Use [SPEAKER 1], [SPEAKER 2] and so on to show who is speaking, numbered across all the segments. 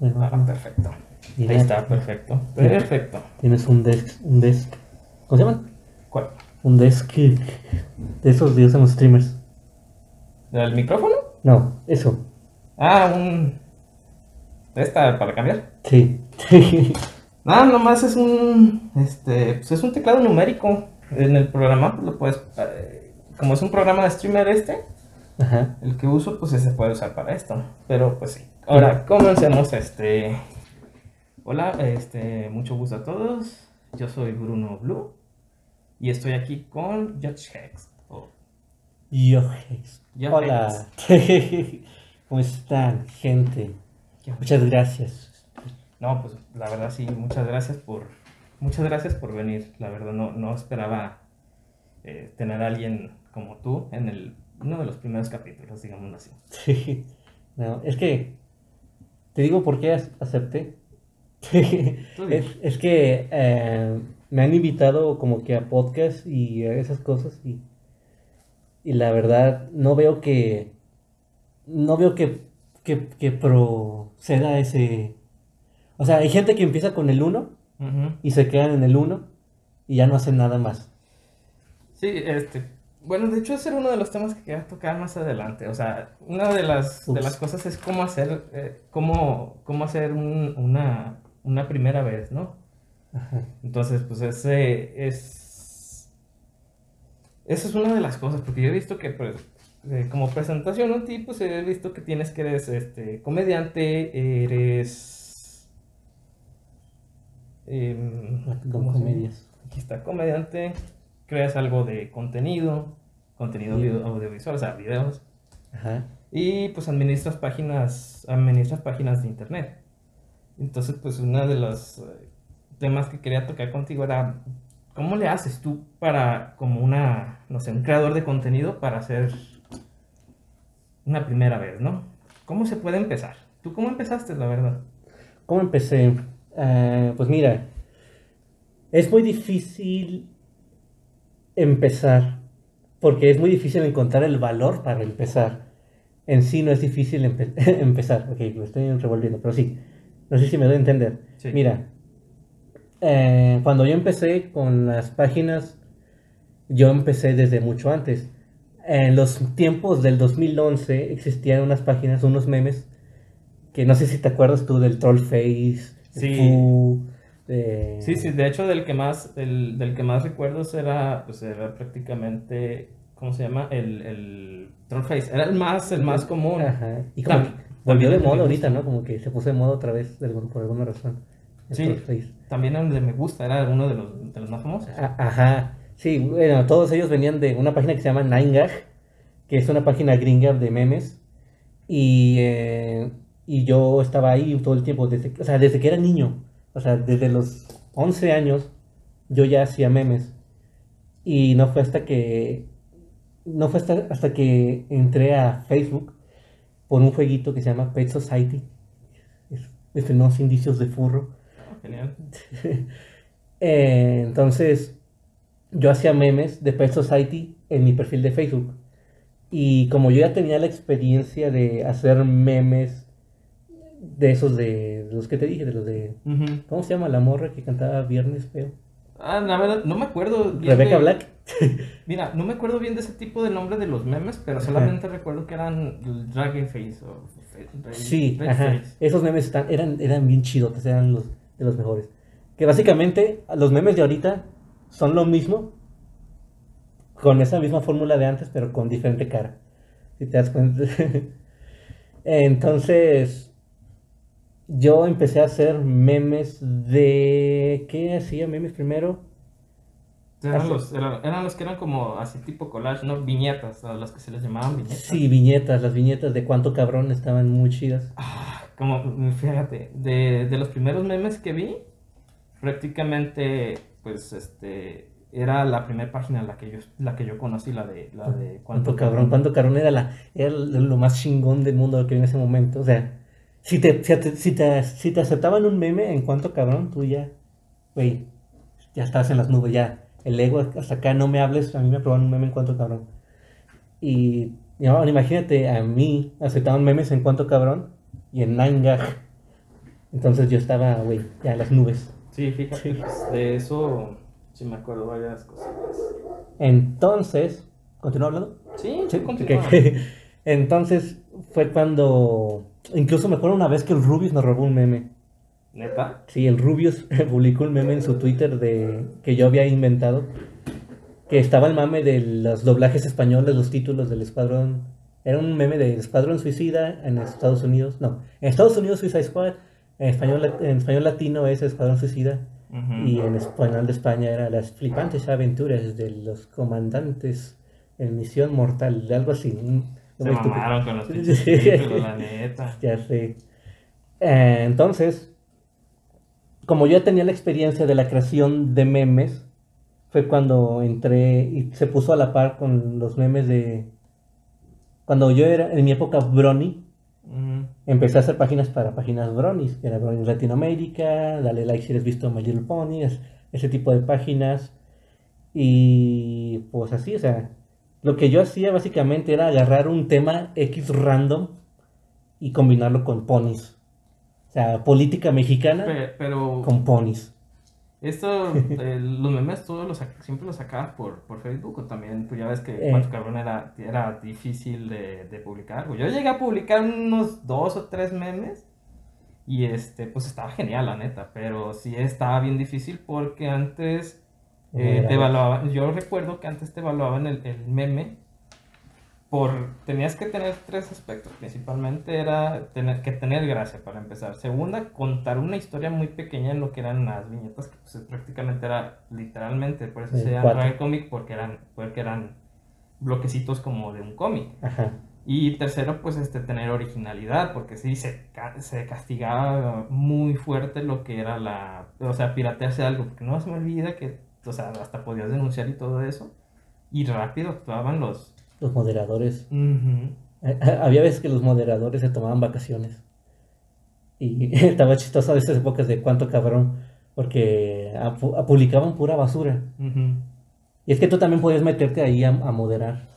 [SPEAKER 1] Ah, perfecto. Ahí está, perfecto. Perfecto.
[SPEAKER 2] Tienes un desk, un desk. ¿Cómo se llaman?
[SPEAKER 1] ¿Cuál?
[SPEAKER 2] Un desk de esos usan los streamers.
[SPEAKER 1] ¿El micrófono?
[SPEAKER 2] No, eso.
[SPEAKER 1] Ah, un. ¿Esta para cambiar?
[SPEAKER 2] Sí.
[SPEAKER 1] Ah, nomás es un. Este. Pues es un teclado numérico. En el programa, pues lo puedes. eh, Como es un programa de streamer este,
[SPEAKER 2] Ajá.
[SPEAKER 1] el que uso, pues se puede usar para esto. Pero pues sí. Ahora, comencemos este. Hola, este. Mucho gusto a todos. Yo soy Bruno Blue. Y estoy aquí con Judge Hex.
[SPEAKER 2] Yo.
[SPEAKER 1] Yo
[SPEAKER 2] Hola. ¿Cómo están, gente? Muchas gracias.
[SPEAKER 1] No, pues la verdad sí, muchas gracias por muchas gracias por venir. La verdad no, no esperaba eh, tener a alguien como tú en el uno de los primeros capítulos, digamos así.
[SPEAKER 2] Sí. No, es que. Te digo por qué ac- acepté. Es, es que eh, me han invitado como que a podcast y a esas cosas y, y la verdad no veo que no veo que, que, que proceda ese o sea hay gente que empieza con el 1
[SPEAKER 1] Ujú.
[SPEAKER 2] y se quedan en el 1 y ya no hacen nada más
[SPEAKER 1] Sí, este, bueno, de hecho ese era uno de los temas que quería tocar más adelante. O sea, una de las, de las cosas es cómo hacer, eh, cómo, cómo hacer un- una, una primera vez, ¿no?
[SPEAKER 2] Ajá.
[SPEAKER 1] Entonces, pues ese es... Esa es una de las cosas, porque yo he visto que, pues, eh, como presentación a ti, pues he visto que tienes que eres este, comediante, eres... em, Aquí está, comediante, creas algo de contenido, contenido audiovisual, o sea, videos,
[SPEAKER 2] Ajá.
[SPEAKER 1] y pues administras páginas, administras páginas de internet. Entonces, pues uno de los eh, temas que quería tocar contigo era, ¿cómo le haces tú para, como una, no sé, un creador de contenido para hacer una primera vez, ¿no? ¿Cómo se puede empezar? ¿Tú cómo empezaste, la verdad?
[SPEAKER 2] ¿Cómo empecé? Ah, pues mira, es muy difícil empezar, porque es muy difícil encontrar el valor para empezar. En sí no es difícil empe- empezar, ok, lo estoy revolviendo, pero sí, no sé si me doy a entender.
[SPEAKER 1] Sí.
[SPEAKER 2] Mira, eh, cuando yo empecé con las páginas, yo empecé desde mucho antes. En los tiempos del 2011 existían unas páginas, unos memes, que no sé si te acuerdas tú del Trollface,
[SPEAKER 1] Sí.
[SPEAKER 2] Fu, de-
[SPEAKER 1] Sí, sí, de hecho del que más, el, del que más recuerdo era, pues era prácticamente, ¿cómo se llama? El, el Trollface, era el más, el más común.
[SPEAKER 2] Ajá. Y como
[SPEAKER 1] También-
[SPEAKER 2] volvió de
[SPEAKER 1] el
[SPEAKER 2] moda ahorita. ¿no? Como que se puso de moda otra vez por alguna razón. el
[SPEAKER 1] Sí.
[SPEAKER 2] Trollface.
[SPEAKER 1] También el de Me Gusta, era uno de los, de los más famosos.
[SPEAKER 2] A- Ajá, sí, bueno, todos ellos venían de una página que se llama 9gag, que es una página gringa de memes, y, eh, y yo estaba ahí todo el tiempo, desde, o sea, desde que era niño, o sea, desde los 11 años, yo ya hacía memes, y no fue hasta que, no fue hasta, hasta que entré a Facebook por un jueguito que se llama Pet Society, es, es unos indicios de furro,
[SPEAKER 1] Genial.
[SPEAKER 2] eh, entonces, yo hacía memes de Pet Society en mi perfil de Facebook. Y como yo ya tenía la experiencia de hacer memes de esos de, los que te dije, de los de... ¿Cómo se llama la morra que cantaba Viernes Feo?
[SPEAKER 1] Ah, la verdad, no me acuerdo bien
[SPEAKER 2] Rebecca
[SPEAKER 1] de-
[SPEAKER 2] Black.
[SPEAKER 1] Mira, no me acuerdo bien de ese tipo de nombre de los memes, pero
[SPEAKER 2] Ajá.
[SPEAKER 1] solamente recuerdo que eran Dragon Face o
[SPEAKER 2] Sí,
[SPEAKER 1] Red
[SPEAKER 2] ajá.
[SPEAKER 1] Face.
[SPEAKER 2] Esos memes están, eran, eran bien chidotes, eran los de los mejores. Que básicamente los memes de ahorita son lo mismo, con esa misma fórmula de antes, pero con diferente cara. Si te das cuenta. Entonces, yo empecé a hacer memes de... ¿Qué hacía memes primero?
[SPEAKER 1] Eran los, eran, eran los que eran como así tipo collage, ¿no? Viñetas, a las que se les llamaban viñetas.
[SPEAKER 2] Sí, viñetas, las viñetas de cuánto cabrón estaban muy chidas.
[SPEAKER 1] Ah, como, fíjate, de, de los primeros memes que vi, prácticamente, pues, este, era la primera página en la que yo, la que yo conocí, la de, la de
[SPEAKER 2] Cuánto cabrón, cuánto cabrón era, la, era lo más chingón del mundo que en ese momento. O sea, si te, si te, si te, si te aceptaban un meme en cuánto cabrón, tú ya, güey, ya estás en las nubes, ya. El ego, hasta acá no me hables, a mí me aprobaron un meme en cuánto cabrón. Y, y ahora imagínate a mí aceptaban memes en cuánto cabrón y en 9gag Entonces yo estaba, güey, ya en las nubes.
[SPEAKER 1] Sí, fíjate, de eso sí me acuerdo varias cosas.
[SPEAKER 2] Entonces, ¿continúa hablando?
[SPEAKER 1] Sí,
[SPEAKER 2] Sí,
[SPEAKER 1] continúa.
[SPEAKER 2] Entonces fue cuando, incluso me acuerdo una vez que el Rubius nos robó un meme.
[SPEAKER 1] ¿Neta?
[SPEAKER 2] Sí, el Rubius publicó un meme en su Twitter de que yo había inventado. Que estaba el mame de los doblajes españoles, los títulos del Escuadrón. Era un meme del Escuadrón Suicida en Estados Unidos. No, en Estados Unidos Suicide Squad. En español, en español latino es Escuadrón Suicida. Y en español de España era las flipantes aventuras de los comandantes en misión mortal, algo así. un-
[SPEAKER 1] Se mamaron con los pinches títulos, la neta.
[SPEAKER 2] Ya sé. Eh, entonces, como yo ya tenía la experiencia de la creación de memes, fue cuando entré y se puso a la par con los memes de... Cuando yo era, en mi época, Brony,
[SPEAKER 1] Ujú.
[SPEAKER 2] empecé a hacer páginas para páginas Bronies, que era Brony Latinoamérica, dale like si eres visto My Little Pony, es- ese tipo de páginas. Y pues así, o sea, lo que yo hacía básicamente era agarrar un tema X random y combinarlo con ponis. O sea, política mexicana
[SPEAKER 1] Pero
[SPEAKER 2] con ponis.
[SPEAKER 1] esto, eh, los memes todos los siempre los sacabas por, por Facebook o también, pues ya ves que
[SPEAKER 2] Eh.
[SPEAKER 1] Cuánto Cabrón era, era difícil de, de publicar. Pues yo llegué a publicar unos dos o tres memes y este, pues estaba genial la neta, pero sí estaba bien difícil porque antes eh, te evaluaban, yo recuerdo que antes te evaluaban el, el meme por, tenías que tener tres aspectos, principalmente era tener que tener gracia para empezar, segunda, contar una historia muy pequeña en lo que eran las viñetas, que pues, prácticamente era literalmente, por eso
[SPEAKER 2] Eh,
[SPEAKER 1] se llama Comic, porque eran, porque eran bloquecitos como de un cómic. Y tercero, pues este, tener originalidad, porque sí, se, se castigaba muy fuerte lo que era la, o sea, piratearse algo, porque no se me olvida que, o sea, hasta podías denunciar y todo eso, y rápido actuaban los...
[SPEAKER 2] Los moderadores. Había veces que los moderadores se tomaban vacaciones. Y estaba chistoso a esas épocas de cuánto cabrón, porque pu- publicaban pura basura. Y es que tú también podías meterte ahí a, a moderar.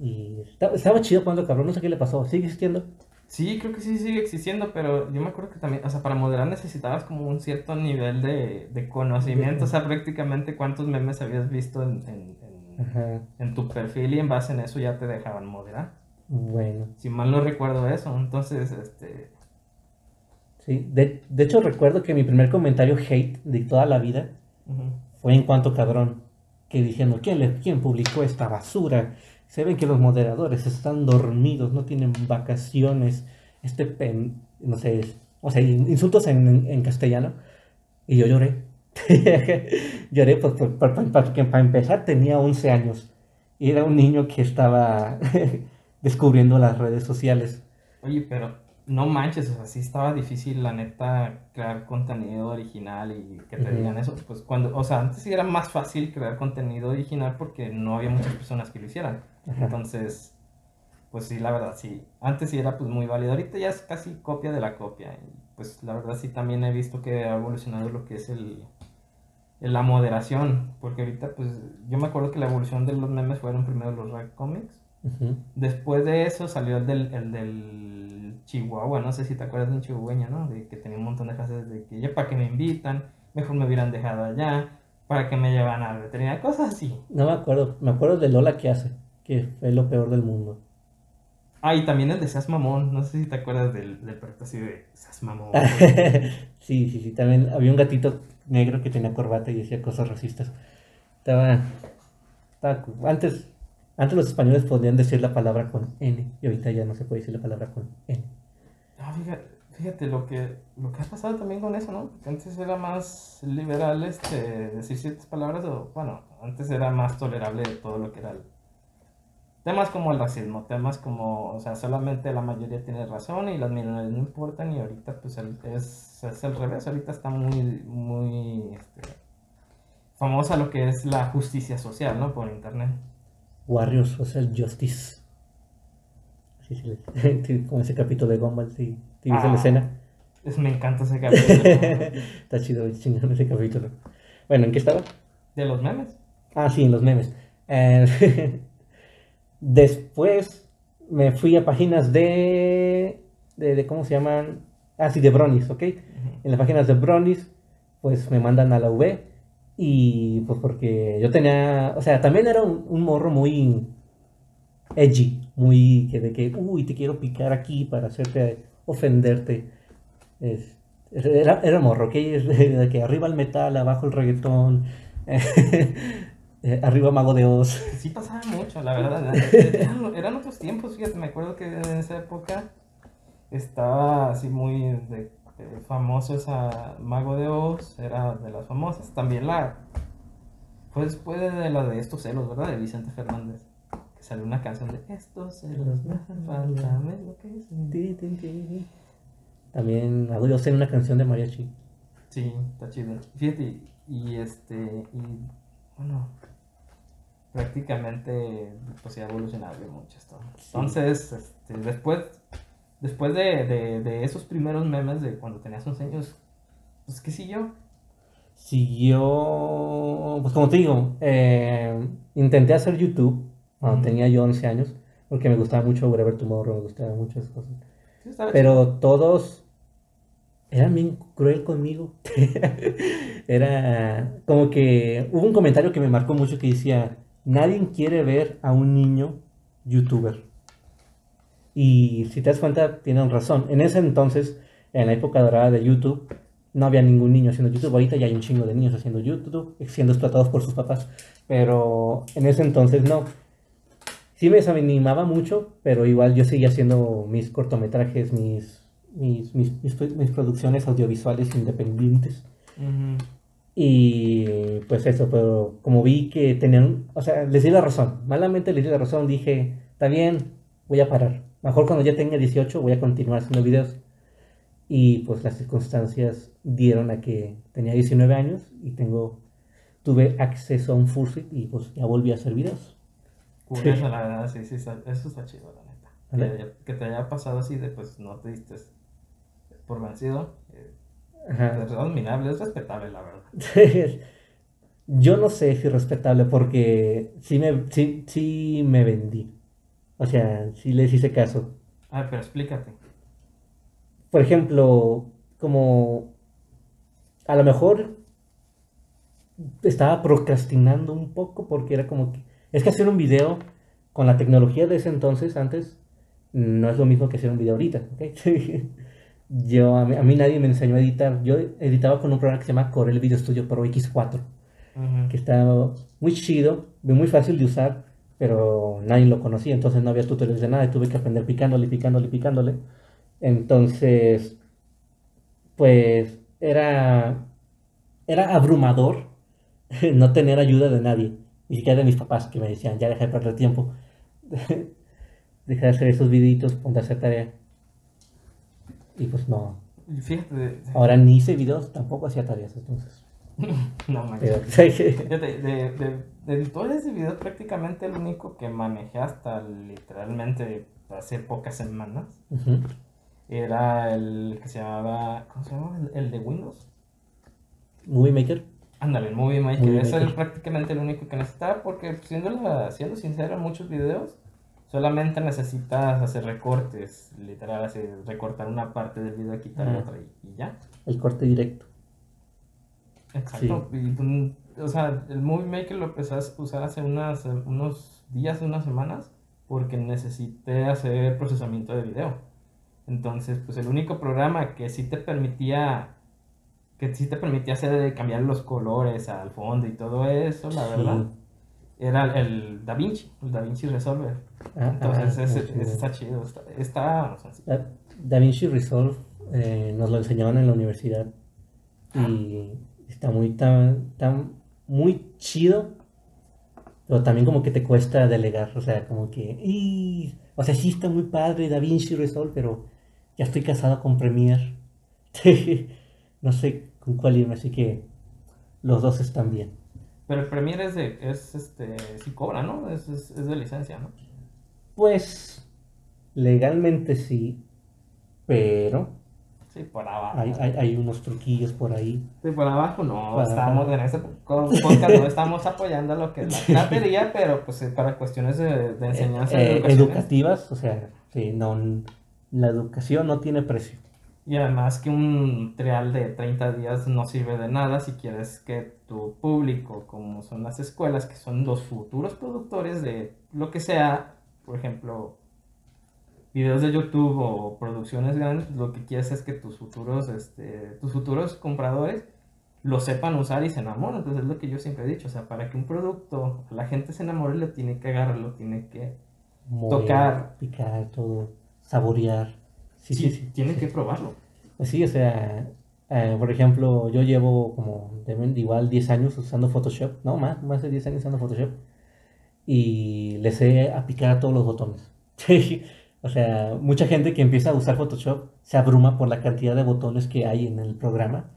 [SPEAKER 2] Y esta- estaba chido cuando cabrón, no sé qué le pasó. ¿Sigue existiendo?
[SPEAKER 1] Sí, creo que sí sigue existiendo, pero yo me acuerdo que también, o sea, para moderar necesitabas como un cierto nivel de, de conocimiento, o sea, prácticamente cuántos memes habías visto en, en, en- en tu perfil y en base en eso ya te dejaban moderar.
[SPEAKER 2] Bueno,
[SPEAKER 1] Si mal no recuerdo eso, entonces, este...
[SPEAKER 2] sí. De, de hecho, recuerdo que mi primer comentario hate de toda la vida fue en cuanto cabrón. Que diciendo, ¿quién, le, ¿quién publicó esta basura? Se ven que los moderadores están dormidos, no tienen vacaciones. Este pen, no sé, o sea, in- insultos en, en castellano. Y yo lloré. lloré pues, por- por- por- porque para empezar tenía 11 años. Y era un niño que estaba descubriendo las redes sociales.
[SPEAKER 1] Oye, pero no manches, o sea, sí estaba difícil, la neta, crear contenido original y que te digan eso. Pues cuando, o sea, antes sí era más fácil crear contenido original porque no había muchas personas que lo hicieran. Entonces, pues sí, la verdad, sí. Antes sí era pues muy válido. Ahorita ya es casi copia de la copia. Y pues la verdad sí también he visto que ha evolucionado lo que es el, la moderación. Porque ahorita pues yo me acuerdo que la evolución de los memes fueron primero los rap comics. Después de eso salió el del, el del Chihuahua, no sé si te acuerdas de un chihuahueño, ¿no? De que tenía un montón de frases de que ya para que me invitan, mejor me hubieran dejado allá, para que me llevan a la veterinaria, cosas así.
[SPEAKER 2] No me acuerdo, me acuerdo de Lola que hace, que fue lo peor del mundo.
[SPEAKER 1] Ah, y también el de Seas Mamón, no sé si te acuerdas del, del proyecto así de Seas Mamón.
[SPEAKER 2] sí, sí, sí. También había un gatito negro que tenía corbata y decía cosas racistas. Estaba. estaba antes, antes los españoles podían decir la palabra con N y ahorita ya no se puede decir la palabra con N.
[SPEAKER 1] Ah, fíjate, fíjate lo que, lo que ha pasado también con eso, ¿no? Porque antes era más liberal este, decir ciertas palabras, o bueno, antes era más tolerable de todo lo que era el... Temas como el racismo, temas como, o sea, solamente la mayoría tiene razón y las minorías no importan y ahorita pues es, es el revés, ahorita está muy, muy este, famosa lo que es la justicia social, ¿no? Por internet.
[SPEAKER 2] Warriors Social Justice. Así se le- sí, como ese capítulo de Gumball, sí. ¿Sí viste
[SPEAKER 1] Ah.
[SPEAKER 2] la escena?
[SPEAKER 1] Es, me encanta ese capítulo
[SPEAKER 2] Está chido, chingón ese capítulo. Bueno, ¿en qué estaba?
[SPEAKER 1] de los memes.
[SPEAKER 2] Ah, sí, en los memes. Eh, Después me fui a páginas de, de, de- ¿cómo se llaman? Ah, sí, de Bronis, ¿ok? En las páginas de Bronis, pues me mandan a la V. Y pues porque yo tenía, o sea, también era un, un morro muy edgy, muy que de que, uy, te quiero picar aquí para hacerte ofenderte. Es- era, era morro, ¿ok? De que arriba el metal, abajo el reggaetón, eh, arriba Mago de Oz.
[SPEAKER 1] Sí pasaba mucho, la verdad. Eran, eran otros tiempos, fíjate, me acuerdo que en esa época estaba así muy de- eh, famoso esa Mago de Oz, era de las famosas. También la... Fue después de la de Estos celos, ¿verdad? De Vicente Fernández. Que salió una canción de Estos celos me hacen falta, me enloquecen".
[SPEAKER 2] Ti, ti, ti. También hago yo sé una canción de mariachi.
[SPEAKER 1] Sí, está chido. Fíjate, y este, y bueno, prácticamente pues ya ha evolucionado mucho esto. Entonces, este, después, después de, de, de esos primeros memes de cuando tenías 11 años, pues ¿qué siguió?
[SPEAKER 2] Siguió, pues como te digo, eh, intenté hacer YouTube cuando tenía yo 11 años, porque me gustaba mucho Whatever Tomorrow, me gustaban muchas cosas.
[SPEAKER 1] Sí,
[SPEAKER 2] Pero todos eran bien cruel conmigo. Era como que hubo un comentario que me marcó mucho que decía, nadie quiere ver a un niño youtuber. Y si te das cuenta, tienen razón. En ese entonces, en la época dorada de YouTube, no había ningún niño haciendo YouTube. Ahorita ya hay un chingo de niños haciendo YouTube, siendo explotados por sus papás. Pero en ese entonces no. Sí me desanimaba mucho, pero igual yo seguía haciendo mis cortometrajes, mis, mis, mis, producciones audiovisuales independientes.
[SPEAKER 1] Ujú.
[SPEAKER 2] Y pues eso, pero como vi que tenían, o sea, les di la razón, malamente les di la razón, dije, está bien, voy a parar. Mejor cuando ya tenga 18 voy a continuar haciendo videos. Y pues las circunstancias dieron a que tenía 19 años y tengo, tuve acceso a un Fursuit y pues ya volví a hacer videos.
[SPEAKER 1] Curioso, la verdad, sí, sí, eso está chido, la neta. Que, que te haya pasado así de, pues, no te diste por vencido.
[SPEAKER 2] Ajá.
[SPEAKER 1] es admirable, es respetable, la verdad.
[SPEAKER 2] Yo no sé si es respetable porque sí me, sí, sí me vendí. O sea, sí les hice caso.
[SPEAKER 1] A ver, pero explícate.
[SPEAKER 2] Por ejemplo, como a lo mejor estaba procrastinando un poco porque era como que... Es que hacer un video con la tecnología de ese entonces, antes, no es lo mismo que hacer un video ahorita, ¿ok? Yo, a mí, a mí nadie me enseñó a editar. Yo editaba con un programa que se llama Corel Video Studio Pro X4.
[SPEAKER 1] Ujú.
[SPEAKER 2] que está muy chido, muy fácil de usar, pero nadie lo conocía, entonces no había tutoriales de nada y tuve que aprender picándole, picándole, picándole. Entonces, pues era, era abrumador no tener ayuda de nadie, ni siquiera de mis papás que me decían, ya deja de perder tiempo, deja de hacer esos videitos, ponte a hacer tarea. Y pues no,
[SPEAKER 1] Fíjate,
[SPEAKER 2] ahora ni hice videos, tampoco hacía tareas entonces.
[SPEAKER 1] no manches. De, de, de editores de videos prácticamente el único que manejé hasta literalmente hace pocas semanas era el que se llamaba, ¿cómo se llama? El, el de Windows.
[SPEAKER 2] Movie Maker.
[SPEAKER 1] Ándale, el Movie Maker.
[SPEAKER 2] Movie
[SPEAKER 1] Ese
[SPEAKER 2] Maker.
[SPEAKER 1] es prácticamente el único que necesitaba porque siendo, la- siendo sincero muchos videos solamente necesitas hacer recortes, literal, así, recortar una parte del video, quitar
[SPEAKER 2] Ajá.
[SPEAKER 1] otra y, y ya.
[SPEAKER 2] El corte directo.
[SPEAKER 1] Exacto. Y, pues, o sea, el Movie Maker lo empecé a usar hace unas, unos días, unas semanas, porque necesité hacer procesamiento de video. Entonces, pues el único programa que sí te permitía, que sí te permitía hacer, cambiar los colores al fondo y todo eso, la
[SPEAKER 2] Sí.
[SPEAKER 1] verdad, era el DaVinci, el DaVinci Resolver.
[SPEAKER 2] Ah,
[SPEAKER 1] Entonces,
[SPEAKER 2] ah,
[SPEAKER 1] ese,
[SPEAKER 2] ah,
[SPEAKER 1] ese está chido, está, está sencillo.
[SPEAKER 2] Da- DaVinci Resolve eh, nos lo enseñaban en la universidad y está muy tan, tan muy chido, pero también como que te cuesta delegar, o sea, como que, y, o sea, sí está muy padre DaVinci Resolve, pero ya estoy casado con Premiere, no sé con cuál irme, así que los dos están bien.
[SPEAKER 1] Pero el Premiere es de, es este, sí cobra, ¿no? Es, es, es de licencia, ¿no?
[SPEAKER 2] Pues legalmente sí, pero
[SPEAKER 1] Sí, por abajo.
[SPEAKER 2] hay, hay, hay unos truquillos por ahí.
[SPEAKER 1] Sí, por abajo no,
[SPEAKER 2] Para-
[SPEAKER 1] estamos en po- podcast, no estamos apoyando lo que es la piratería, pero pues eh, para cuestiones de, de enseñanza y
[SPEAKER 2] Eh, educativas, o sea, sí, no, la educación no tiene precio.
[SPEAKER 1] Y además que un trial de 30 días no sirve de nada si quieres que tu público, como son las escuelas, que son los futuros productores de lo que sea, por ejemplo, videos de YouTube o producciones grandes, lo que quieres es que tus futuros, este, tus futuros compradores lo sepan usar y se enamoren. Entonces es lo que yo siempre he dicho, o sea, para que un producto la gente se enamore, lo tiene que agarrar, lo tiene que tocar,
[SPEAKER 2] picar, todo, saborear.
[SPEAKER 1] Sí, sí, sí. Tiene que probarlo.
[SPEAKER 2] Sí, o sea, eh, por ejemplo, yo llevo como igual 10 años usando Photoshop, no, más, más de 10 años usando Photoshop, y le sé a picar a todos los botones. o sea, mucha gente que empieza a usar Photoshop se abruma por la cantidad de botones que hay en el programa,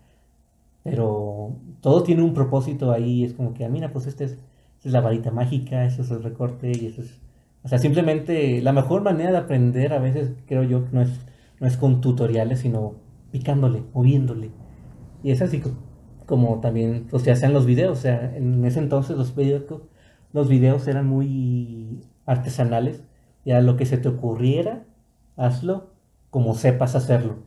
[SPEAKER 2] pero todo tiene un propósito ahí, es como que, ah, mira, pues este es, esta es la varita mágica, eso es el recorte, y eso es o sea, simplemente la mejor manera de aprender a veces creo yo no es, no es con tutoriales, sino picándole, moviéndole. Y es así como también pues, se hacían los videos. O sea, en ese entonces los videos, los videos eran muy artesanales. Y a lo que se te ocurriera, hazlo como sepas hacerlo.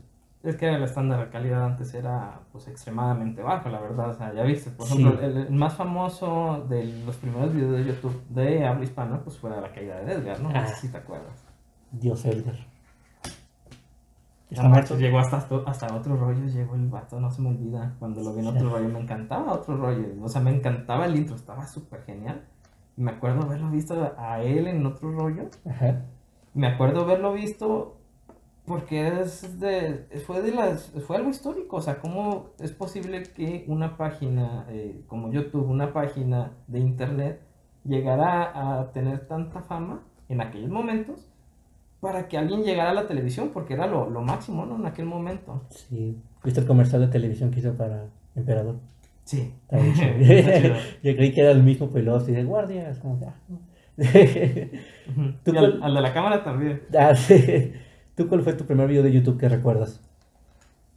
[SPEAKER 1] Es que el estándar de calidad antes era pues extremadamente bajo, la verdad. O sea, ya viste, por ejemplo, el, más famoso de los primeros videos de YouTube de habla hispana, pues fue la caída de Edgar, ¿no? Ah. si te acuerdas.
[SPEAKER 2] Dios Edgar.
[SPEAKER 1] Llegó hasta, hasta otro rollo, llegó el vato, no se me olvida. Cuando lo vi en otro rollo, me encantaba otro rollo. O sea, me encantaba el intro, estaba súper genial. Me acuerdo haberlo visto a él en otro rollo. Ajá. Me acuerdo haberlo visto porque es de, fue, de las, fue algo histórico, o sea, ¿cómo es posible que una página eh, como YouTube, una página de internet, llegara a tener tanta fama en aquellos momentos para que alguien llegara a la televisión? Porque era lo, máximo, ¿no? En aquel momento.
[SPEAKER 2] Sí, ¿viste el comercial de televisión que hizo para Emperador?
[SPEAKER 1] Sí.
[SPEAKER 2] Yo creí que era el mismo peloso y de guardias, como ya.
[SPEAKER 1] al, al, de la cámara también.
[SPEAKER 2] Ah, sí. ¿Tú cuál fue tu primer video de YouTube que recuerdas?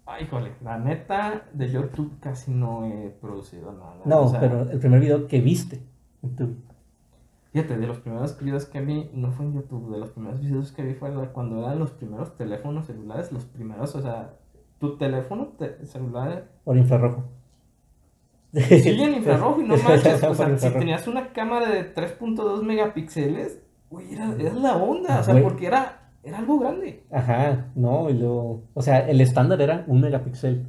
[SPEAKER 1] Ay, híjole, la neta, de YouTube casi no he producido nada.
[SPEAKER 2] No, pero el primer video que viste en YouTube.
[SPEAKER 1] Fíjate, de los primeros videos que vi, no fue en YouTube, de los primeros videos que vi fue cuando eran los primeros teléfonos celulares, los primeros, o sea, tu teléfono celular.
[SPEAKER 2] Por infrarrojo.
[SPEAKER 1] Sí, en infrarrojo y no manches, o sea, si tenías una cámara de 3.2 megapíxeles, uy, era, era la onda, o sea, porque era era algo grande.
[SPEAKER 2] Ajá, no, y luego, o sea, el estándar era un megapíxel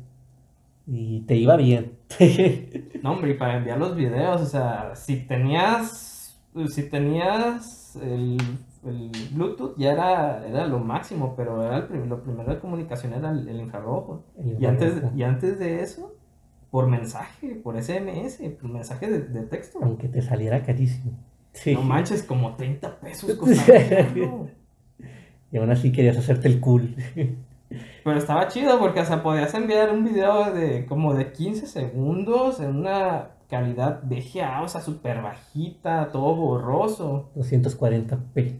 [SPEAKER 2] y te iba bien.
[SPEAKER 1] no, hombre, y para enviar los videos, o sea, si tenías, si tenías el, el Bluetooth ya era, era lo máximo, pero era el lo primero de comunicación era el, infrarrojo. Y, antes, y antes de eso, por mensaje, por SMS, por mensaje de, texto.
[SPEAKER 2] Aunque te saliera carísimo.
[SPEAKER 1] No manches, como 30 pesos.
[SPEAKER 2] Y aún así querías hacerte el cool.
[SPEAKER 1] Pero estaba chido porque, o sea, podías enviar un video de como de 15 segundos en una calidad VGA, o sea, súper bajita, todo borroso.
[SPEAKER 2] 240p.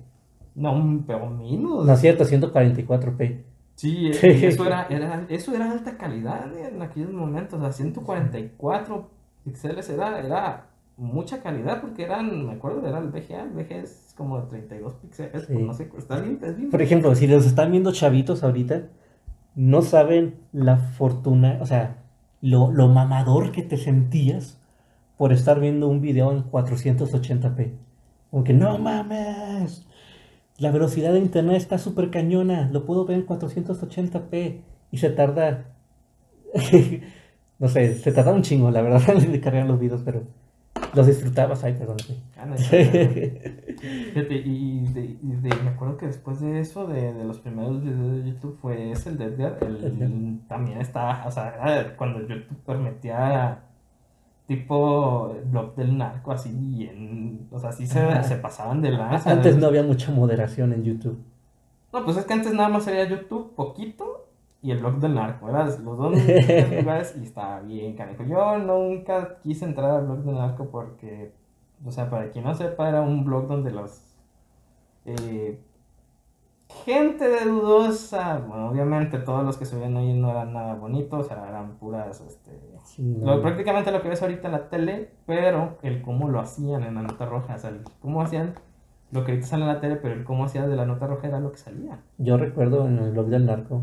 [SPEAKER 1] No, pero menos.
[SPEAKER 2] No es cierto, 144p.
[SPEAKER 1] Sí, eso era, eso era alta calidad en aquellos momentos, o sea, 144 píxeles era, era mucha calidad porque eran, me acuerdo, era el VGA, el VGA es como de 32 píxeles, pues no sé, está bien, es bien.
[SPEAKER 2] Por ejemplo, si los están viendo chavitos ahorita, no saben la fortuna, o sea, lo, mamador que te sentías por estar viendo un video en 480p. Aunque no mames, la velocidad de internet está súper cañona, lo puedo ver en 480p y se tarda, no sé, se tarda un chingo, la verdad, de cargar los videos, pero los disfrutabas, ay, perdón. Ah,
[SPEAKER 1] Fíjate, y, de, me acuerdo que después de eso, de, de, los primeros videos de YouTube, fue ese, el de Edgar. El, también estaba, o sea, cuando YouTube permitía tipo blog del narco, así, en, o sea, así se, se, pasaban de lanza.
[SPEAKER 2] Antes no había mucha moderación en YouTube.
[SPEAKER 1] No, pues es que antes nada más había YouTube, poquito, y el blog del narco, ¿verdad? Los dos lugares y estaba bien canijo. Yo nunca quise entrar al blog del narco porque, o sea, para quien no sepa, era un blog donde los... Eh, gente de dudosa, bueno, obviamente todos los que se ven ahí no eran nada bonitos, o sea, eran puras, este... prácticamente lo que ves ahorita en la tele, pero el cómo lo hacían en la nota roja, o sea, el cómo hacían lo que ahorita sale en la tele, pero el cómo hacían de la nota roja era lo que salía.
[SPEAKER 2] Yo recuerdo en el blog del narco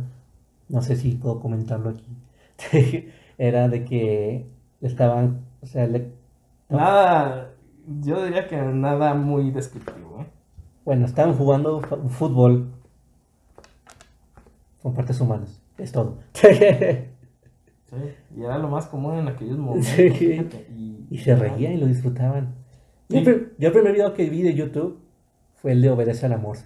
[SPEAKER 2] no sé si puedo comentarlo aquí. Era de que estaban, o sea, le-
[SPEAKER 1] Nada, yo diría que nada muy descriptivo. ¿eh?
[SPEAKER 2] bueno, estaban jugando fútbol con partes humanas, es todo.
[SPEAKER 1] Sí, y era lo más común en aquellos momentos.
[SPEAKER 2] Sí.
[SPEAKER 1] y,
[SPEAKER 2] y se reían y lo disfrutaban. Yo,
[SPEAKER 1] Sí.
[SPEAKER 2] yo el primer video que vi de YouTube fue el de Obedece a la Morsa.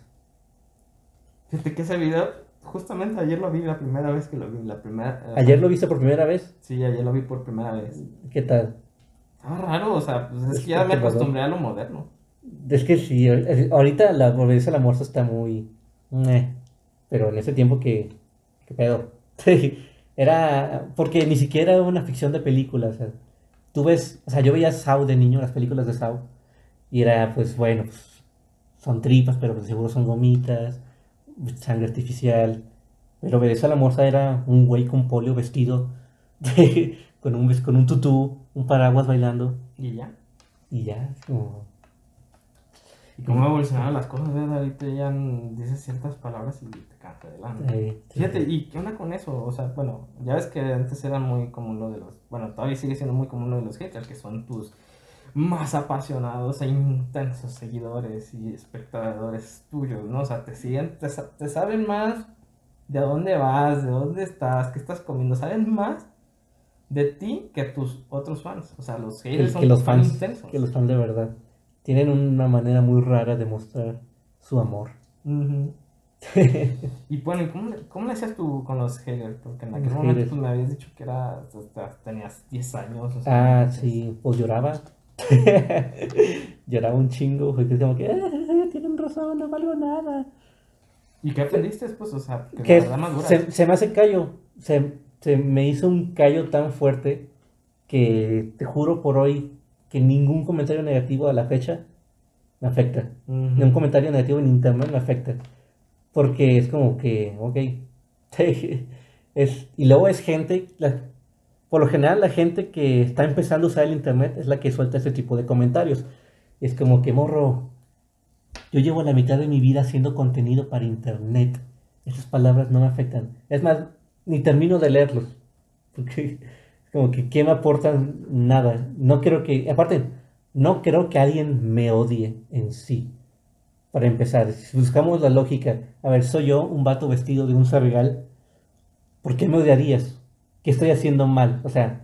[SPEAKER 1] Fíjate que ese video, justamente ayer lo vi la primera vez que lo vi. La primera, eh,
[SPEAKER 2] Ayer lo viste por primera vez.
[SPEAKER 1] Sí, ayer lo vi por primera vez.
[SPEAKER 2] ¿Qué tal?
[SPEAKER 1] Estaba raro, o sea, pues es
[SPEAKER 2] Es
[SPEAKER 1] que ya me acostumbré a lo moderno.
[SPEAKER 2] Es que sí, ahorita la Obedece a la Morsa está muy... pero en ese tiempo que... ¿Qué pedo? Era... Porque ni siquiera era una ficción de película, o sea... Tú ves... O sea, yo veía Saw de niño, las películas de Saw. Y era, pues, bueno, pues... Son tripas, pero pues, seguro son gomitas. Sangre artificial. Pero Obedece a la Morsa era un güey con polio vestido... de- con, un, con un tutú, un paraguas bailando.
[SPEAKER 1] Y ya.
[SPEAKER 2] Y ya, como...
[SPEAKER 1] Y cómo evolucionaron las cosas, ¿verdad? Ahorita ya dices ciertas palabras y te cansa de lana.
[SPEAKER 2] eh,
[SPEAKER 1] Fíjate, ¿y qué onda con eso? O sea, bueno, ya ves que antes era muy común lo de los. Bueno, todavía sigue siendo muy común lo de los haters, que son tus más apasionados e intensos seguidores y espectadores tuyos, ¿no? O sea, te siguen, te, te saben más de dónde vas, de dónde estás, qué estás comiendo, saben más de ti que tus otros fans. O sea, los haters
[SPEAKER 2] que,
[SPEAKER 1] son
[SPEAKER 2] que los
[SPEAKER 1] fan
[SPEAKER 2] fans,
[SPEAKER 1] intensos.
[SPEAKER 2] que los fans de verdad tienen una manera muy rara de mostrar su amor.
[SPEAKER 1] Ujú. Y bueno, ¿y cómo, cómo le hacías tú con los haters? Porque en aquel
[SPEAKER 2] Los
[SPEAKER 1] momento
[SPEAKER 2] haters.
[SPEAKER 1] pues, me habías dicho que era, hasta tenías 10 años. o sea,
[SPEAKER 2] ah, sí, pues lloraba. lloraba un chingo, porque como que, "Ah, tienen razón, no valgo nada.
[SPEAKER 1] ¿Y qué aprendiste después? O sea, porque
[SPEAKER 2] Que
[SPEAKER 1] la verdad maduras.
[SPEAKER 2] se, se me hace callo, se, se me hizo un callo tan fuerte que te juro por hoy que ningún comentario negativo a la fecha me afecta. Ni un comentario negativo en internet me afecta. Porque es como que, ok. es, y luego es gente, la- por lo general la gente que está empezando a usar el internet es la que suelta ese tipo de comentarios. Es como que, morro, yo llevo la mitad de mi vida haciendo contenido para internet. Esas palabras no me afectan. Es más, ni termino de leerlos. Porque como que, ¿qué me aportan? Nada. No creo que, aparte, no creo que alguien me odie en sí. Para empezar, si buscamos la lógica, a ver, soy yo un vato vestido de un sargal, ¿por qué me odiarías? ¿Qué estoy haciendo mal? O sea,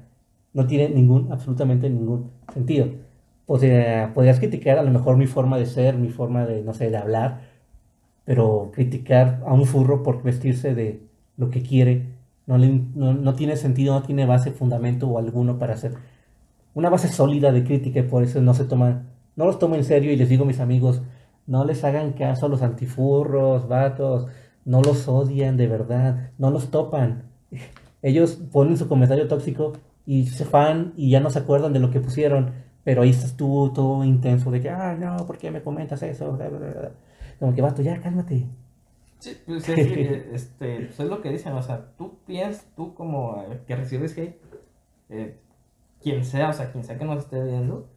[SPEAKER 2] no tiene ningún, absolutamente ningún sentido. O sea, podrías criticar a lo mejor mi forma de ser, mi forma de, no sé, de hablar, pero criticar a un furro por vestirse de lo que quiere no, le- no, no tiene sentido, no tiene base, fundamento o alguno para hacer una base sólida de crítica y por eso no se toman, no los tomo en serio y les digo a mis amigos, no les hagan caso a los antifurros, vatos, no los odian de verdad, no los topan. Ellos ponen su comentario tóxico y se fan y ya no se acuerdan de lo que pusieron, pero ahí tú todo intenso de que, ah, no, ¿por qué me comentas eso? Bla, bla, bla, bla. Como que, vato, ya cálmate.
[SPEAKER 1] Sí, pues es, que, este, pues es lo que dicen, o sea, tú piensas, tú como eh, que recibes hate, eh, quien sea, o sea, quien sea que nos esté viendo,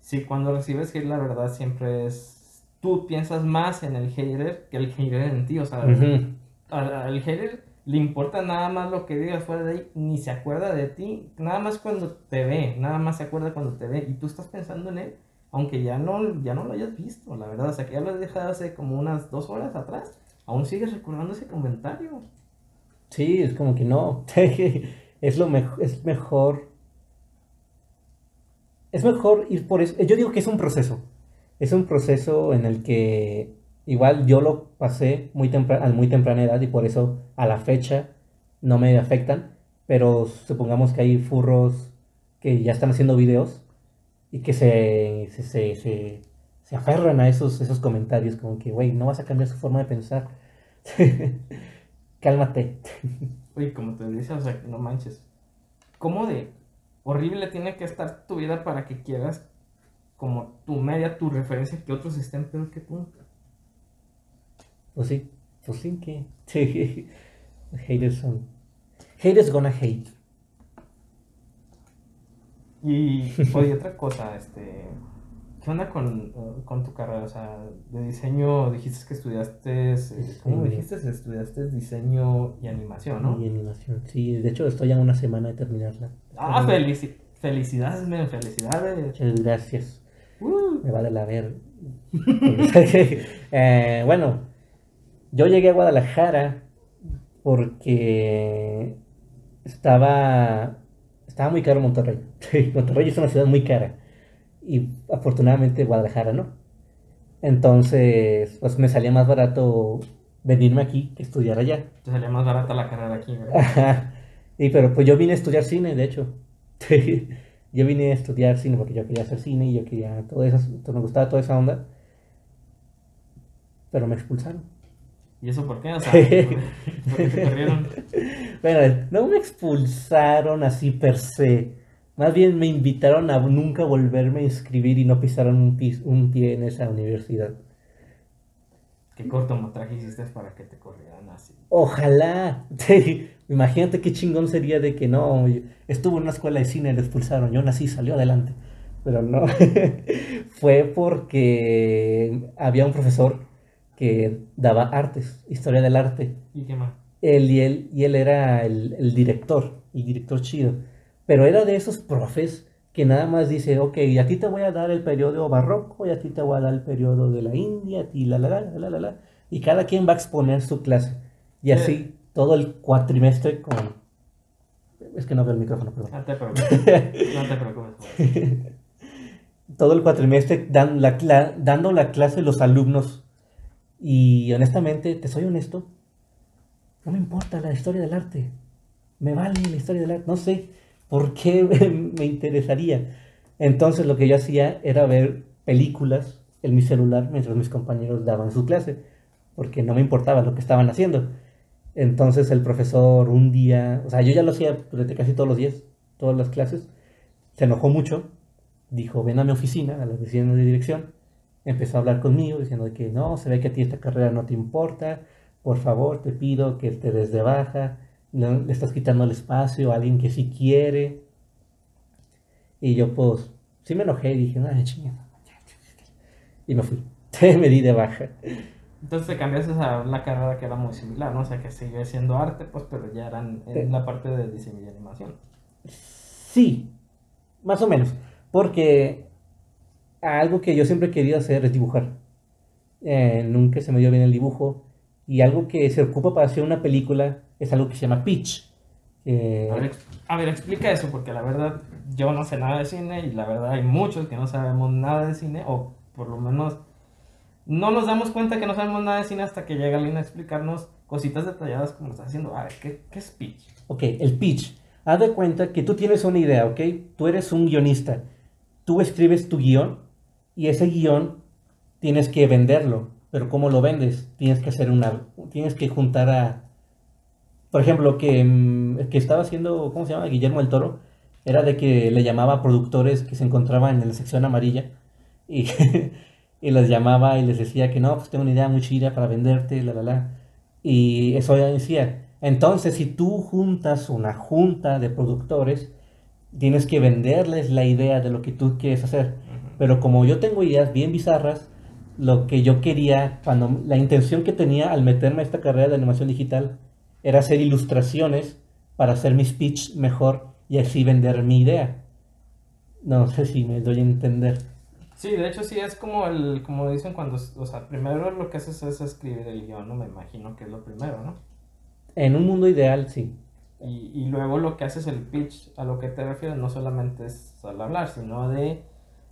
[SPEAKER 1] si cuando recibes hate la verdad siempre es, tú piensas más en el hater que el hater en ti, o sea, al, al hater le importa nada más lo que digas fuera de ahí, ni se acuerda de ti, nada más cuando te ve, nada más se acuerda cuando te ve, y tú estás pensando en él, aunque ya no, ya no lo hayas visto, la verdad, o sea, que ya lo has dejado hace como unas dos horas atrás, aún sigues recordando ese comentario.
[SPEAKER 2] Sí, es como que no. es lo mejor, es mejor. Es mejor ir por eso. Yo digo que es un proceso. Es un proceso en el que igual yo lo pasé muy a muy temprana edad y por eso a la fecha no me afectan. Pero supongamos que hay furros que ya están haciendo videos y que se, se, se, se, aferran a esos, esos comentarios, como que, güey, no vas a cambiar su forma de pensar. Cálmate.
[SPEAKER 1] Oye, como te dice, o sea, no manches. ¿Cómo de horrible tiene que estar tu vida para que quieras como tu media, tu referencia, que otros estén peor que tú?
[SPEAKER 2] Pues sí, pues sí que. Sí. Haters son. Haters gonna hate.
[SPEAKER 1] Y, oye, otra cosa, este, ¿Qué onda con, con, tu carrera? O sea, de diseño, dijiste que estudiaste, eh, ¿cómo dijiste? Estudiaste diseño y animación, ¿no?
[SPEAKER 2] Y animación, sí. De hecho, estoy ya una semana de terminarla.
[SPEAKER 1] Ah, felicidades, men, felicidades.
[SPEAKER 2] Muchas gracias. Uh. Me vale la ver. eh, bueno, yo llegué a Guadalajara porque estaba, estaba muy caro Monterrey. Monterrey es una ciudad muy cara. Y afortunadamente Guadalajara no. Entonces, pues me salía más barato venirme aquí que estudiar allá.
[SPEAKER 1] Te salía más barata la carrera aquí, ¿verdad?
[SPEAKER 2] Y pero pues yo vine a estudiar cine, de hecho. yo vine a estudiar cine porque yo quería hacer cine y yo quería todo eso, me gustaba toda esa onda. Pero me expulsaron.
[SPEAKER 1] ¿Y eso por qué? O sea, ¿por qué te corrieron?
[SPEAKER 2] Bueno, no me expulsaron así per se. Más bien me invitaron a nunca volverme a inscribir y no pisaron un, un pie en esa universidad.
[SPEAKER 1] ¿Qué cortometraje hiciste para que te corrieran así?
[SPEAKER 2] Ojalá. Imagínate qué chingón sería de que no, estuvo en una escuela de cine y le expulsaron. Yo nací, salió adelante. Pero no. Fue porque había un profesor que daba artes, historia del arte.
[SPEAKER 1] ¿Y qué más?
[SPEAKER 2] Él y él, y él era el, director, el director chido. Pero era de esos profes que nada más dice, ok, a ti te voy a dar el periodo barroco, y a ti te voy a dar el periodo de la India, y la, la, la, la, la, la, y cada quien va a exponer su clase. Y así, todo el cuatrimestre con... Es que no veo el micrófono, perdón.
[SPEAKER 1] No te preocupes. no te preocupes.
[SPEAKER 2] todo el cuatrimestre dan la, dando la clase los alumnos y honestamente, te soy honesto, no me importa la historia del arte. Me vale la historia del arte. No sé por qué me interesaría. Entonces lo que yo hacía era ver películas en mi celular mientras mis compañeros daban su clase, porque no me importaba lo que estaban haciendo. Entonces el profesor un día, o sea, yo ya lo hacía durante casi todos los días, todas las clases, se enojó mucho, dijo, ven a mi oficina, a la oficina de dirección, empezó a hablar conmigo diciendo que no, se ve que a ti esta carrera no te importa, por favor te pido que te des de baja, le, estás quitando el espacio a alguien que sí quiere. Y yo pues sí me enojé y dije, ay, chingada. Y me fui, me di de baja.
[SPEAKER 1] Entonces te cambiaste a una carrera que era muy similar, ¿no? O sea, que sigue siendo arte, pues, pero ya eran en la parte de diseño y animación.
[SPEAKER 2] Sí, más o menos. Porque algo que yo siempre he querido hacer es dibujar. Eh, nunca se me dio bien el dibujo. Y algo que se ocupa para hacer una película es algo que se llama pitch.
[SPEAKER 1] Eh, a, ver, explica eso, porque la verdad yo no sé nada de cine y la verdad hay muchos que no sabemos nada de cine, o por lo menos no nos damos cuenta que no sabemos nada de cine hasta que llega alguien a explicarnos cositas detalladas como está haciendo. A ver, ¿qué, ¿qué, es pitch?
[SPEAKER 2] Ok, el pitch. Haz de cuenta que tú tienes una idea, ¿ok? Tú eres un guionista. Tú escribes tu guion y ese guion tienes que venderlo. Pero ¿cómo lo vendes? Tienes que hacer una... Tienes que juntar a... Por ejemplo, que, mm, que estaba haciendo, ¿cómo se llama? Guillermo el Toro. Era de que le llamaba a productores que se encontraban en la sección amarilla. Y, y les llamaba y les decía que no, pues tengo una idea muy chida para venderte, la, la, la. Y eso ya decía. Entonces, si tú juntas una junta de productores, tienes que venderles la idea de lo que tú quieres hacer. Pero como yo tengo ideas bien bizarras, lo que yo quería, cuando la intención que tenía al meterme a esta carrera de animación digital era hacer ilustraciones para hacer mi speech mejor y así vender mi idea. No sé si me doy a entender.
[SPEAKER 1] Sí, de hecho sí es como el, como dicen cuando, o sea, primero lo que haces es escribir el guion, no me imagino que es lo primero, ¿no?
[SPEAKER 2] En un mundo ideal, sí.
[SPEAKER 1] Y, y luego lo que haces el pitch, a lo que te refieres, no solamente es al hablar, sino de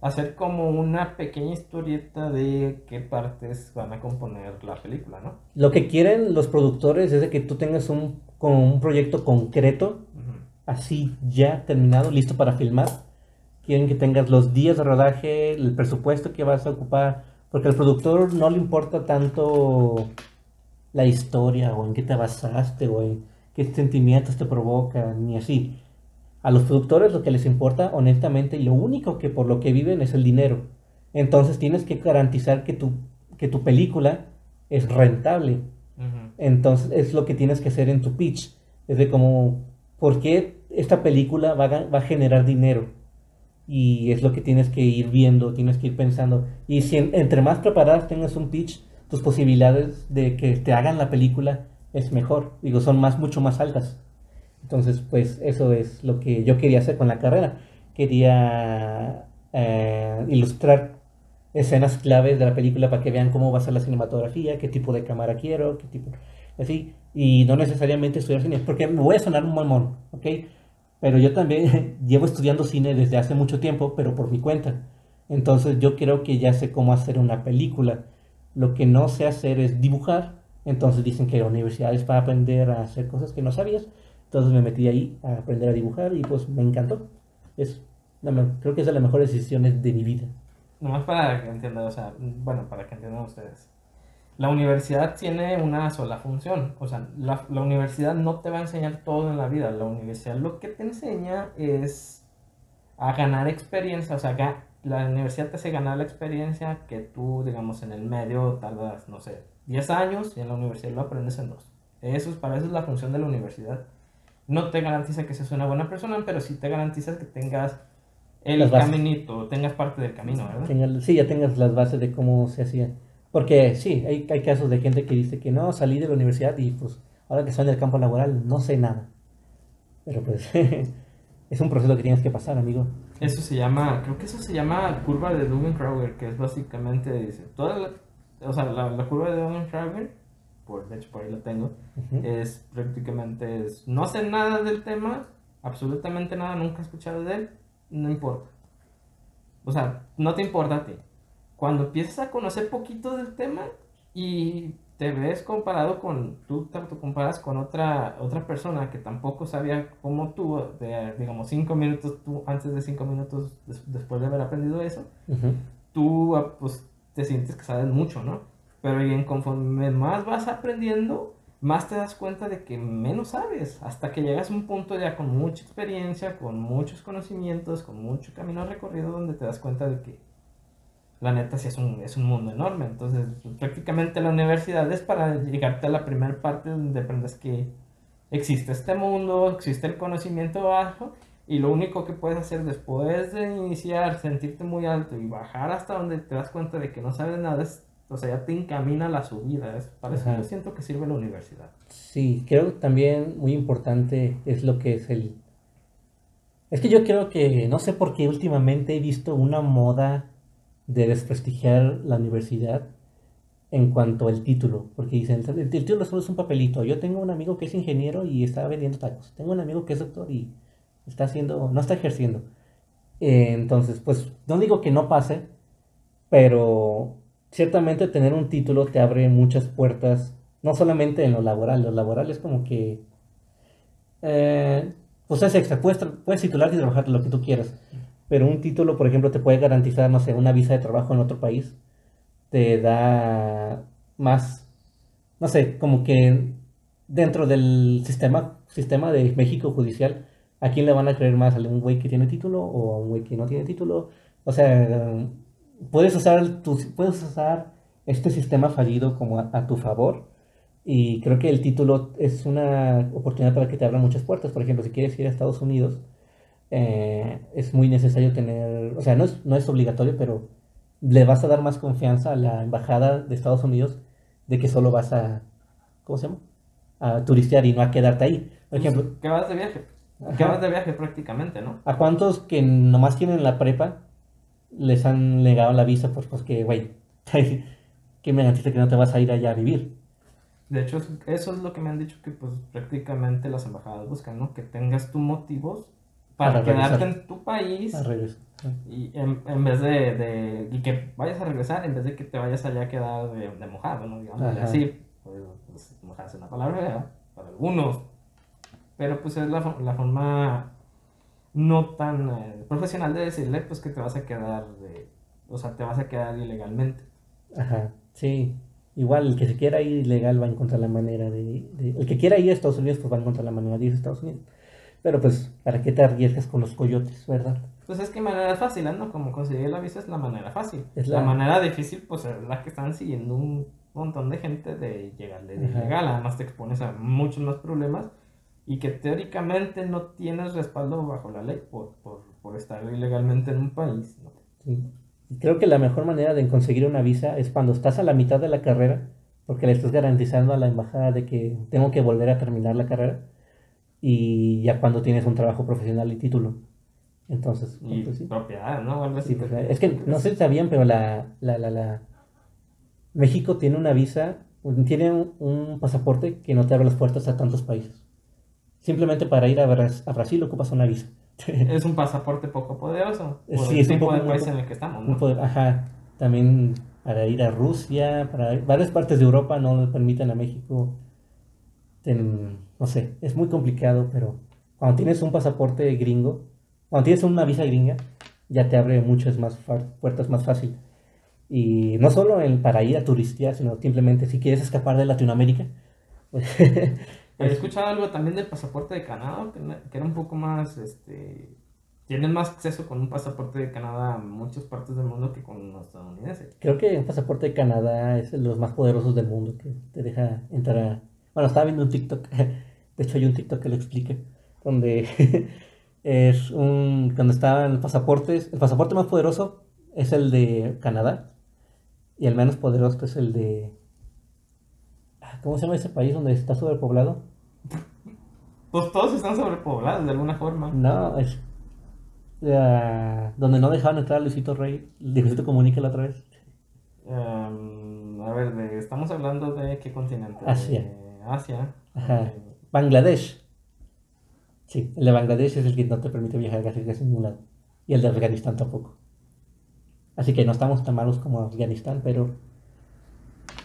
[SPEAKER 1] hacer como una pequeña historieta de qué partes van a componer la película, ¿no?
[SPEAKER 2] Lo que quieren los productores es de que tú tengas un, como un proyecto concreto, así ya terminado, listo para filmar. Quieren que tengas los días de rodaje, el presupuesto que vas a ocupar, porque al productor no le importa tanto la historia o en qué te basaste o en qué sentimientos te provocan, ni así. A los productores lo que les importa, honestamente, y lo único que por lo que viven es el dinero. Entonces tienes que garantizar que tu, que tu película es rentable. Entonces es lo que tienes que hacer en tu pitch. Es de como, ¿por qué esta película va a, va a generar dinero? y es lo que tienes que ir viendo, tienes que ir pensando. Y si entre más preparadas tengas un pitch, tus posibilidades de que te hagan la película es mejor, digo, son más, mucho más altas. Entonces, pues eso es lo que yo quería hacer con la carrera. Quería eh, ilustrar escenas claves de la película para que vean cómo va a ser la cinematografía, qué tipo de cámara quiero, qué tipo, así, y no necesariamente estudiar cine, porque me voy a sonar un mamón, ¿ok? Pero yo también llevo estudiando cine desde hace mucho tiempo, pero por mi cuenta. Entonces yo creo que ya sé cómo hacer una película. Lo que no sé hacer es dibujar. Entonces dicen que la universidad para aprender a hacer cosas que no sabías. Entonces me metí ahí a aprender a dibujar y pues me encantó. Es creo que es de las mejores decisiones de mi vida.
[SPEAKER 1] Nomás para que entiendan, o sea, bueno, para que entiendan ustedes. La universidad tiene una sola función, o sea, la, la, universidad no te va a enseñar todo en la vida, la universidad lo que te enseña es a ganar experiencia, o sea, la universidad te hace ganar la experiencia que tú, digamos, en el medio tardas, no sé, 10 años y en la universidad lo aprendes en dos. Eso es, para eso es la función de la universidad. No te garantiza que seas una buena persona, pero sí te garantiza que tengas el caminito, tengas parte del camino, ¿verdad?
[SPEAKER 2] sí, ya tengas las bases de cómo se hacía. Porque sí, hay, hay casos de gente que dice que no, salí de la universidad y pues ahora que estoy en el campo laboral no sé nada. Pero pues es un proceso que tienes que pasar, amigo.
[SPEAKER 1] Eso se llama, creo que eso se llama curva de Dunning-Kruger, que es básicamente, dice, toda la, o sea, la, curva de Dunning-Kruger, por, de hecho por ahí la tengo, es prácticamente, es, no sé nada del tema, absolutamente nada, nunca he escuchado de él, no importa. O sea, no te importa a ti. Cuando empiezas a conocer poquito del tema y te ves comparado con, tú te comparas con otra, otra persona que tampoco sabía cómo tú, de, digamos, cinco minutos, tú, antes de cinco minutos después de haber aprendido eso, tú ah, pues te sientes que sabes mucho, ¿no? Pero bien, conforme más vas aprendiendo, más te das cuenta de que menos sabes, hasta que llegas a un punto ya con mucha experiencia, con muchos conocimientos, con mucho camino recorrido, donde te das cuenta de que la neta sí es un, es un mundo enorme. Entonces, prácticamente la universidad es para llegarte a la primera parte donde aprendes que existe este mundo, existe el conocimiento bajo, y lo único que puedes hacer después de iniciar, sentirte muy alto y bajar hasta donde te das cuenta de que no sabes nada es o sea, ya te encamina la subida. Es, para eso yo siento que sirve la universidad.
[SPEAKER 2] Sí, creo que también muy importante es lo que es el... Es que yo creo que, no sé por qué últimamente he visto una moda de desprestigiar la universidad en cuanto al título, porque dicen, el título solo es un papelito. Yo tengo un amigo que es ingeniero y está vendiendo tacos. Tengo un amigo que es doctor y está haciendo, no está ejerciendo. Eh, entonces, pues no digo que no pase, pero ciertamente tener un título te abre muchas puertas, no solamente en lo laboral, lo laboral es como que, eh, pues es extra, puedes, puedes titularte y trabajar lo que tú quieras, pero un título, por ejemplo, te puede garantizar, no sé, una visa de trabajo en otro país, te da más, no sé, como que dentro del sistema, sistema de México judicial, ¿a quién le van a creer más? ¿A un güey que tiene título o a un güey que no tiene título? O sea, puedes usar, tu, puedes usar este sistema fallido como a, tu favor. Y creo que el título es una oportunidad para que te abran muchas puertas. Por ejemplo, si quieres ir a Estados Unidos, eh, es muy necesario tener, o sea, no es, no es obligatorio, pero le vas a dar más confianza a la embajada de Estados Unidos de que solo vas a, ¿cómo se llama? A turistear y no a quedarte ahí. Por pues, ejemplo,
[SPEAKER 1] ¿qué vas de viaje? ¿Qué vas de viaje prácticamente, no?
[SPEAKER 2] ¿A cuántos que nomás tienen la prepa les han negado la visa, pues, pues que, güey, ¿qué me garantiza que no te vas a ir allá a vivir?
[SPEAKER 1] De hecho, eso es lo que me han dicho que pues prácticamente las embajadas buscan, ¿no? Que tengas tus motivos para, quedarte en tu país y en, vez de, y que vayas a regresar en vez de que te vayas allá a quedar de, mojado, ¿no? Digamos así, pues, pues mojarse una palabra para algunos, pero pues es la, la forma no tan eh, profesional de decirle pues que te vas a quedar de, o sea, te vas a quedar ilegalmente.
[SPEAKER 2] Ajá, sí. Igual el que se quiera ir ilegal va a encontrar la manera de, El que quiera ir a Estados Unidos pues va a encontrar la manera de ir a Estados Unidos. Pero pues, ¿para qué te arriesgas con los coyotes, verdad?
[SPEAKER 1] Pues es que manera fácil, ¿no? Como conseguir la visa es la manera fácil. Es la... manera difícil pues es la que están siguiendo un montón de gente de llegarle de ilegal. Además te expones a muchos más problemas y que teóricamente no tienes respaldo bajo la ley por, por, por estar ilegalmente en un país. ¿no?
[SPEAKER 2] Sí. Creo que la mejor manera de conseguir una visa es cuando estás a la mitad de la carrera, porque le estás garantizando a la embajada de que tengo que volver a terminar la carrera, y ya cuando tienes un trabajo profesional y título. Entonces,
[SPEAKER 1] Y
[SPEAKER 2] pues sí.
[SPEAKER 1] propiedad, ¿no? Algo así.
[SPEAKER 2] Sí, pues, es que no sé si sabían, pero la, la, la, la- México tiene una visa, tiene un, un pasaporte que no te abre las puertas a tantos países. Simplemente para ir a, Bras- a Brasil ocupas una visa.
[SPEAKER 1] Es un pasaporte poco poderoso. Por
[SPEAKER 2] Sí,
[SPEAKER 1] el
[SPEAKER 2] es un poco-
[SPEAKER 1] de país en el que estamos, ¿no?
[SPEAKER 2] poder- ajá, también para ir a Rusia, para varias partes de Europa no le permiten a México. ten- no sé, es muy complicado, pero cuando tienes un pasaporte gringo, cuando tienes una visa gringa, ya te abre muchas más puertas más fácil. Y no solo en- para ir a turistear, sino simplemente si quieres escapar de Latinoamérica. pues,
[SPEAKER 1] He escuchado algo también del pasaporte de Canadá, que, era un poco más, este... Tienes más acceso con un pasaporte de Canadá a muchas partes del mundo que con los estadounidenses.
[SPEAKER 2] Creo que un pasaporte de Canadá es de los más poderosos del mundo que te deja entrar a... Bueno, estaba viendo un TikTok, de hecho hay un TikTok que lo explica, donde es un... Cuando estaban pasaportes, el pasaporte más poderoso es el de Canadá y el menos poderoso es el de... ¿Cómo se llama ese país donde está sobrepoblado?
[SPEAKER 1] Pues todos están sobrepoblados de alguna forma.
[SPEAKER 2] No, es... ah, donde no dejaban entrar a Luisito Rey, Luisito Comunica la otra vez.
[SPEAKER 1] Em, a ver, de- estamos hablando de qué continente?
[SPEAKER 2] Asia.
[SPEAKER 1] De Asia.
[SPEAKER 2] Ajá. Bangladesh. Sí, el de Bangladesh es el que no te permite viajar casi casi a ningún lado. Y el de Afganistán tampoco. Así que no estamos tan malos como Afganistán, pero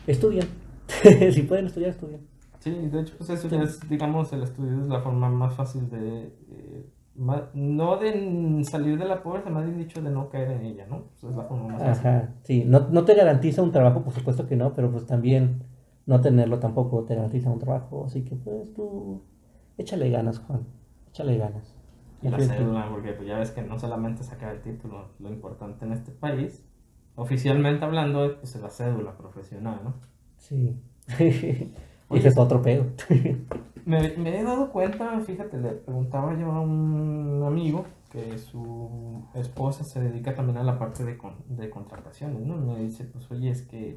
[SPEAKER 2] estudian. si pueden estudiar, estudian.
[SPEAKER 1] Sí, de hecho, pues eso ya es, digamos, el estudio es la forma más fácil de, eh, ma- no de salir de la pobreza, más bien dicho, de no caer en ella, ¿no? Pues es la forma más fácil.
[SPEAKER 2] Ajá, sí. No, no te garantiza un trabajo, por supuesto que no, pero pues también no tenerlo tampoco te garantiza un trabajo. Así que pues tú échale ganas, Juan. Échale ganas.
[SPEAKER 1] Y la cédula, porque pues ya ves que no solamente sacar el título, lo importante en este país, oficialmente hablando, pues es la cédula profesional, ¿no?
[SPEAKER 2] Sí. Ese es otro pedo.
[SPEAKER 1] Me, me he dado cuenta, fíjate, le preguntaba yo a un amigo que su esposa se dedica también a la parte de, con- de contrataciones, ¿no? Me dice, pues oye, es que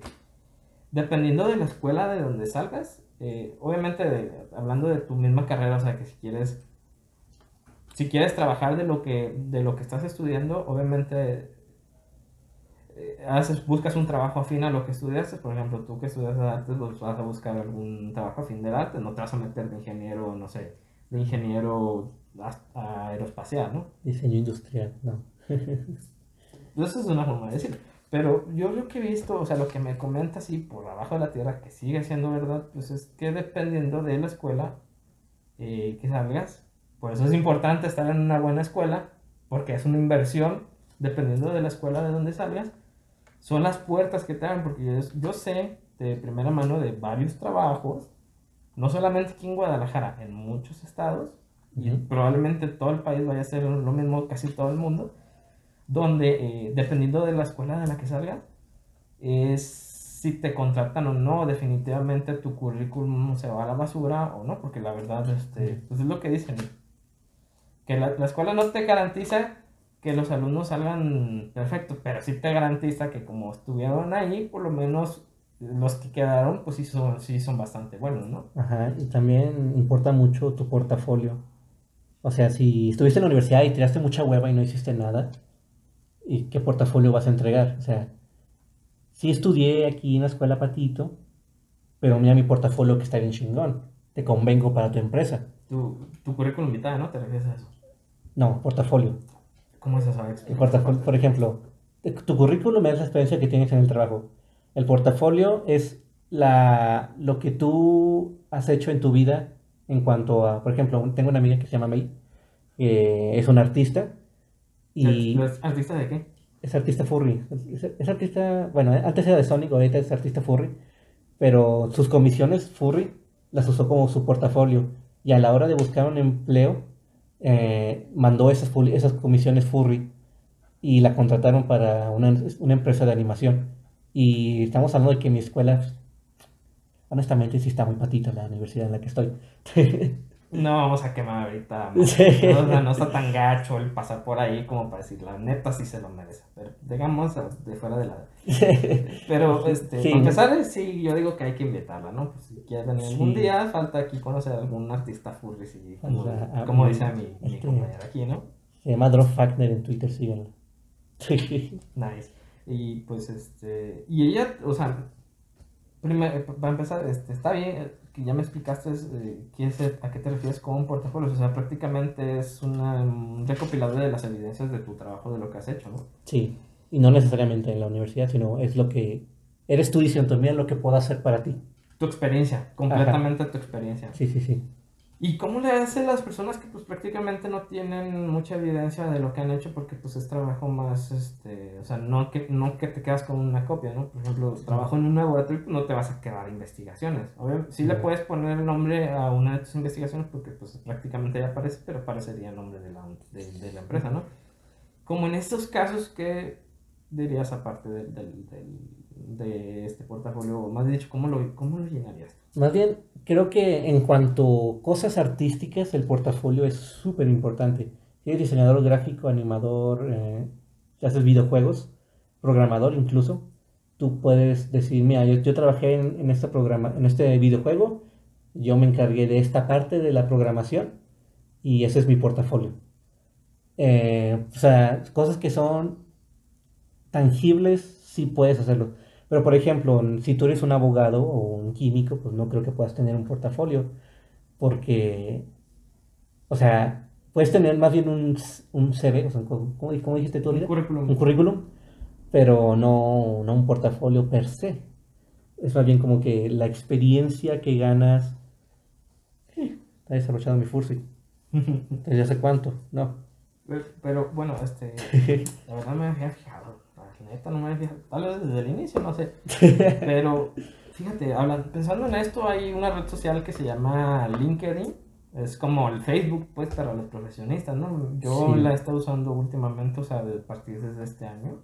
[SPEAKER 1] dependiendo de la escuela de donde salgas, eh, obviamente de- hablando de tu misma carrera, o sea, que si quieres, si quieres trabajar de lo que, de lo que estás estudiando, obviamente eh, haces, buscas un trabajo afín a lo que estudiaste, por ejemplo, tú que estudias artes, pues vas a buscar algún trabajo afín del arte, no te vas a meter de ingeniero, no sé, de ingeniero a- aeroespacial, ¿no?
[SPEAKER 2] Diseño industrial, no.
[SPEAKER 1] Eso es una forma de decirlo. Pero yo lo que he visto, o sea, lo que me comenta así por abajo de la tierra, que sigue siendo verdad, pues es que dependiendo de la escuela eh, que salgas, por eso es importante estar en una buena escuela, porque es una inversión, dependiendo de la escuela de donde salgas, son las puertas que te dan, porque yo, yo sé de primera mano de varios trabajos, no solamente aquí en Guadalajara, en muchos estados, y
[SPEAKER 2] Ujú.
[SPEAKER 1] probablemente todo el país vaya a ser lo mismo, casi todo el mundo, donde eh, dependiendo de la escuela de la que salgas, es si te contratan o no, definitivamente tu currículum se va a la basura o no, porque la verdad, este, pues es lo que dicen, que la, la escuela no te garantiza que los alumnos salgan perfectos, pero sí te garantiza que como estuvieron ahí, por lo menos los que quedaron, pues sí son, sí son bastante buenos, ¿no?
[SPEAKER 2] Ajá, y también importa mucho tu portafolio. O sea, si estuviste en la universidad y tiraste mucha hueva y no hiciste nada, ¿y qué portafolio vas a entregar? O sea, sí estudié aquí en la escuela Patito, pero mira mi portafolio que está bien chingón. Te convengo para tu empresa.
[SPEAKER 1] Tu, tu currículum vitae, ¿no? ¿Te refieres a eso?
[SPEAKER 2] No, portafolio.
[SPEAKER 1] ¿Cómo es eso?
[SPEAKER 2] El portafolio, por ejemplo, eh, tu currículum es la experiencia que tienes en el trabajo. El portafolio es la, lo que tú has hecho en tu vida en cuanto a, por ejemplo, tengo una amiga que se llama May, que es una artista y
[SPEAKER 1] ¿Los artistas de qué?
[SPEAKER 2] es artista furry. Es, es artista, bueno, antes era de Sonic, ahorita es artista furry, pero sus comisiones furry las usó como su portafolio y a la hora de buscar un empleo eh, mandó esas, esas comisiones furry y la contrataron para una, una empresa de animación. Y estamos hablando de que mi escuela, honestamente, sí está muy patita la universidad en la que estoy.
[SPEAKER 1] No vamos a quemar ahorita. O sea, no está tan gacho el pasar por ahí como para decir, la neta sí se lo merece. Pero digamos, de fuera de la. Pero, este, sí, empezar, sí, yo digo que hay que invitarla, ¿no? Pues si quiere venir algún día, falta aquí conocer a algún artista furry, como, como dice mi, mi este, compañera aquí, ¿no?
[SPEAKER 2] Se llama Drop Fagner en Twitter, síganlo.
[SPEAKER 1] nice. Y pues, este. Y ella, o sea, primero, para empezar, este, está bien que ya me explicaste eh, qué es, a qué te refieres con un portafolio. O sea, prácticamente es una, un recopilado de las evidencias de tu trabajo, de lo que has hecho, ¿no?
[SPEAKER 2] Sí, y no necesariamente en la universidad, sino es lo que eres tú diciendo, mira lo que puedo hacer para ti.
[SPEAKER 1] Tu experiencia, completamente tu experiencia.
[SPEAKER 2] Sí, sí, sí.
[SPEAKER 1] ¿Y cómo le hacen las personas que pues prácticamente no tienen mucha evidencia de lo que han hecho porque pues es trabajo más, este, o sea, no que, no que te quedas con una copia, ¿no? Por ejemplo, trabajo en un laboratorio pues, no te vas a quedar investigaciones. Obviamente, sí le puedes poner el nombre a una de tus investigaciones porque pues prácticamente ya aparece, pero aparecería el nombre de la, de, la empresa, ¿no? Como en estos casos, ¿qué dirías aparte del, del, de este portafolio? Más dicho, ¿cómo lo, cómo lo llenarías?
[SPEAKER 2] Más bien, creo que en cuanto a cosas artísticas, el portafolio es súper importante. Si eres diseñador gráfico, animador, eh, haces videojuegos, programador incluso, tú puedes decir, mira, yo, trabajé en, este programa, en este videojuego, yo me encargué de esta parte de la programación y ese es mi portafolio. Eh, o sea, cosas que son tangibles, sí puedes hacerlo. Pero, por ejemplo, si tú eres un abogado o un químico, pues no creo que puedas tener un portafolio. Porque, o sea, puedes tener más bien un, un CV, o sea, ¿cómo, dijiste tú?
[SPEAKER 1] Un currículum.
[SPEAKER 2] Un currículum, pero no, no un portafolio per se. Es más bien como que la experiencia que ganas. Eh, está desarrollado mi Fursi. Desde hace cuánto, ¿no?
[SPEAKER 1] Pero, bueno, este. La verdad me había fijado neta no me tal vez desde el inicio, no sé. Pero fíjate, pensando en esto, hay una red social que se llama LinkedIn. Es como el Facebook, pues, para los profesionistas, ¿no? Yo la he estado usando últimamente, o sea, a partir desde este año,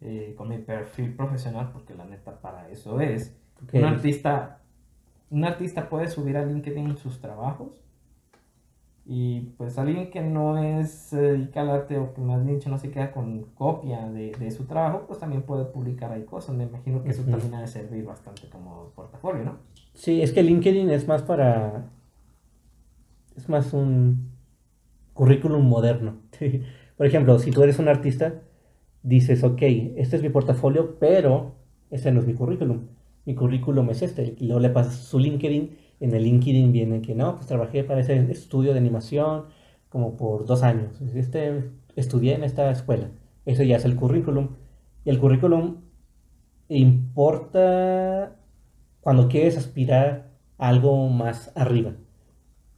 [SPEAKER 1] eh, con mi perfil profesional, porque la neta para eso es. Un artista, un artista puede subir a LinkedIn sus trabajos y pues alguien que no es, se dedica al arte o que más dicho no se queda con copia de, de, su trabajo, pues también puede publicar ahí cosas. Me imagino que eso también ha de servir bastante como portafolio, ¿no?
[SPEAKER 2] Sí, es que LinkedIn es más para... Es más un currículum moderno. Por ejemplo, si tú eres un artista, dices, ok, este es mi portafolio, pero ese no es mi currículum. Mi currículum es este. Y luego le pasas su LinkedIn en el LinkedIn viene que no, pues trabajé para ese estudio de animación como por dos años. Este, estudié en esta escuela. Eso ya es el currículum. Y el currículum importa cuando quieres aspirar a algo más arriba.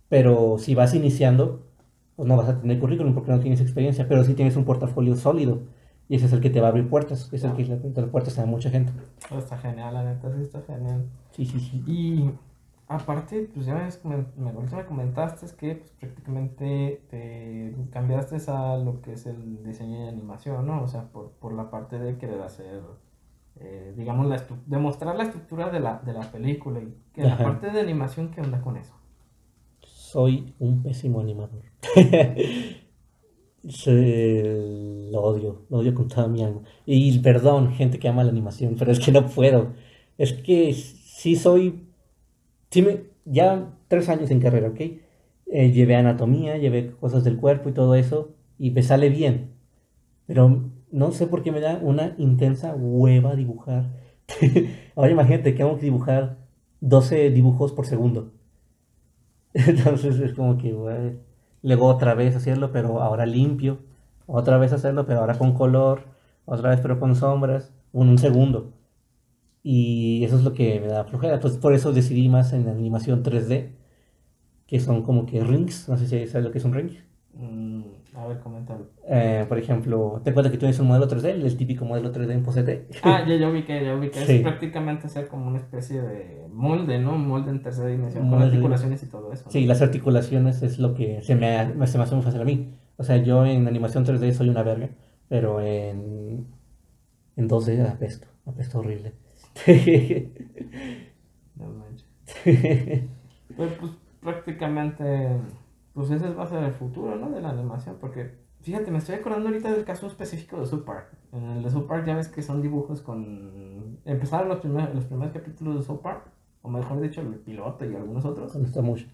[SPEAKER 2] Pero si vas iniciando, pues no vas a tener currículum porque no tienes experiencia, pero si tienes un portafolio sólido. Y ese es el que te va a abrir puertas, es el que le abre puertas a mucha gente.
[SPEAKER 1] está genial, la neta, sí está genial.
[SPEAKER 2] Sí, sí, sí.
[SPEAKER 1] Y Aparte, pues ya me, me, me comentaste que pues, prácticamente te cambiaste a lo que es el diseño de animación, ¿no? O sea, por, por la parte de querer hacer, eh, digamos, la demostrar la estructura de la, de la película. Y que la parte de animación, ¿qué onda con eso?
[SPEAKER 2] Soy un pésimo animador. lo odio, lo odio con toda mi alma. Y perdón, gente que ama la animación, pero es que no puedo. Es que sí soy sí me, ya tres años en carrera, ¿ok? Eh, llevé anatomía, llevé cosas del cuerpo y todo eso, y me sale bien. Pero no sé por qué me da una intensa hueva dibujar. Ahora imagínate que tengo que dibujar 12 dibujos por segundo. Entonces es como que, luego otra vez hacerlo, pero ahora limpio. Otra vez hacerlo, pero ahora con color. Otra vez, pero con sombras. Un, un segundo. Y eso es lo que me da flojera. Entonces, por eso decidí más en animación 3D, que son como que rings. No sé si sabes lo que es un ring.
[SPEAKER 1] Mm, a ver, coméntalo.
[SPEAKER 2] Eh, por ejemplo, ¿te acuerdas que tú tienes un modelo 3D? El típico modelo 3D en POSET.
[SPEAKER 1] Ah, ya yo vi que, ya vi que es prácticamente ser como una especie de molde, ¿no? Un molde en tercera dimensión, con articulaciones y todo eso.
[SPEAKER 2] Sí, las articulaciones es lo que se me, se me hace muy fácil a mí. O sea, yo en animación 3D soy una verga, pero en, en 2D apesto, apesto horrible
[SPEAKER 1] no manches. pues, prácticamente, pues ese va a ser el futuro, ¿no? De la animación, porque fíjate, me estoy acordando ahorita del caso específico de South Park. En el de South Park ya ves que son dibujos con... Empezaron los, primeros los primeros capítulos de South Park, o mejor dicho, el piloto y algunos otros.
[SPEAKER 2] Con stop motion.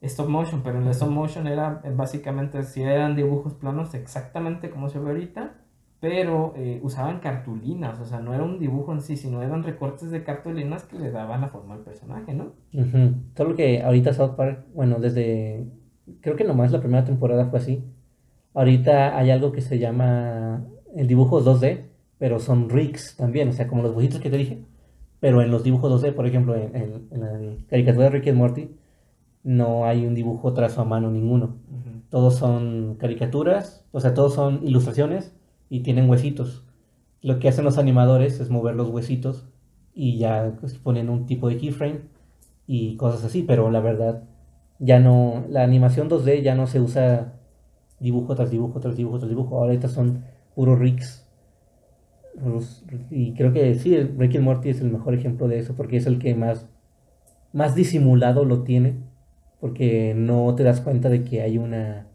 [SPEAKER 1] Stop motion, pero en el stop motion era eh, básicamente, si eran dibujos planos exactamente como se ve ahorita, pero eh, usaban cartulinas, o sea, no era un dibujo en sí, sino eran recortes de cartulinas que le daban la forma al personaje, ¿no?
[SPEAKER 2] Ujú. Solo que ahorita South Park, bueno, desde. Creo que nomás la primera temporada fue así. Ahorita hay algo que se llama el dibujo 2D, pero son rigs también, o sea, como los dibujitos que te dije. Pero en los dibujos 2D, por ejemplo, en, en- en la caricatura de Rick and Morty, no hay un dibujo trazo a mano ninguno. Todos son caricaturas, o sea, todos son ilustraciones y tienen huesitos. Lo que hacen los animadores es mover los huesitos y ya pues, ponen un tipo de keyframe y cosas así, pero la verdad, ya no, la animación 2D ya no se usa dibujo tras dibujo tras dibujo tras dibujo, ahorita son puros rigs. Y creo que sí, Rick and Morty es el mejor ejemplo de eso, porque es el que más, más disimulado lo tiene, porque no te das cuenta de que hay una...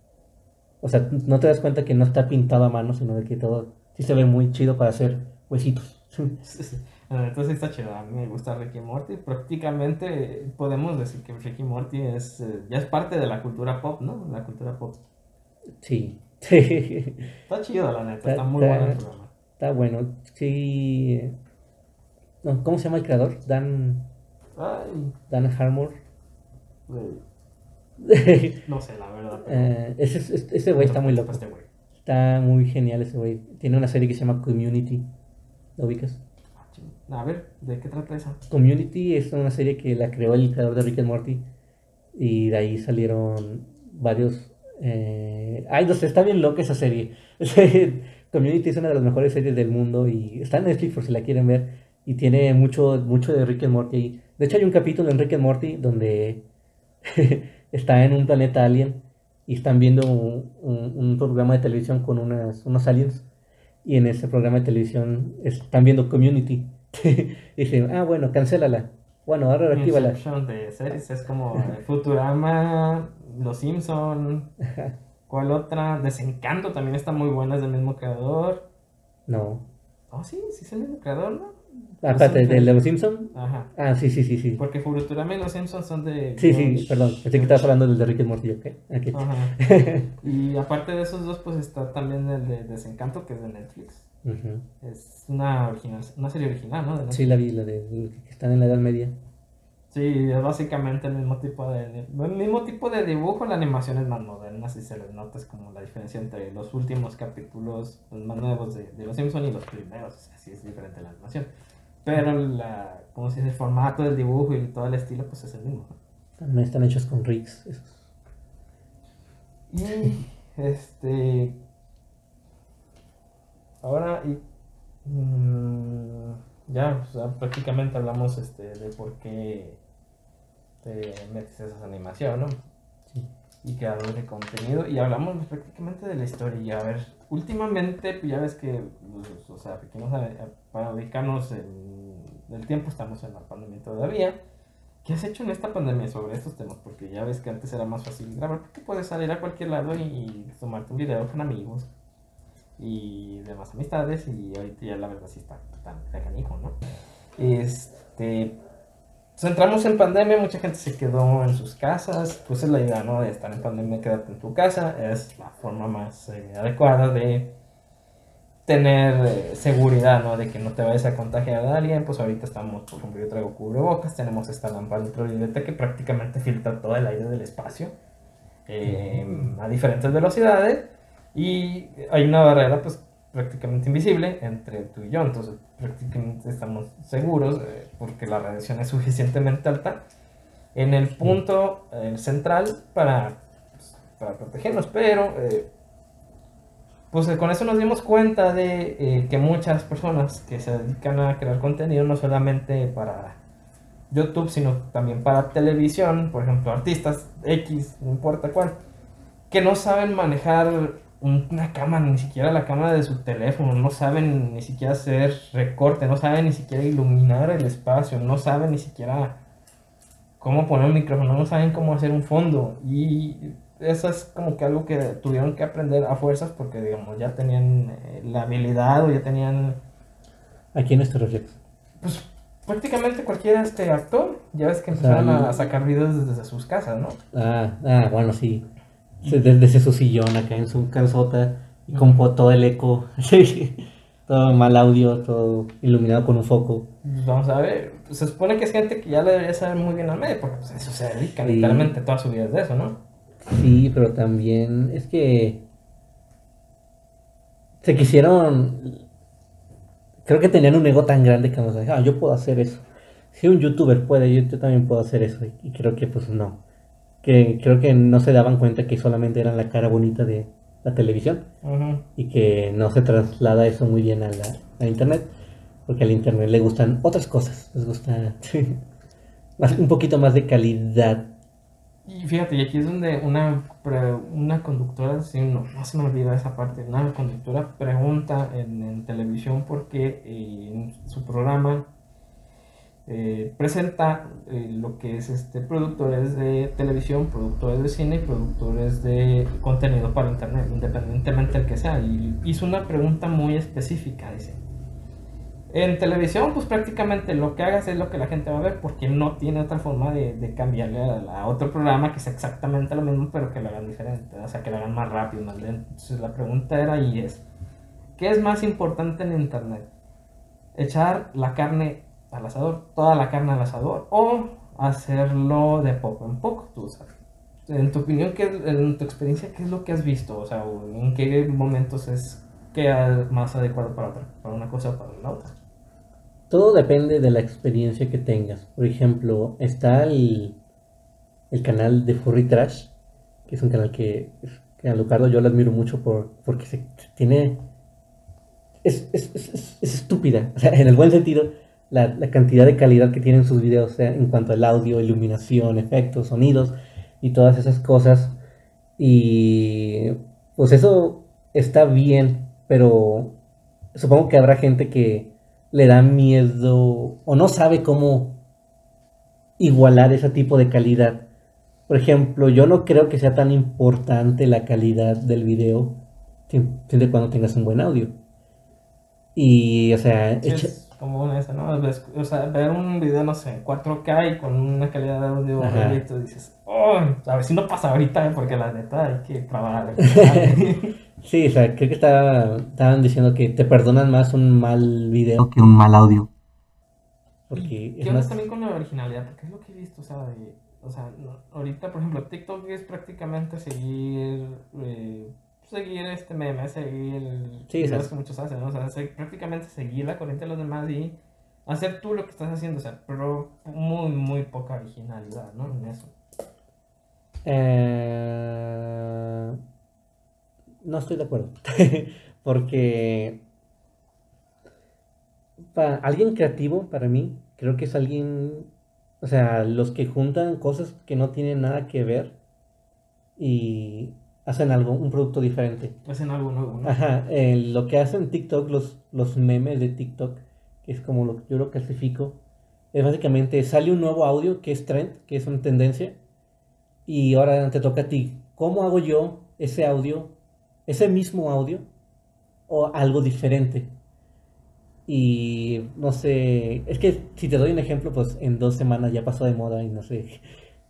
[SPEAKER 2] O sea, no te das cuenta que no está pintado a mano, sino de que todo sí se ve muy chido para hacer huesitos.
[SPEAKER 1] Entonces está chido, a mí me gusta Ricky Morty. Prácticamente podemos decir que Ricky Morty es, eh, ya es parte de la cultura pop, ¿no? La cultura pop.
[SPEAKER 2] Sí,
[SPEAKER 1] Está chido, la neta, está muy
[SPEAKER 2] Está-
[SPEAKER 1] bueno el programa.
[SPEAKER 2] está bueno. Sí. No, ¿Cómo se llama el creador? Dan,
[SPEAKER 1] Ay,
[SPEAKER 2] Dan Harmon.
[SPEAKER 1] no sé, la verdad. pero-
[SPEAKER 2] Eh, ese, ese- ese güey está muy loco.
[SPEAKER 1] Este güey.
[SPEAKER 2] Está muy genial ese güey. Tiene una serie que se llama Community. ¿Lo ubicas?
[SPEAKER 1] Ah. A ver, ¿de qué trata esa?
[SPEAKER 2] Community es una serie que la creó el creador de Rick and Morty. Y de ahí salieron varios. eh, Ay, no sé, está bien loca esa serie. Community es una de las mejores series del mundo y está en Netflix por si la quieren ver. Y tiene mucho, mucho de Rick and Morty ahí. De hecho, hay un capítulo en Rick and Morty donde está en un planeta alien y están viendo un, un- un programa de televisión con unas, unos aliens. Y en ese programa de televisión están viendo Community. y dicen, ah, bueno, cancélala. Bueno, ahora reactívala.
[SPEAKER 1] De series es como Futurama, Los Simpson. ¿Cuál otra? Desencanto también está muy buena, es del mismo creador.
[SPEAKER 2] No.
[SPEAKER 1] Oh, sí, sí es el mismo creador, ¿no? Simpsons.
[SPEAKER 2] ¿del de los Simpson?
[SPEAKER 1] Ajá.
[SPEAKER 2] Ah, sí, sí, sí, sí.
[SPEAKER 1] Porque Futurama y Los Simpsons son de.
[SPEAKER 2] Sí, sí, perdón. Pensé que estabas hablando del de Rick and Morty, ¿ok? Ok.
[SPEAKER 1] Ajá. Y aparte de esos dos, pues está también el de Desencanto, que es de Netflix. Es una original, una serie original, ¿no?
[SPEAKER 2] Sí, la vi, la de que están en la Edad Media.
[SPEAKER 1] Sí, es básicamente el mismo tipo de, el mismo tipo de dibujo, la animación es más moderna, si se les nota es como la diferencia entre los últimos capítulos, los más nuevos de, de Los Simpsons y los primeros, o sea, sí es diferente la animación. Pero la, como si el formato del dibujo y todo el estilo, pues es el mismo.
[SPEAKER 2] También están hechos con rigs. esos.
[SPEAKER 1] Y este. Ahora, y, mm, ya, o sea, prácticamente hablamos este, de por qué te metes a esa animación, ¿no?
[SPEAKER 2] Sí.
[SPEAKER 1] Y creador de contenido. Y hablamos prácticamente de la historia. Y a ver, últimamente, pues ya ves que, pues, o sea, nos- para ubicarnos en el tiempo, estamos en la pandemia todavía. ¿Qué has hecho en esta pandemia sobre estos temas? Porque ya ves que antes era más fácil grabar, porque puedes salir a cualquier lado y, y tomarte un video con amigos y demás amistades, y ahorita ya la verdad sí está tan canijo, ¿no? Este. Pues entramos en pandemia, mucha gente se quedó en sus casas, pues es la idea, ¿no? De estar en pandemia, quédate en tu casa, es la forma más eh, adecuada de tener eh, seguridad, ¿no? De que no te vayas a contagiar a alguien. Pues ahorita estamos, por ejemplo, yo traigo cubrebocas, tenemos esta lámpara ultravioleta que prácticamente filtra todo el aire del espacio eh, a diferentes velocidades y hay una barrera, pues prácticamente invisible entre tú y yo, entonces prácticamente estamos seguros eh, porque la radiación es suficientemente alta en el punto eh, central para, pues, para protegernos, pero eh, pues eh, con eso nos dimos cuenta de que muchas personas que se dedican a crear contenido, no solamente para YouTube, sino también para televisión, por ejemplo, artistas X, no importa cuál, que no saben manejar una cámara, ni siquiera la cámara de su teléfono, no saben ni siquiera hacer recorte, no saben ni siquiera iluminar el espacio, no saben ni siquiera cómo poner un micrófono, no saben cómo hacer un fondo. Y eso es como que algo que tuvieron que aprender a fuerzas porque, digamos, ya tenían eh, la habilidad o ya tenían...
[SPEAKER 2] Aquí en este reflejo.
[SPEAKER 1] Pues prácticamente cualquier este actor, ya ves que empezaron a sacar videos desde sus casas, ¿no?
[SPEAKER 2] Ah, ah bueno, sí. Desde, su sillón acá en su calzota y con todo el eco. todo mal audio, todo iluminado con un foco.
[SPEAKER 1] Pues vamos a ver. Se supone que es gente que ya le debería saber muy bien al medio, porque pues, eso se dedica literalmente toda su vida de eso, ¿no?
[SPEAKER 2] Sí, pero también es que se quisieron. Creo que tenían un ego tan grande que nos ah, yo puedo hacer eso. Si un youtuber puede, yo, también puedo hacer eso. Y creo que pues no. Que creo que no se daban cuenta que solamente eran la cara bonita de la televisión. Y que no se traslada eso muy bien a la internet. Porque al internet le gustan otras cosas. Les gusta un poquito más de calidad
[SPEAKER 1] y fíjate, y aquí es donde una, una conductora, no, no se me olvida esa parte, una conductora pregunta en, televisión porque eh, en su programa eh, presenta eh, lo que es este productores de televisión, productores de cine y productores de contenido para internet, independientemente del que sea. Y hizo una pregunta muy específica, dice, en televisión, pues prácticamente lo que hagas es lo que la gente va a ver porque no tiene otra forma de, cambiarle a, otro programa que sea exactamente lo mismo pero que lo hagan diferente, o sea, que lo hagan más rápido, más lento. Entonces la pregunta era y es, ¿qué es más importante en Internet? ¿Echar la carne al asador, toda la carne al asador o hacerlo de poco en poco, tú? En tu opinión, ¿qué, en tu experiencia, ¿qué es lo que has visto? O sea, ¿en qué momentos es que más adecuado para otra, para una cosa o para la otra?
[SPEAKER 2] Todo depende de la experiencia que tengas. Por ejemplo, está el, el canal de Furry Trash, que es un canal que, que a Lucardo yo lo admiro mucho por, porque se, tiene... Es, es, es, es, estúpida, en el buen sentido, la, la, cantidad de calidad que tienen sus videos, en cuanto al audio, iluminación, efectos, sonidos y todas esas cosas. Y pues eso está bien, pero supongo que habrá gente que, le da miedo o no sabe cómo igualar ese tipo de calidad. Por ejemplo, yo no creo que sea tan importante la calidad del video siempre cuando tengas un buen audio. Y, o sea,
[SPEAKER 1] es como una esa, ¿no? O sea, ver un video, no sé, 4K y con una calidad de audio y dices, oh, a ver si no pasa ahorita, ¿eh? porque la neta hay que probar.
[SPEAKER 2] Sí, o sea, creo que estaban diciendo que te perdonan más un mal video que un mal audio.
[SPEAKER 1] Porque ¿Qué onda también con la originalidad? Porque es lo que he visto, o sea, o sea ahorita, por ejemplo, TikTok es prácticamente seguir, eh, seguir este meme, seguir el sí, que muchos hacen, ¿no? O sea, prácticamente seguir la corriente de los demás y hacer tú lo que estás haciendo, o sea, pero muy, muy poca originalidad, ¿no? En eso.
[SPEAKER 2] Eh... No estoy de acuerdo. Porque para alguien creativo, para mí, creo que es alguien, o sea, los que juntan cosas que no tienen nada que ver y hacen algo, un producto diferente.
[SPEAKER 1] Hacen algo nuevo, ¿no?
[SPEAKER 2] Ajá, lo que hacen TikTok, los, los memes de TikTok, que es como lo que yo lo clasifico, es básicamente sale un nuevo audio que es trend, que es una tendencia, y ahora te toca a ti. ¿Cómo hago yo ese audio ese mismo audio o algo diferente. Y no sé, es que si te doy un ejemplo, pues en dos semanas ya pasó de moda y no sé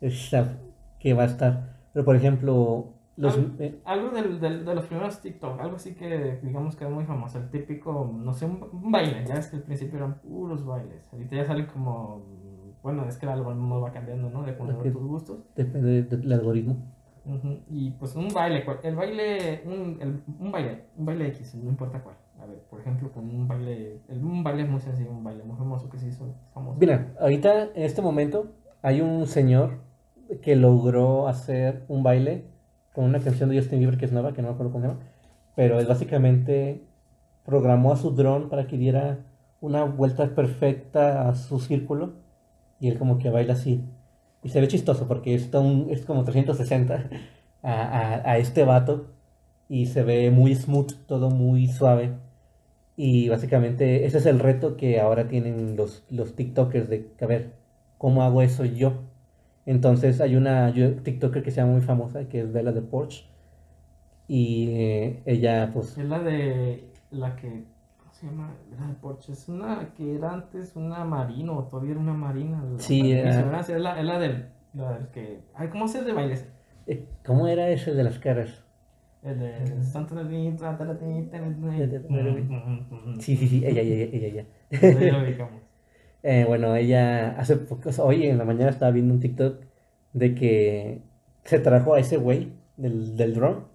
[SPEAKER 2] qué va a estar. Pero por ejemplo,
[SPEAKER 1] los, eh, algo, del, de los primeros TikTok, algo así que digamos que es muy famoso, el típico, no sé, un, baile, ya es que al principio eran puros bailes, ahorita ya sale como, bueno, es que el algoritmo va cambiando, ¿no? De acuerdo a tus gustos.
[SPEAKER 2] Depende del algoritmo.
[SPEAKER 1] Y pues un baile, el baile, un, el, un baile, un baile X, no importa cuál. A ver, por ejemplo, con un baile, el, un baile muy sencillo, un baile muy famoso que se hizo famoso.
[SPEAKER 2] Mira, ahorita en este momento hay un señor que logró hacer un baile con una canción de Justin Bieber que es nueva, que no me acuerdo cómo se llama, pero es básicamente programó a su dron para que diera una vuelta perfecta a su círculo y él como que baila así. Y se ve chistoso porque es, es como 360 a, a, este vato. Y se ve muy smooth, todo muy suave. Y básicamente ese es el reto que ahora tienen los, los TikTokers de, a ver, ¿cómo hago eso yo? Entonces hay una TikToker que se llama muy famosa, que es Bella de Porsche. Y eh, ella, pues,
[SPEAKER 1] Es la de la que. ¿Cómo se llama? La de Porsche. Es una que era antes una marino, o todavía era una marina.
[SPEAKER 2] Sí, era-
[SPEAKER 1] Es la, es la del. La del que. Ay, ¿cómo se de bailes?
[SPEAKER 2] eh, ¿cómo era ese de las caras?
[SPEAKER 1] El de. Santa
[SPEAKER 2] Sí, sí, sí, ella, ella, ella, ella. Eh, bueno, ella hace poco, hoy en la mañana estaba viendo un TikTok de que se trajo a ese güey del, del drone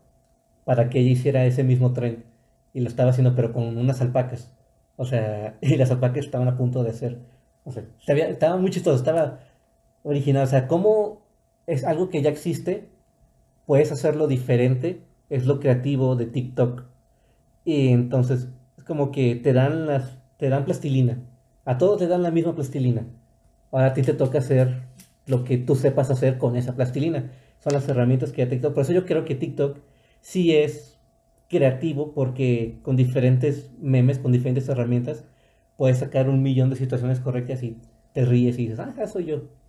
[SPEAKER 2] para que ella hiciera ese mismo tren. Y lo estaba haciendo, pero con unas alpacas. O sea, y las alpacas estaban a punto de hacer. O sea, sabía- estaba muy chistoso, estaba original. O sea, cómo es algo que ya existe, puedes hacerlo diferente. Es lo creativo de TikTok. Y entonces, es como que te dan las, te dan plastilina. A todos te dan la misma plastilina. Ahora a ti te toca hacer lo que tú sepas hacer con esa plastilina. Son las herramientas que da TikTok. Por eso yo creo que TikTok sí es creativo porque con diferentes memes, con diferentes herramientas, puedes sacar un millón de situaciones correctas y te ríes y dices, ah, soy yo.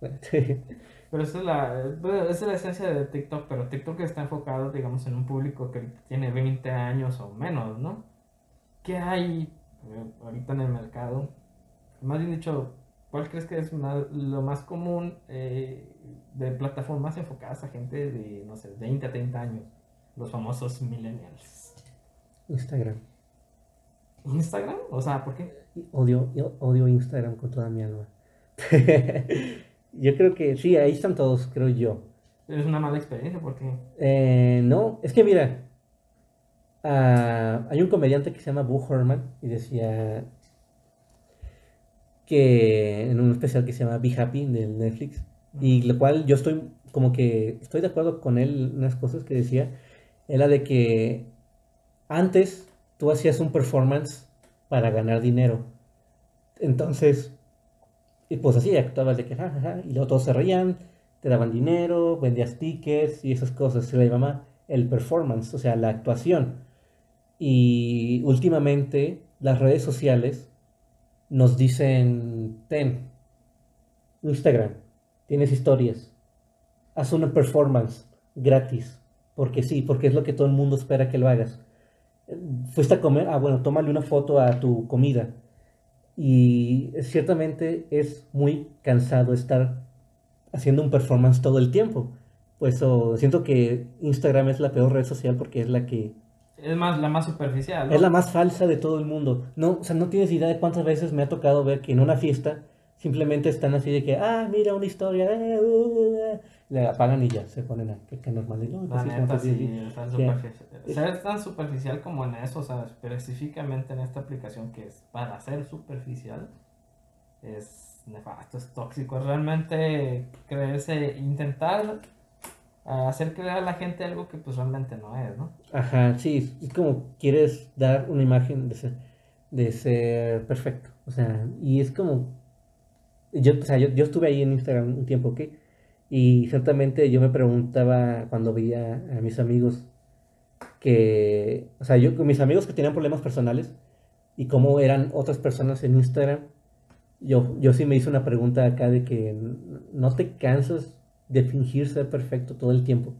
[SPEAKER 1] Pero esa es la, esa es la esencia de TikTok, pero TikTok está enfocado, digamos, en un público que tiene 20 años o menos, ¿no? ¿Qué hay eh, ahorita en el mercado? Más bien dicho, ¿cuál crees que es una- lo más común eh, de plataformas enfocadas a gente de, no sé, 20 a 30 años? Los famosos millennials.
[SPEAKER 2] Instagram.
[SPEAKER 1] ¿Instagram? O sea, ¿por qué?
[SPEAKER 2] Odio, odio Instagram con toda mi alma. yo creo que sí, ahí están todos, creo yo.
[SPEAKER 1] Es una mala experiencia porque...
[SPEAKER 2] Eh, no, es que mira, ah, hay un comediante que se llama Boo Herman y decía que en un especial que se llama Be Happy de Netflix, y lo cual yo estoy como que estoy de acuerdo con él unas cosas que decía, era de que antes tú hacías un performance para ganar dinero. Entonces, y pues así actuabas de que jajaja, y luego todos se reían, te daban dinero, vendías tickets y esas cosas. Se le llama el performance, o sea, la actuación. Y últimamente las redes sociales nos dicen, ten, Instagram, tienes historias, haz una performance gratis, porque sí, porque es lo que todo el mundo espera que lo hagas. Fuiste a comer, ah, bueno, tómale una foto a tu comida. Y ciertamente es muy cansado estar haciendo un performance todo el tiempo. Pues siento que Instagram es la peor red social porque es la que
[SPEAKER 1] Es más, la más superficial, ¿no?
[SPEAKER 2] es la más falsa de todo el mundo. No, o sea, no tienes idea de cuántas veces me ha tocado ver que en una fiesta simplemente están así de que, ah, mira una historia, eh, uh, uh, uh", le apagan y ya se ponen a que, que normal. "No, pues
[SPEAKER 1] La
[SPEAKER 2] sí,
[SPEAKER 1] neta,
[SPEAKER 2] somos así,
[SPEAKER 1] sí,
[SPEAKER 2] así".
[SPEAKER 1] es tan
[SPEAKER 2] Sí.
[SPEAKER 1] superficial. O sea, es tan superficial como en eso, o sea, específicamente en esta aplicación que es para ser superficial, es nefasto, es tóxico, es realmente creerse, intentar hacer creer a la gente algo que pues realmente no es, ¿no?
[SPEAKER 2] Ajá, sí, es como quieres dar una imagen de ser, de ser perfecto. O sea, y es como. Yo, o sea, yo, yo estuve ahí en Instagram un tiempo, ¿ok? Y ciertamente yo me preguntaba cuando veía a mis amigos que. O sea, yo con mis amigos que tenían problemas personales y cómo eran otras personas en Instagram. Yo, yo sí me hice una pregunta acá de que no te cansas de fingir ser perfecto todo el tiempo.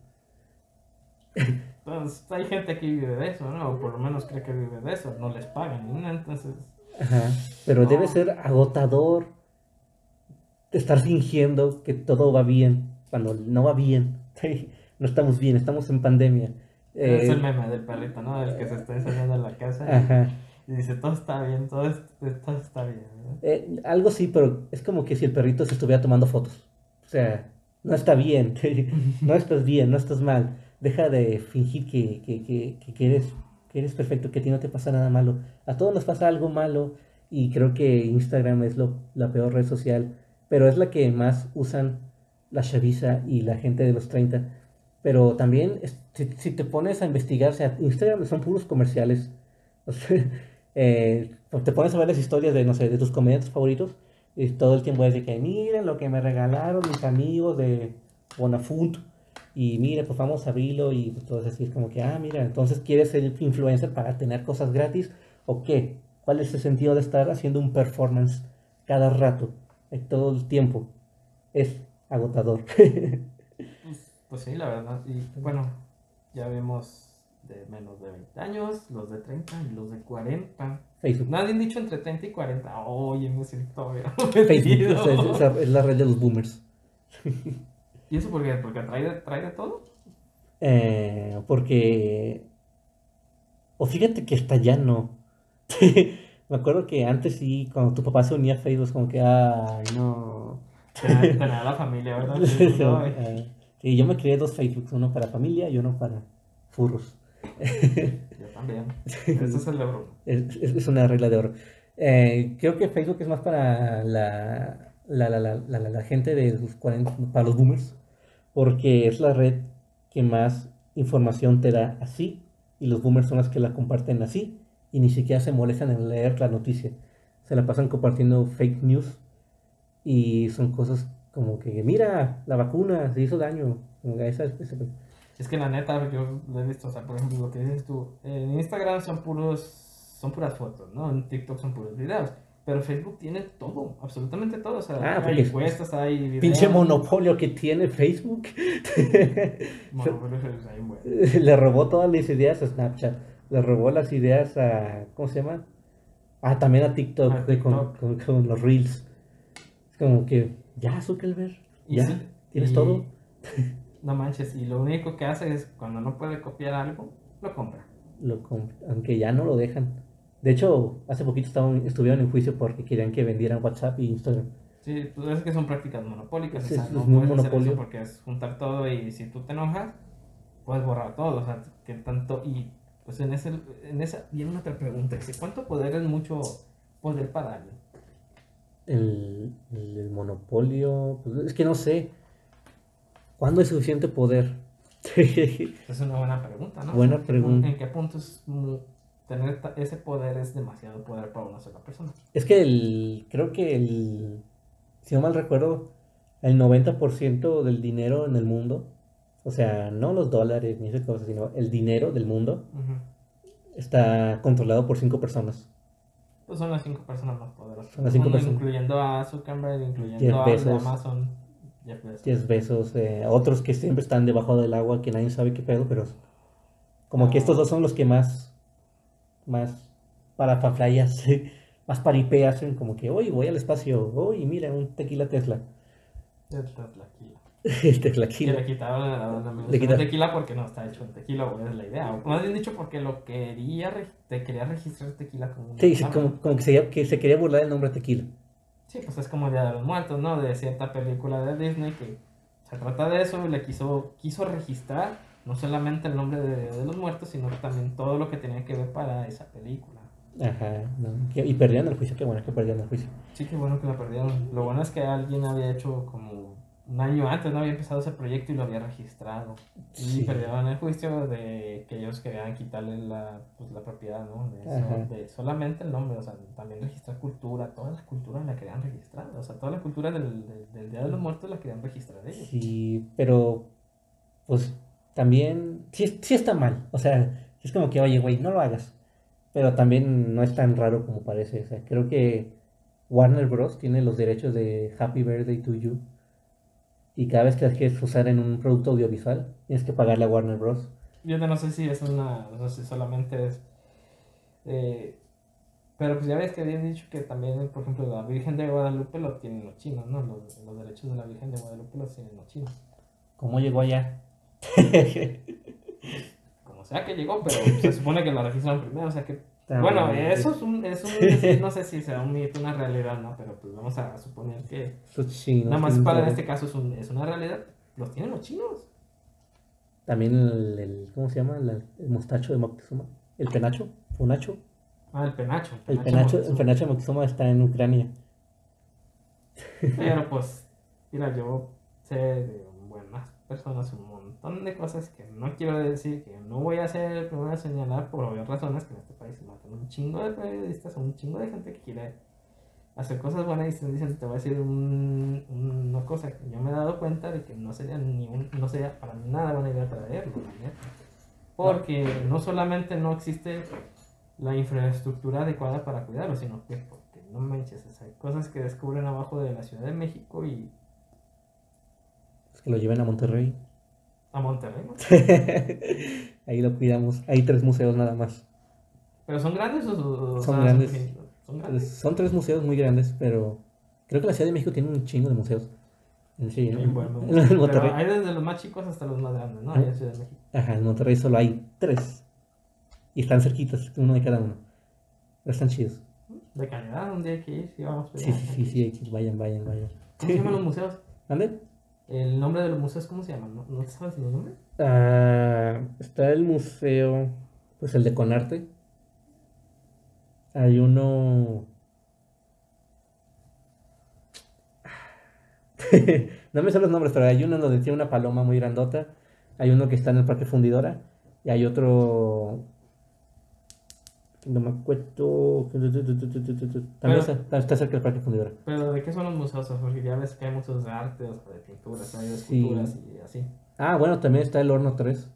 [SPEAKER 1] Entonces, hay gente que vive de eso, ¿no? O por lo menos cree que vive de eso, no les pagan, ¿no? Entonces,
[SPEAKER 2] Ajá, pero debe
[SPEAKER 1] No.
[SPEAKER 2] ser agotador estar fingiendo que todo va bien cuando no va bien. No estamos bien, estamos en pandemia.
[SPEAKER 1] es
[SPEAKER 2] Eh,
[SPEAKER 1] el meme del perrito, ¿no? El que se está enseñando en la casa y-
[SPEAKER 2] ajá.
[SPEAKER 1] y, dice, todo está bien, todo, es- todo está bien, ¿no?
[SPEAKER 2] Eh, algo sí, pero es como que si el perrito se estuviera tomando fotos. O sea, no está bien, no estás bien, no estás mal. Deja de fingir que, que, que, que- eres, que eres perfecto, que a ti no te pasa nada malo. A todos nos pasa algo malo y creo que Instagram es lo, la peor red social, pero es la que más usan la chaviza y la gente de los 30. Pero también, si, si te pones a investigar, o sea, Instagram son puros comerciales. O sea, eh, te pones a ver las historias de, no sé, de tus comediantes favoritos y todo el tiempo es de que miren lo que me regalaron mis amigos de Bonafoot y mire, pues vamos a abrirlo y todo así es como que, ah, mira, entonces quieres ser influencer para tener cosas gratis o qué? ¿Cuál es el sentido de estar haciendo un performance cada rato, eh, todo el tiempo? Es agotador.
[SPEAKER 1] Pues, pues sí, la verdad. Y bueno, ya vemos de menos de 20 años, los de 30 y los de 40.
[SPEAKER 2] Facebook.
[SPEAKER 1] Nadie han dicho entre 30 y 40. Oye, me siento todavía
[SPEAKER 2] Facebook o sea, es, la red de los boomers.
[SPEAKER 1] ¿Y eso por qué? ¿Porque trae de, trae de todo?
[SPEAKER 2] Eh, porque. O fíjate que hasta ya no. Me acuerdo que antes sí, cuando tu papá se unía a Facebook, como que, ay, no.
[SPEAKER 1] A la familia, ¿verdad? Sí, no. Eh,
[SPEAKER 2] sí, yo me creé dos Facebooks, uno para familia y uno para furros.
[SPEAKER 1] Es el de Bruno.
[SPEAKER 2] Es, es- es una regla de oro. Eh, creo que Facebook es más para la, la, la, la, la- la gente de los 40, para los boomers, porque es la red que más información te da así, y los boomers son las que la comparten así, y ni siquiera se molestan en leer la noticia. Se la pasan compartiendo fake news, y son cosas como que, mira, la vacuna se hizo daño. Esa- esa-
[SPEAKER 1] Es que la neta, yo lo he visto, o sea, por ejemplo, lo que dices tú, en Instagram son puros, son puras fotos, ¿no? En TikTok son puros videos. Pero Facebook tiene todo, absolutamente todo. O sea,
[SPEAKER 2] Ah,
[SPEAKER 1] hay encuestas, hay videos.
[SPEAKER 2] pinche monopolio que tiene Facebook.
[SPEAKER 1] Monopolio.
[SPEAKER 2] Le robó todas las ideas a Snapchat. Le robó las ideas a. ¿Cómo se llama? Ah, también a TikTok, de- con,
[SPEAKER 1] TikTok.
[SPEAKER 2] con- con los Reels. Es como que. Ya, Zuckerberg. Ya.
[SPEAKER 1] sí,
[SPEAKER 2] Tienes
[SPEAKER 1] y-
[SPEAKER 2] todo.
[SPEAKER 1] No manches, y lo único que hace es cuando no puede copiar algo, lo compra.
[SPEAKER 2] Lo comp- aunque ya no lo dejan. De hecho, hace poquito estaban, estuvieron en juicio porque querían que vendieran WhatsApp y Instagram.
[SPEAKER 1] Sí, pues es que son prácticas monopólicas.
[SPEAKER 2] Sí,
[SPEAKER 1] o sea,
[SPEAKER 2] es
[SPEAKER 1] no
[SPEAKER 2] muy
[SPEAKER 1] puedes hacer
[SPEAKER 2] monopolio.
[SPEAKER 1] eso porque es juntar todo y si tú te enojas, puedes borrar todo. O sea, que tanto. Y pues en, ese, en esa viene otra pregunta: ¿cuánto poder es mucho poder para alguien?
[SPEAKER 2] El, el- el monopolio. pues, es que no sé. ¿Cuándo es suficiente poder?
[SPEAKER 1] Es una buena pregunta, ¿no?
[SPEAKER 2] Buena
[SPEAKER 1] ¿En qué pun-
[SPEAKER 2] pregunta.
[SPEAKER 1] ¿En qué punto es tener ese poder es demasiado poder para una sola persona?
[SPEAKER 2] Es que el, creo que el, si no mal recuerdo, el 90% del dinero en el mundo, o sea, no los dólares ni esas cosas, sino el dinero del mundo, está controlado por cinco personas.
[SPEAKER 1] Pues son las cinco personas más poderosas.
[SPEAKER 2] Son las cinco personas.
[SPEAKER 1] Incluyendo a Zuckerberg, incluyendo a. Amazon, Jeff Bezos.
[SPEAKER 2] 10 besos, eh, otros que siempre están debajo del agua, que nadie sabe qué pedo, pero como que estos dos son los que más, más para fanflayas, más paripé hacen, como que, hoy voy al espacio, hoy mira, un tequila Tesla.
[SPEAKER 1] El tequila.
[SPEAKER 2] El
[SPEAKER 1] le quitaron
[SPEAKER 2] Le quitaron.
[SPEAKER 1] tequila porque no está hecho en tequila, güey, es la idea. O más bien dicho, porque lo quería, te quería registrar tequila como una
[SPEAKER 2] Sí,
[SPEAKER 1] marca.
[SPEAKER 2] como, como que, se, que se quería burlar del nombre tequila.
[SPEAKER 1] Sí, pues es como el Día de los Muertos, ¿no? De cierta película de Disney que se trata de eso y le quiso, quiso registrar no solamente el nombre de Día de los Muertos, sino también todo lo que tenía que ver para esa película.
[SPEAKER 2] Ajá, no, y perdieron el juicio, qué bueno que perdieron el juicio.
[SPEAKER 1] Sí, qué bueno que la perdieron. Lo bueno es que alguien había hecho como un año antes, no había empezado ese proyecto y lo había registrado. Y
[SPEAKER 2] Sí.
[SPEAKER 1] perdieron el juicio de que ellos querían quitarle la, pues, la propiedad, ¿no? De, eso,
[SPEAKER 2] Ajá.
[SPEAKER 1] de solamente el nombre, o sea, también registrar cultura, todas las culturas la querían registrar, o sea, toda la cultura del, del, del Día de los Muertos la querían registrar ellos.
[SPEAKER 2] Sí, pero pues también, sí, sí está mal. O sea, es como que, oye, güey, no lo hagas. Pero también no es tan raro como parece. O sea, creo que Warner Bros. tiene los derechos de Happy Birthday to You. Y cada vez que las quieres usar en un producto audiovisual, tienes que pagarle a Warner Bros.
[SPEAKER 1] Yo no sé si es una, no sé si solamente es... eh, pero pues ya ves que habían dicho que también, por ejemplo, la Virgen de Guadalupe lo tienen los chinos, ¿no? Los, los derechos de la Virgen de Guadalupe los tienen los chinos.
[SPEAKER 2] ¿Cómo llegó allá?
[SPEAKER 1] Como sea que llegó, pero se supone que lo registraron primero, o sea que... Bueno, eso es un, es un no sé si será un mito, una realidad, ¿no? Pero pues vamos a suponer que
[SPEAKER 2] chinos
[SPEAKER 1] nada más para en este caso es, un, es una realidad. Los tienen los chinos.
[SPEAKER 2] También el, el- ¿cómo se llama? La- el mostacho de Moctezuma. El penacho, funacho.
[SPEAKER 1] Ah, el penacho.
[SPEAKER 2] El penacho, el
[SPEAKER 1] Moctezuma.
[SPEAKER 2] penacho de Moctezuma está en Ucrania.
[SPEAKER 1] Pero pues, mira, yo sé de personas un montón de cosas que no quiero decir, que no voy a hacer el primero a señalar por obvias razones que en este país se matan un chingo de periodistas, un chingo de gente que quiere hacer cosas buenas y se dicen, te voy a decir un- una cosa que yo me he dado cuenta de que no sería ni un, no sería para nada buena idea traerlo. Porque no solamente no existe la infraestructura adecuada para cuidarlo, sino que porque no manches, o hay cosas que descubren abajo de la Ciudad de México y
[SPEAKER 2] que lo lleven a Monterrey.
[SPEAKER 1] A Monterrey, ¿no?
[SPEAKER 2] Ahí lo cuidamos. Hay tres museos nada más.
[SPEAKER 1] ¿Pero son grandes o, o
[SPEAKER 2] Son
[SPEAKER 1] sea,
[SPEAKER 2] grandes.
[SPEAKER 1] pequeñitos? Son
[SPEAKER 2] Tres-
[SPEAKER 1] grandes.
[SPEAKER 2] Son tres museos muy grandes, pero creo que la Ciudad de México tiene un chingo de museos. En sí,
[SPEAKER 1] Bien bueno.
[SPEAKER 2] en
[SPEAKER 1] Pero
[SPEAKER 2] Monterrey.
[SPEAKER 1] hay desde los más chicos hasta los más grandes, ¿no? En Ciudad de México.
[SPEAKER 2] Ajá, en Monterrey solo hay tres. Y están cerquitas, uno de cada uno. Pero están chidos.
[SPEAKER 1] De calidad, un día hay que ir, sí, vamos.
[SPEAKER 2] Sí, sí, sí, sí, hay que- vayan, vayan, vayan.
[SPEAKER 1] ¿Cómo se llaman los museos?
[SPEAKER 2] ¿Dónde?
[SPEAKER 1] El nombre de los museos, ¿cómo se llaman? ¿No, ¿No te sabes el nombre?
[SPEAKER 2] Ah, está el museo, pues el de Conarte. Hay uno... no me sé los nombres, pero hay uno donde tiene una paloma muy grandota. Hay uno que está en el Parque Fundidora. Y hay otro... No me acuerdo... También
[SPEAKER 1] Pero-
[SPEAKER 2] está, está cerca del Parque Fundidora.
[SPEAKER 1] Pero ¿de qué son los museos? Porque ya ves que hay museos de arte, o sea, de pinturas, hay de
[SPEAKER 2] Sí.
[SPEAKER 1] esculturas y así.
[SPEAKER 2] Ah, bueno, también está el Horno 3,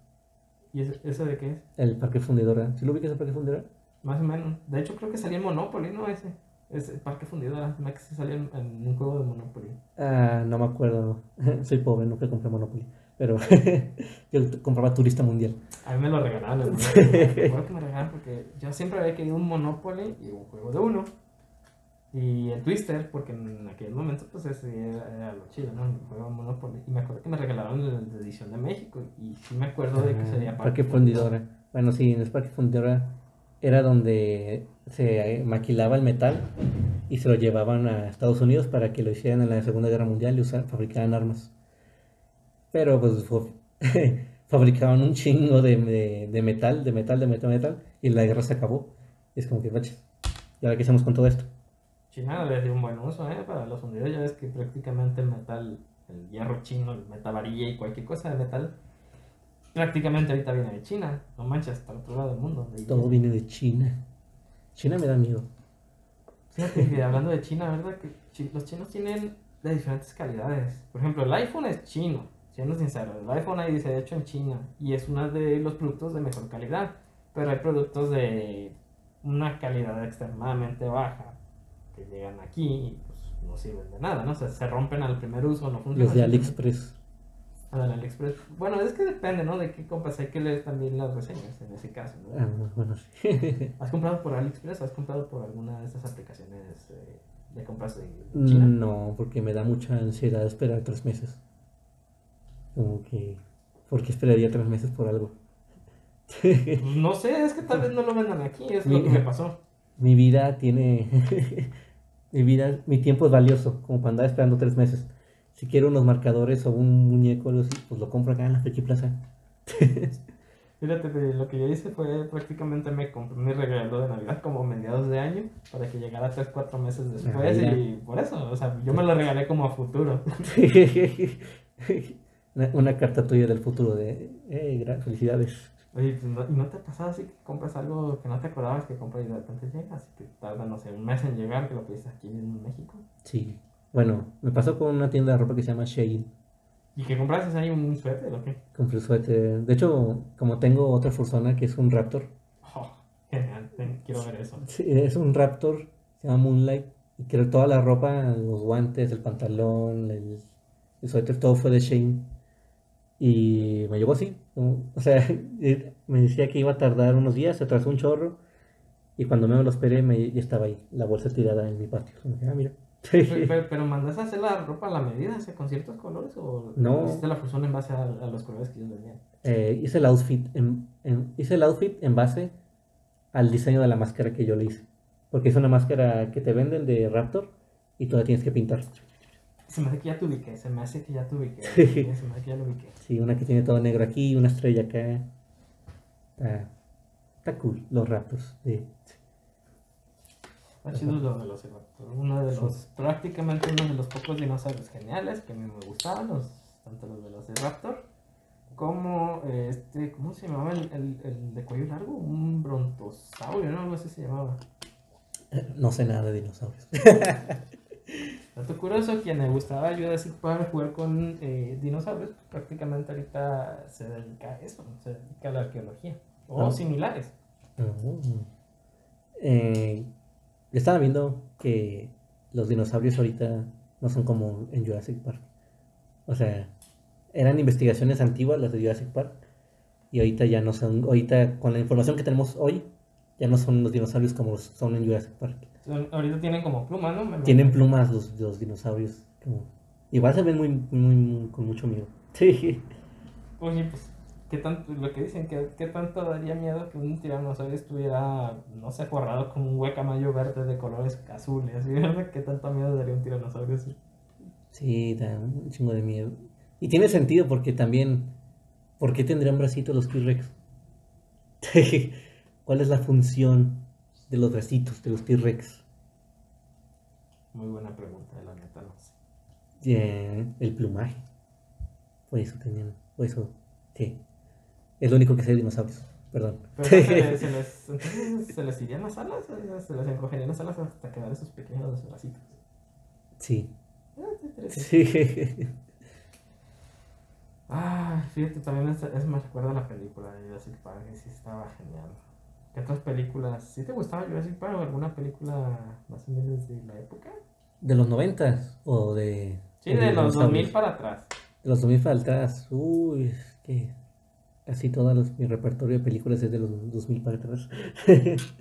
[SPEAKER 1] ¿Y ese, ese de qué es?
[SPEAKER 2] el Parque Fundidora. ¿Sí lo ubicas el Parque Fundidora?
[SPEAKER 1] Más o menos. De hecho, creo que salía en Monopoly, ¿no? Ese. Es el Parque Fundidora. Me que se salía en, en un juego de Monopoly.
[SPEAKER 2] Ah, no me acuerdo. Soy pobre, nunca compré Monopoly. Pero yo compraba Turista Mundial.
[SPEAKER 1] A mí me lo regalaron. Monopoly. Recuerdo que me regalaron porque yo siempre había querido un Monopoly y un juego de uno. Y el Twister, porque en aquel momento, pues ese era, era lo chido, ¿no? El juego de Monopoly. Y me acuerdo que me regalaron de edición de México. Y sí me acuerdo de que
[SPEAKER 2] Ah,
[SPEAKER 1] sería
[SPEAKER 2] Parque Fundidora. Bueno, sí, en el Parque Fundidora era donde se eh, maquilaba el metal y se lo llevaban a Estados Unidos para que lo hicieran en la Segunda Guerra Mundial y usaran, fabricaran armas. Pero pues fabricaban un chingo de, de- de metal, de metal, de metal, de metal, y la guerra se acabó. Y es como que, baches, ¿y ahora qué hacemos con todo esto?
[SPEAKER 1] China le dio un buen uso, ¿eh? Para los fundidos ya ves que prácticamente el metal, el hierro chino, el metal varilla y cualquier cosa de metal, prácticamente ahorita viene de China. No manches, para otro lado del mundo. de-
[SPEAKER 2] Todo viene de China. China me da miedo.
[SPEAKER 1] Fíjate que hablando de China, ¿verdad? Que los chinos tienen de diferentes calidades. Por ejemplo, el iPhone es chino, siendo sincero. El iPhone ahí dice hecho en China y es uno de los productos de mejor calidad. Pero hay productos de una calidad extremadamente baja que llegan aquí y pues no sirven de nada, ¿no? O sea, se rompen al primer uso, no funcionan.
[SPEAKER 2] Los de AliExpress.
[SPEAKER 1] Ah, del AliExpress. Bueno, es que depende, ¿no? De qué compras. Hay que leer también las reseñas en ese caso, ¿no?
[SPEAKER 2] Ah, bueno, sí.
[SPEAKER 1] ¿Has comprado por AliExpress? ¿Has comprado por alguna de estas aplicaciones eh, de compras de China?
[SPEAKER 2] No, porque me da mucha ansiedad esperar tres meses. Como que, ¿por qué esperaría tres meses por algo?
[SPEAKER 1] Pues no sé, es que tal vez no lo vendan aquí, es lo
[SPEAKER 2] Mi-
[SPEAKER 1] que me pasó.
[SPEAKER 2] Mi vida tiene, mi vida, mi tiempo es valioso, como para andar esperando tres meses. Si quiero unos marcadores o un muñeco pues lo compro acá en la Friki Plaza.
[SPEAKER 1] Fíjate lo que yo hice fue prácticamente me compré mi regalo de Navidad como mediados de año para que llegara 3, 4 meses después
[SPEAKER 2] mira.
[SPEAKER 1] y por eso, o sea, yo me lo regalé como a futuro.
[SPEAKER 2] una, una carta tuya del futuro de, eh, felicidades.
[SPEAKER 1] Oye, pues, no- ¿y no te ha pasado así que compras algo que no te acordabas que compras y de repente llega? Así que tarda, no sé, un mes en llegar que lo pides aquí en México.
[SPEAKER 2] Sí. Bueno, me pasó con una tienda de ropa que se llama Shein.
[SPEAKER 1] ¿Y que compraste ahí un suéter o qué?
[SPEAKER 2] Compré suéter. De hecho, como tengo otra Fursona que es un Raptor,
[SPEAKER 1] Oh, genial, quiero ver eso.
[SPEAKER 2] Sí, es un Raptor, se llama Moonlight. Y creo que toda la ropa, los guantes, el pantalón, el, el suéter, todo fue de Shane. Y me llegó así. O sea, me decía que iba a tardar unos días, se atrasó un chorro. Y cuando me lo esperé, me, ya estaba ahí, la bolsa tirada en mi patio. Como que, ah, mira.
[SPEAKER 1] Pero, pero, pero ¿mandas a hacer la ropa a la medida, o sea, con ciertos colores? ¿O
[SPEAKER 2] No.
[SPEAKER 1] hiciste la fusión en base a, a los colores que ellos vendían?
[SPEAKER 2] Eh, hice el outfit en, en- hice el outfit en base al diseño de la máscara que yo le hice. Porque es una máscara que te venden de Raptor y la tienes que pintar.
[SPEAKER 1] Se me hace que ya te ubiqué, se me hace que ya te ubiqué. se me hace que ya lo ubiqué.
[SPEAKER 2] Sí, una que tiene todo negro aquí y una estrella acá. Está, está cool, los Raptors. sí.
[SPEAKER 1] Está chido lo de los. Uno de los, prácticamente uno de los pocos dinosaurios geniales que a mí me gustaban, los, tanto los Velociraptor como eh, este, ¿cómo se llamaba el, el, el de cuello largo? Un brontosaurio, ¿no? Algo así se llamaba.
[SPEAKER 2] No sé nada de dinosaurios.
[SPEAKER 1] Dato curioso, quien le gustaba Jurassic Park jugar con eh, dinosaurios, pues, prácticamente ahorita se dedica a eso, se dedica a la arqueología. O
[SPEAKER 2] Ah.
[SPEAKER 1] similares.
[SPEAKER 2] Eh, yo estaba viendo que los dinosaurios ahorita no son como en Jurassic Park. O sea, eran investigaciones antiguas, las de Jurassic Park. Y ahorita ya no son, ahorita con la información que tenemos hoy, ya no son los dinosaurios como son en Jurassic Park.
[SPEAKER 1] Ahorita tienen como pluma, ¿no?
[SPEAKER 2] Tienen plumas los, los dinosaurios. como- Igual se ven muy, muy, muy- con mucho miedo. Sí.
[SPEAKER 1] Oye, pues, ¿qué tanto, lo que dicen, que qué tanto daría miedo que un tiranosaurio estuviera, no sé, forrado con un guacamayo verde de colores azules. ¿verdad? ¿Qué tanto miedo daría un tiranosaurio así?
[SPEAKER 2] Sí, da un chingo de miedo. Y tiene sentido porque también, ¿por qué tendrían bracitos los T-Rex? ¿Cuál es la función de los bracitos de los T-Rex?
[SPEAKER 1] Muy buena pregunta, la neta, no sé.
[SPEAKER 2] Eh, el plumaje. Por eso tenían, por eso, sí. Es lo único que sé de dinosaurios, perdón.
[SPEAKER 1] Pero se, les, se les- entonces, ¿se les irían las alas, se les encogerían las alas hasta quedar esos pequeños bracitos.
[SPEAKER 2] Sí.
[SPEAKER 1] Ah.
[SPEAKER 2] Sí.
[SPEAKER 1] Ah, fíjate, también es, es- me recuerda a la película de Jurassic Park, que sí estaba genial. ¿Qué otras películas? ¿Sí te gustaba Jurassic Park o alguna película más o menos de la época?
[SPEAKER 2] ¿De los noventas o de...?
[SPEAKER 1] Sí,
[SPEAKER 2] o
[SPEAKER 1] de los
[SPEAKER 2] dinosaurios?
[SPEAKER 1] 2000 para atrás.
[SPEAKER 2] De los 2000 para atrás. Uy, es que casi todo los- mi repertorio de películas es de los 2000 para atrás.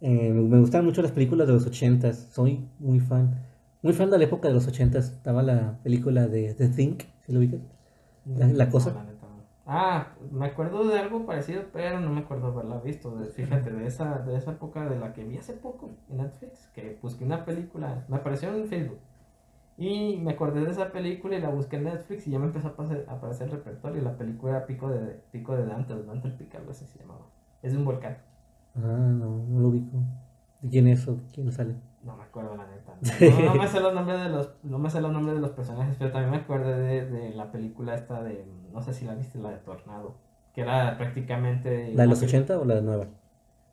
[SPEAKER 2] Eh, me gustan mucho las películas de los 80 Soy muy fan. Muy fan de la época de los 80 Estaba la película de The Think, ¿sí lo ubicas? La- la cosa.
[SPEAKER 1] Ah, me acuerdo de algo parecido, pero no me acuerdo haberla visto. De- fíjate, de esa, de esa época de la que vi hace poco en Netflix, que busqué una película, me apareció en Facebook. Y me acordé de esa película y la busqué en Netflix y ya me empezó a aparecer, a aparecer el repertorio. La película era Pico de, Pico de Dante, o Dante el Pica, algo así se llamaba. Es de un volcán.
[SPEAKER 2] Ah, no, no lo ubico. ¿De quién es o quién sale?
[SPEAKER 1] No me acuerdo la neta. No, no me sé los nombres de los, no me sé los nombres de los personajes, pero también me acuerdo de, de la película esta de, no sé si la viste, la de Tornado, que era prácticamente
[SPEAKER 2] ¿La de los
[SPEAKER 1] una
[SPEAKER 2] 80 o la nueva?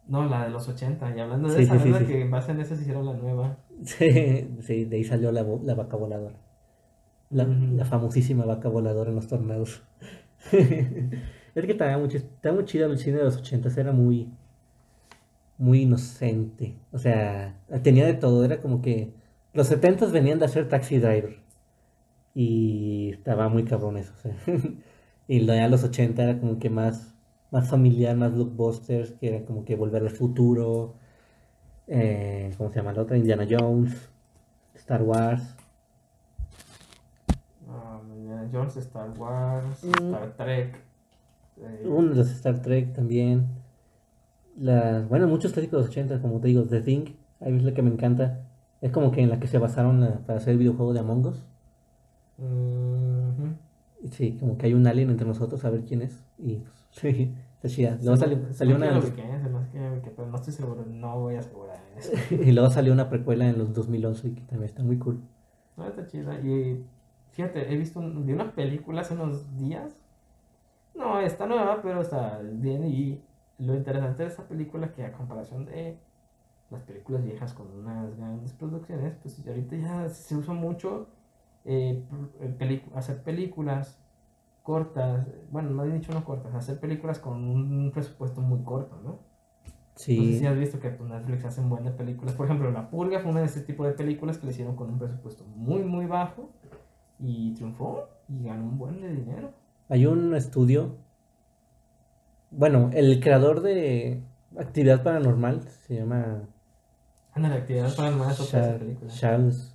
[SPEAKER 1] No, la de los 80. Y hablando de
[SPEAKER 2] Sí,
[SPEAKER 1] esa, que en base en eso se hicieron la nueva.
[SPEAKER 2] Sí, sí, de ahí salió la, la vaca voladora. La, famosísima vaca voladora en los tornados. es que estaba muy, estaba muy chido el cine de los 80, era muy, muy inocente. O sea, tenía de todo, era como que los 70 venían de hacer Taxi Driver. Y estaba muy cabrón eso. o sea. y lo de los 80 era como que más, más familiar, más blockbusters, que era como que volver al futuro. Eh, ¿Cómo se llama la otra? Indiana Jones, Star Wars.
[SPEAKER 1] Ah, Indiana Jones, Star Wars,
[SPEAKER 2] Mm.
[SPEAKER 1] Star Trek. eh,
[SPEAKER 2] Uno de los Star Trek también. Las, bueno, muchos clásicos de los 80, como te digo, The Thing, ahí es la que me encanta. Es como que en la que se basaron para hacer el videojuego de Among Us. Y Sí, como que hay un alien entre nosotros, a ver quién es. Y pues, sí, está chida. Luego salió, salió una,
[SPEAKER 1] que que pero no estoy seguro, no voy a asegurar eso.
[SPEAKER 2] y luego salió una precuela en los 2011 que también está muy cool.
[SPEAKER 1] No, está chida. Y fíjate, he visto un- vi una película hace unos días. No, está nueva, pero está bien. Y lo interesante de esta película que a comparación de las películas viejas con unas grandes producciones, pues ahorita ya se usa mucho eh, eh, hacer películas cortas, bueno, no he dicho no cortas, hacer películas con un presupuesto muy corto, ¿no? No sé
[SPEAKER 2] Sí,
[SPEAKER 1] si has visto que pues, Netflix hace buenas películas. Por ejemplo, La Purga fue una de ese tipo de películas que le hicieron con un presupuesto muy, muy bajo y triunfó y ganó un buen de dinero.
[SPEAKER 2] hay un estudio. Bueno, el creador de Actividad Paranormal se llama
[SPEAKER 1] Anda, la actividad paranormal es otra de esas
[SPEAKER 2] Char-
[SPEAKER 1] películas.
[SPEAKER 2] Charles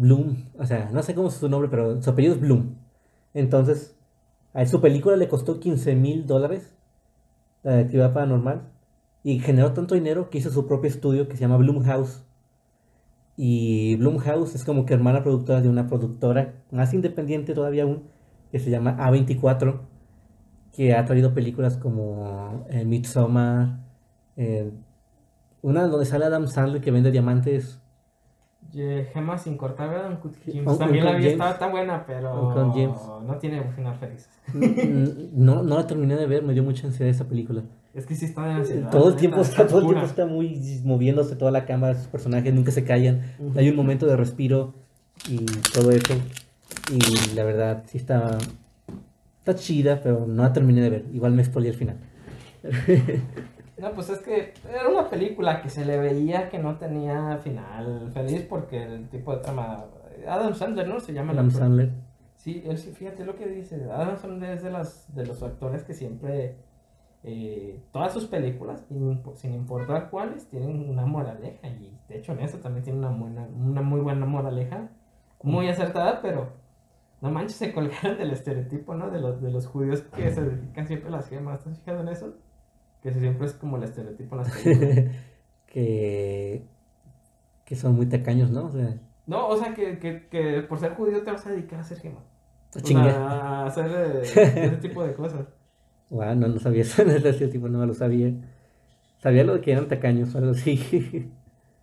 [SPEAKER 2] Bloom, o sea, no sé cómo es su nombre, pero su apellido es Bloom. Entonces, a su película le costó 15 mil dólares, la de actividad paranormal, y generó tanto dinero que hizo su propio estudio que se llama Bloomhouse. Y Bloomhouse es como que hermana productora de una productora más independiente todavía aún, que se llama A24, que ha traído películas como eh, Midsommar, eh, una donde sale Adam Sandler que vende diamantes.
[SPEAKER 1] Gemas sin cortar, ¿verdad? Uncut.
[SPEAKER 2] Uncut
[SPEAKER 1] También la vi, estaba tan buena, pero no tiene un final feliz.
[SPEAKER 2] No, no la terminé de ver, me dio mucha ansiedad esa película.
[SPEAKER 1] Es que sí está de ansiedad.
[SPEAKER 2] Todo el tiempo está, todo el tiempo está muy moviéndose toda la cámara, sus personajes nunca se callan. Hay un momento de respiro y todo eso. Y la verdad, sí está, está chida, pero no la terminé de ver. Igual me spoilé el final.
[SPEAKER 1] No, pues es que era una película que se le veía que no tenía final feliz porque el tipo de trama. Adam Sandler, ¿no? Se llama
[SPEAKER 2] Adam
[SPEAKER 1] actor.
[SPEAKER 2] Sandler.
[SPEAKER 1] Sí, él sí, fíjate lo que dice. Adam Sandler es de, las, de los actores que siempre, eh, todas sus películas, sin importar cuáles, tienen una moraleja. Y de hecho en eso también tiene una, buena, una muy buena moraleja, muy acertada, pero no manches, se colgaron del estereotipo, ¿no? De los, de los judíos que se dedican siempre a las gemas. ¿Estás fijado en eso? Que siempre es como el estereotipo en las películas.
[SPEAKER 2] que, que son muy tacaños, ¿no? O sea,
[SPEAKER 1] no, o sea, que, que, que por ser judío te vas a dedicar a hacer gemas.
[SPEAKER 2] A
[SPEAKER 1] A hacer eh, ese tipo de cosas.
[SPEAKER 2] Wow, no, no sabía eso, no, ese tipo no lo sabía. Sabía lo de que eran tacaños o algo así.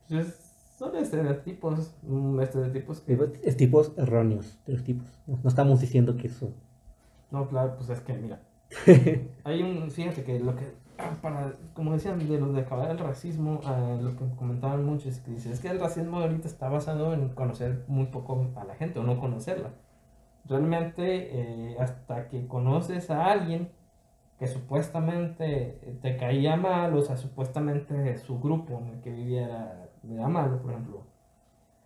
[SPEAKER 1] Pues son estereotipos, mm, estereotipos.
[SPEAKER 2] Estereotipos erróneos, estereotipos. No, no estamos diciendo que eso.
[SPEAKER 1] No, claro, pues es que mira. hay un, fíjate que lo que, para, como decían, de lo de acabar el racismo, lo que comentaban muchos, que dicen, es que el racismo ahorita está basado en conocer muy poco a la gente o no conocerla. Realmente, eh, hasta que conoces a alguien que supuestamente te caía mal, o sea, supuestamente su grupo en el que viviera de malo, por ejemplo,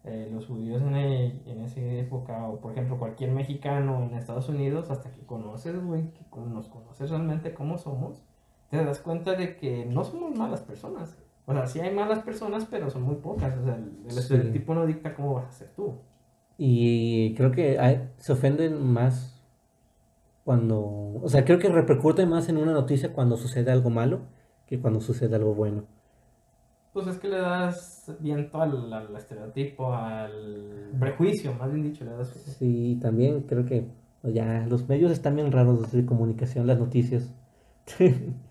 [SPEAKER 1] eh, los judíos en, en esa época, o por ejemplo cualquier mexicano en Estados Unidos, hasta que conoces, güey, que nos conoces realmente cómo somos, te das cuenta de que no somos malas personas. O sea, sí hay malas personas, pero son muy pocas. O sea, el, estereotipo no dicta cómo vas a ser tú.
[SPEAKER 2] Y creo que se ofenden más cuando... O sea, creo que repercute más en una noticia cuando sucede algo malo que cuando sucede algo bueno.
[SPEAKER 1] Pues es que le das viento al, estereotipo, al prejuicio, más bien dicho, le das.
[SPEAKER 2] Sí, también creo que pues ya los medios están bien raros de comunicación, las noticias.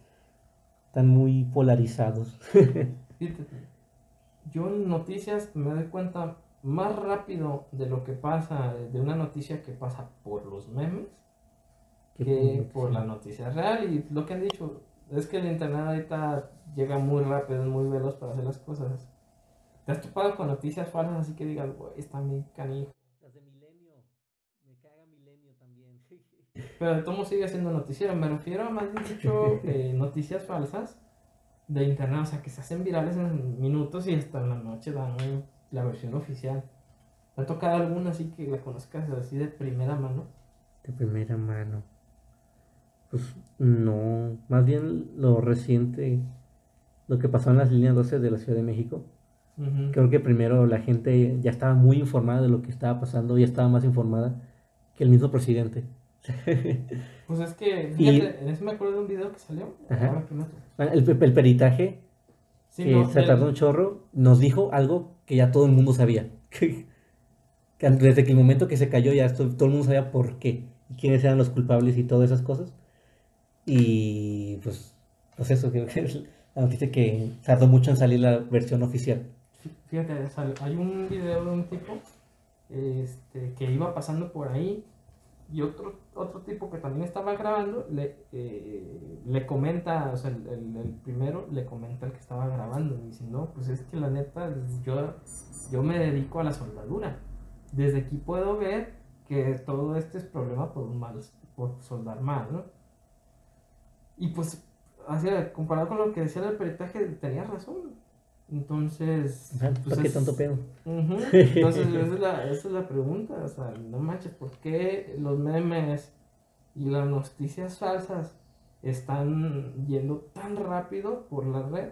[SPEAKER 2] están muy polarizados.
[SPEAKER 1] Yo en noticias me doy cuenta más rápido de lo que pasa, de una noticia que pasa por los memes, que por la noticia real. Y lo que han dicho, es que el internet ahorita llega muy rápido, es muy veloz para hacer las cosas. ¿Te has topado con noticias falsas así que digas, güey, está mi canijo?
[SPEAKER 2] Las de Milenio. Me caga Milenio también.
[SPEAKER 1] Pero de todo sigue siendo noticiero. Me refiero a más bien dicho eh, noticias falsas de internet, o sea, que se hacen virales en minutos y hasta en la noche dan la versión oficial. ¿Te ha tocado alguna así que la conozcas así de primera mano?
[SPEAKER 2] De primera mano. Pues no, más bien lo reciente, lo que pasó en las líneas 12 de la Ciudad de México. Creo que primero la gente ya estaba muy informada de lo que estaba pasando, ya estaba más informada que el mismo presidente.
[SPEAKER 1] pues es que, fíjate, en eso me acuerdo de un video que salió.
[SPEAKER 2] el, el, peritaje, que se tardó un chorro, nos dijo algo que ya todo el mundo sabía. que desde que el momento que se cayó ya todo, todo el mundo sabía por qué, quiénes eran los culpables y todas esas cosas. Y pues, pues eso, creo que es la noticia que tardó mucho en salir la versión oficial.
[SPEAKER 1] Fíjate, hay un video de un tipo este, que iba pasando por ahí y otro, otro tipo que también estaba grabando le, eh, le comenta, o sea, el, el, primero le comenta al que estaba grabando, y dice, no, pues es que la neta, yo, yo me dedico a la soldadura. Desde aquí puedo ver que todo este es problema por un mal, por soldar mal, ¿no? Y pues, así, comparado con lo que decía el peritaje, tenía razón. Entonces.
[SPEAKER 2] pues qué tanto pedo?
[SPEAKER 1] Entonces, esa es, la, esa es la pregunta. O sea, no manches, ¿por qué los memes y las noticias falsas están yendo tan rápido por la red?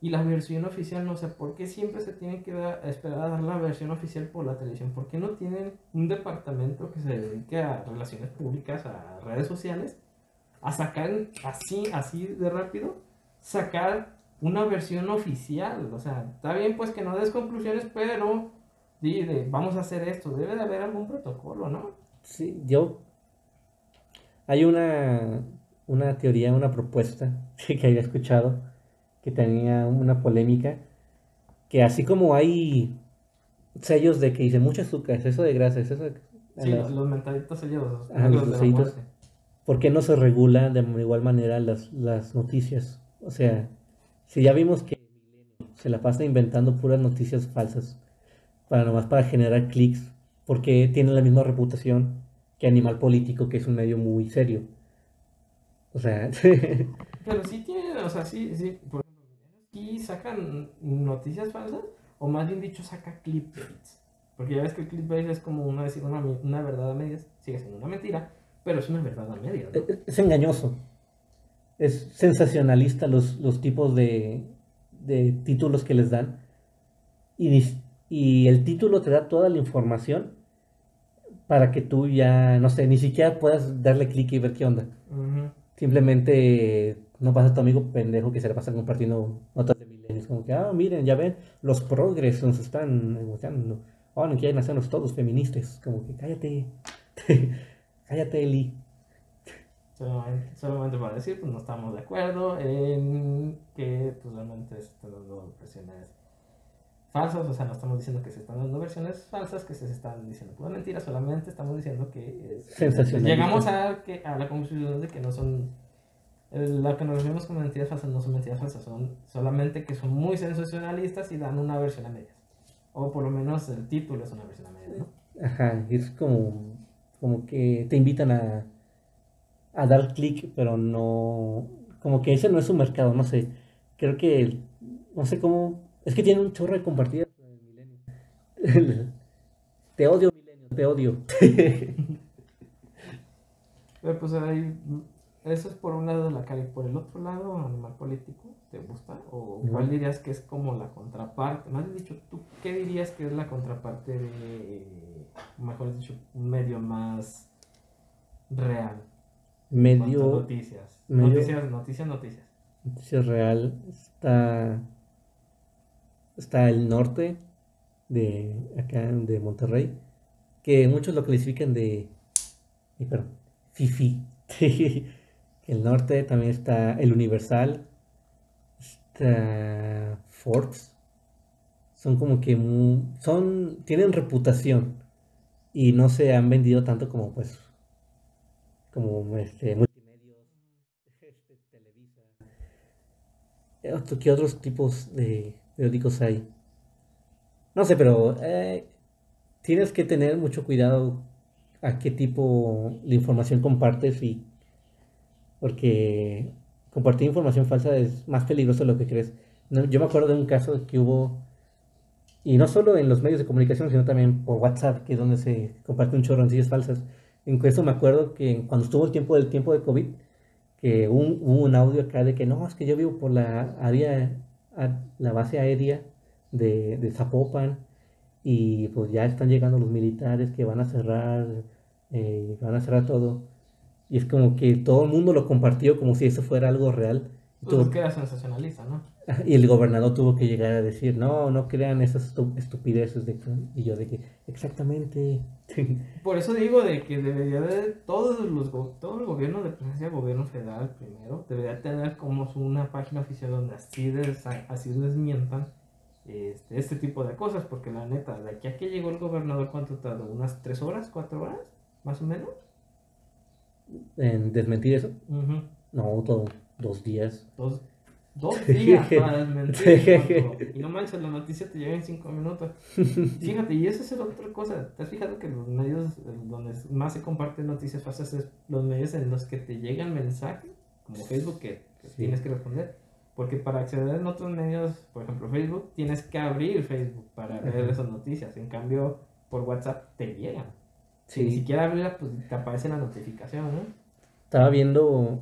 [SPEAKER 1] Y la versión oficial, no sé, ¿por qué siempre se tiene que esperar a dar la versión oficial por la televisión? ¿Por qué no tienen un departamento que se dedique a relaciones públicas, a redes sociales? a sacar así, así de rápido, sacar una versión oficial. O sea, está bien pues que no des conclusiones, pero dile, vamos a hacer esto. Debe de haber algún protocolo, ¿no?
[SPEAKER 2] Sí, yo... Hay una, una teoría, una propuesta que había escuchado que tenía una polémica, que así como hay sellos de que dice mucho azúcar, exceso de grasa, exceso de...
[SPEAKER 1] Sí, los, mentalitos sellos.
[SPEAKER 2] los, ¿por qué no se regula de igual manera las, las noticias? O sea, si ya vimos que se la pasa inventando puras noticias falsas para nomás para generar clics, porque tiene la misma reputación que Animal Político, que es un medio muy serio. O sea,
[SPEAKER 1] pero sí tiene, o sea, sí, sí, por ejemplo, sí sacan noticias falsas, o más bien dicho, saca clips Porque ya ves que el clickbait es como una, decir una, una verdad a medias, sigue siendo una mentira, pero es una verdad a medias. ¿no?
[SPEAKER 2] Es engañoso. Es sensacionalista los, los tipos de, de títulos que les dan. Y, y el título te da toda la información para que tú ya, no sé, ni siquiera puedas darle clic y ver qué onda. Simplemente no pasa tu amigo pendejo que se la pasa compartiendo notas de milenios. Como que, ah, miren, ya ven, los progres nos están negociando. Oh, no quieren hacernos todos feministas. Como que cállate. cállate, Eli.
[SPEAKER 1] Solamente, solamente para decir, pues no estamos de acuerdo en que pues, realmente se están dando versiones falsas, o sea, no estamos diciendo que se están dando versiones falsas, que se están diciendo pura mentira, solamente estamos diciendo que es- llegamos a, que, a la conclusión de que no son, el- lo que nos referimos con mentiras falsas no son mentiras falsas, son solamente que son muy sensacionalistas y dan una versión a medias, o por lo menos el título es una versión a medias, ¿no?
[SPEAKER 2] Ajá, es como, como que te invitan a, a dar clic, pero no, como que ese no es su mercado, no sé. Creo que, no sé cómo, es que tiene un chorro de compartidas. Te odio, Milenio, te odio.
[SPEAKER 1] Pero pues ahí, eso es por un lado la cara y por el otro lado, animal político, ¿te gusta? ¿O
[SPEAKER 2] No.
[SPEAKER 1] cuál dirías que es como la contraparte? Más dicho, ¿tú qué dirías que es la contraparte de, mejor dicho, un medio más real? A
[SPEAKER 2] Medio,
[SPEAKER 1] Noticias. Noticias, noticias, noticias.
[SPEAKER 2] noticia real, está, está el norte de acá de Monterrey, que muchos lo clasifican de, perdón, Fifi. El norte también está el Universal, está Forbes. Son como que son tienen reputación y no se han vendido tanto como pues como este multimedios, este, Televisa. Eh, ¿Qué otros tipos de periódicos hay? No sé, pero eh, tienes que tener mucho cuidado a qué tipo de información compartes y porque compartir información falsa es más peligroso de lo que crees. Yo me acuerdo de un caso que hubo, y no solo en los medios de comunicación, sino también por WhatsApp, que es donde se comparte un chorro de noticias falsas. En eso me acuerdo que cuando estuvo el tiempo del tiempo de COVID, que hubo un audio acá de que no, es que yo vivo por la área, la base aérea de, de Zapopan y pues ya están llegando los militares que van a cerrar, eh, van a cerrar todo. Y es como que todo el mundo lo compartió como si eso fuera algo real.
[SPEAKER 1] Pues que era sensacionalista, ¿no?
[SPEAKER 2] Y el gobernador tuvo que llegar a decir, no, no crean esas estu- estupideces. De... que-". Y yo de que, exactamente.
[SPEAKER 1] Por eso digo de que debería de todos los go- todo el gobierno de presencia gobierno federal primero debería tener como una página oficial donde así des- así desmientan este, este tipo de cosas porque la neta de aquí a que llegó el gobernador cuánto tardó unas tres horas cuatro horas más o menos
[SPEAKER 2] en desmentir eso.
[SPEAKER 1] Ujú.
[SPEAKER 2] No, todo, dos días.
[SPEAKER 1] dos dos días para desmentir y no manches la noticia te llega en cinco minutos Fíjate, y esa es otra cosa. ¿Te has fijado que los medios eh, donde más se comparten noticias falsas es los medios en los que te llegan mensajes, como Facebook, que, que
[SPEAKER 2] Sí.
[SPEAKER 1] tienes que responder? Porque para acceder en otros medios, por ejemplo Facebook, tienes que abrir Facebook para ver
[SPEAKER 2] Ajá.
[SPEAKER 1] esas noticias. En cambio, por WhatsApp te llegan. Si ni siquiera abrirla, pues te aparece la notificación, ¿no?
[SPEAKER 2] estaba viendo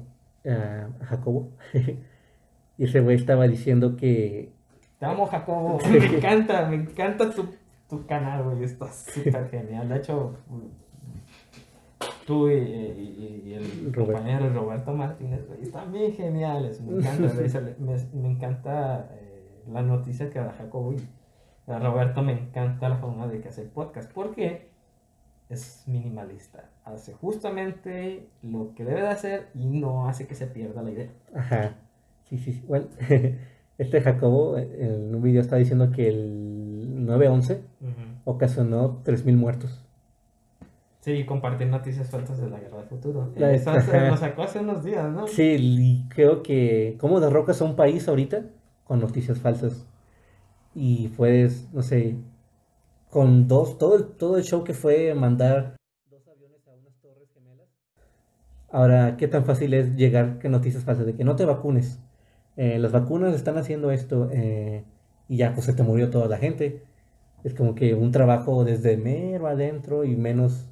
[SPEAKER 2] a Jacobo y ese güey estaba diciendo que
[SPEAKER 1] Te amo, Jacobo. Me encanta, me encanta tu, tu canal, güey. Está súper genial. De hecho, tú y, y- y el compañero Roberto Martínez, güey, están bien geniales. Me encanta, me, me encanta eh, la noticia que da Jacobo y a Roberto me encanta la forma de que hace podcast. Porque es minimalista. Hace justamente lo que debe de hacer y no hace que se pierda la idea.
[SPEAKER 2] Ajá. Sí, sí, sí. Bueno, este Jacobo en un video está diciendo que el 9-11 ocasionó 3.000 muertos.
[SPEAKER 1] Sí, compartir noticias falsas de la guerra del futuro.
[SPEAKER 2] La-
[SPEAKER 1] lo sacó hace unos días, ¿no?
[SPEAKER 2] Sí, y creo que cómo derrocas a un país ahorita con noticias falsas. Y pues, no sé, con dos, todo el, todo el show que fue mandar dos aviones a unas torres gemelas. Ahora, ¿qué tan fácil es llegar con noticias falsas de que no te vacunes? Eh, las vacunas están haciendo esto eh, y ya pues se te murió toda la gente. Es como que un trabajo desde mero adentro y menos...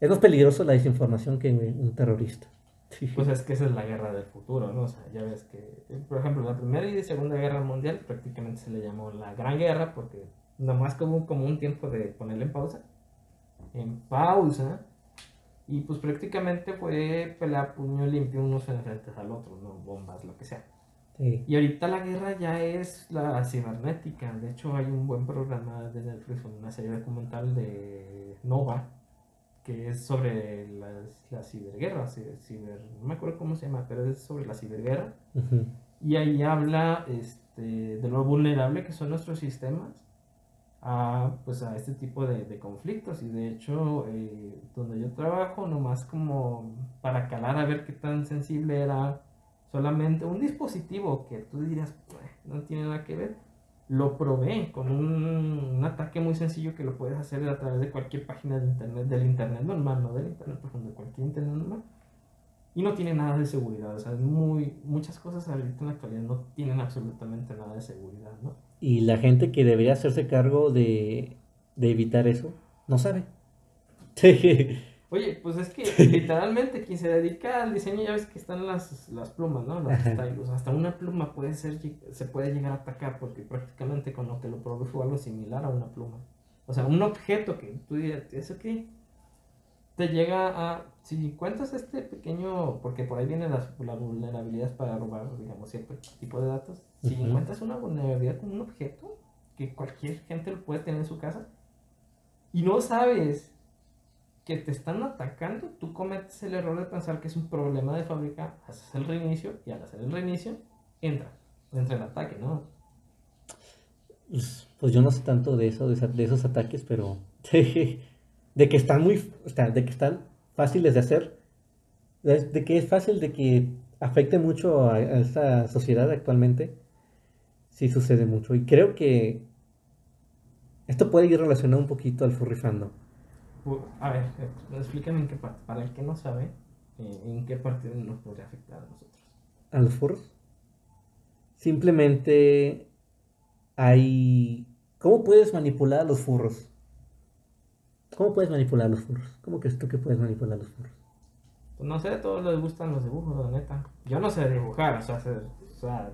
[SPEAKER 2] Es más peligroso la desinformación que un terrorista.
[SPEAKER 1] Pues es que esa es la guerra del futuro, ¿no? O sea, ya ves que, por ejemplo, la Primera y Segunda Guerra Mundial prácticamente se le llamó la Gran Guerra porque nomás como, como un tiempo de ponerle en pausa. En pausa. Y pues prácticamente fue pelear puño limpio unos frente al otro, ¿no? Bombas, lo que sea. Y ahorita la guerra ya es la cibernética. De hecho, hay un buen programa de Netflix, una serie documental de Nova, que es sobre las, la ciberguerra. Ciber, no me acuerdo cómo se llama, pero es sobre la ciberguerra. Y ahí habla este, de lo vulnerable que son nuestros sistemas a, pues, a este tipo de, de conflictos. Y de hecho, eh, donde yo trabajo, nomás como para calar a ver qué tan sensible era solamente un dispositivo que tú dirías, no tiene nada que ver, lo probé con un, ataque muy sencillo que lo puedes hacer a través de cualquier página de internet, del internet normal, no del internet profundo, de cualquier internet normal. Y no tiene nada de seguridad, o sea, muy, muchas cosas ahorita en la actualidad no tienen absolutamente nada de seguridad, ¿no?
[SPEAKER 2] Y la gente que debería hacerse cargo de, de evitar eso, no sabe.
[SPEAKER 1] Oye, pues es que literalmente quien se dedica al diseño ya ves que están las, las plumas, ¿no? Los stylus. Hasta una pluma puede ser, se puede llegar a atacar porque prácticamente con lo que lo produjo algo similar a una pluma. O sea, un objeto que tú dirías, ¿eso qué? Te llega a, si encuentras este pequeño, porque por ahí vienen las, las vulnerabilidades para robar, digamos, cierto tipo de datos. Si encuentras una vulnerabilidad con un objeto, que cualquier gente lo puede tener en su casa, y no sabes que te están atacando, tú cometes el error de pensar que es un problema de fábrica, haces el reinicio y al hacer el reinicio, entra, entra el ataque, ¿no?
[SPEAKER 2] Pues, pues yo no sé tanto de eso, de, esos ataques, pero de, que están muy, o sea, de que están fáciles de hacer, de, que es fácil de que afecte mucho a, esta sociedad actualmente, sí sucede mucho. Y creo que esto puede ir relacionado un poquito al furry
[SPEAKER 1] a ver, eh, explícame en qué parte, para el que no sabe, eh, en qué parte nos podría afectar a nosotros.
[SPEAKER 2] ¿A los furros? Simplemente hay... ¿Cómo puedes manipular a los furros? ¿Cómo puedes manipular los furros? ¿Cómo crees tú que puedes manipular los furros?
[SPEAKER 1] Pues no sé, a todos les gustan los dibujos, la neta. Yo no sé dibujar, o sea, o sea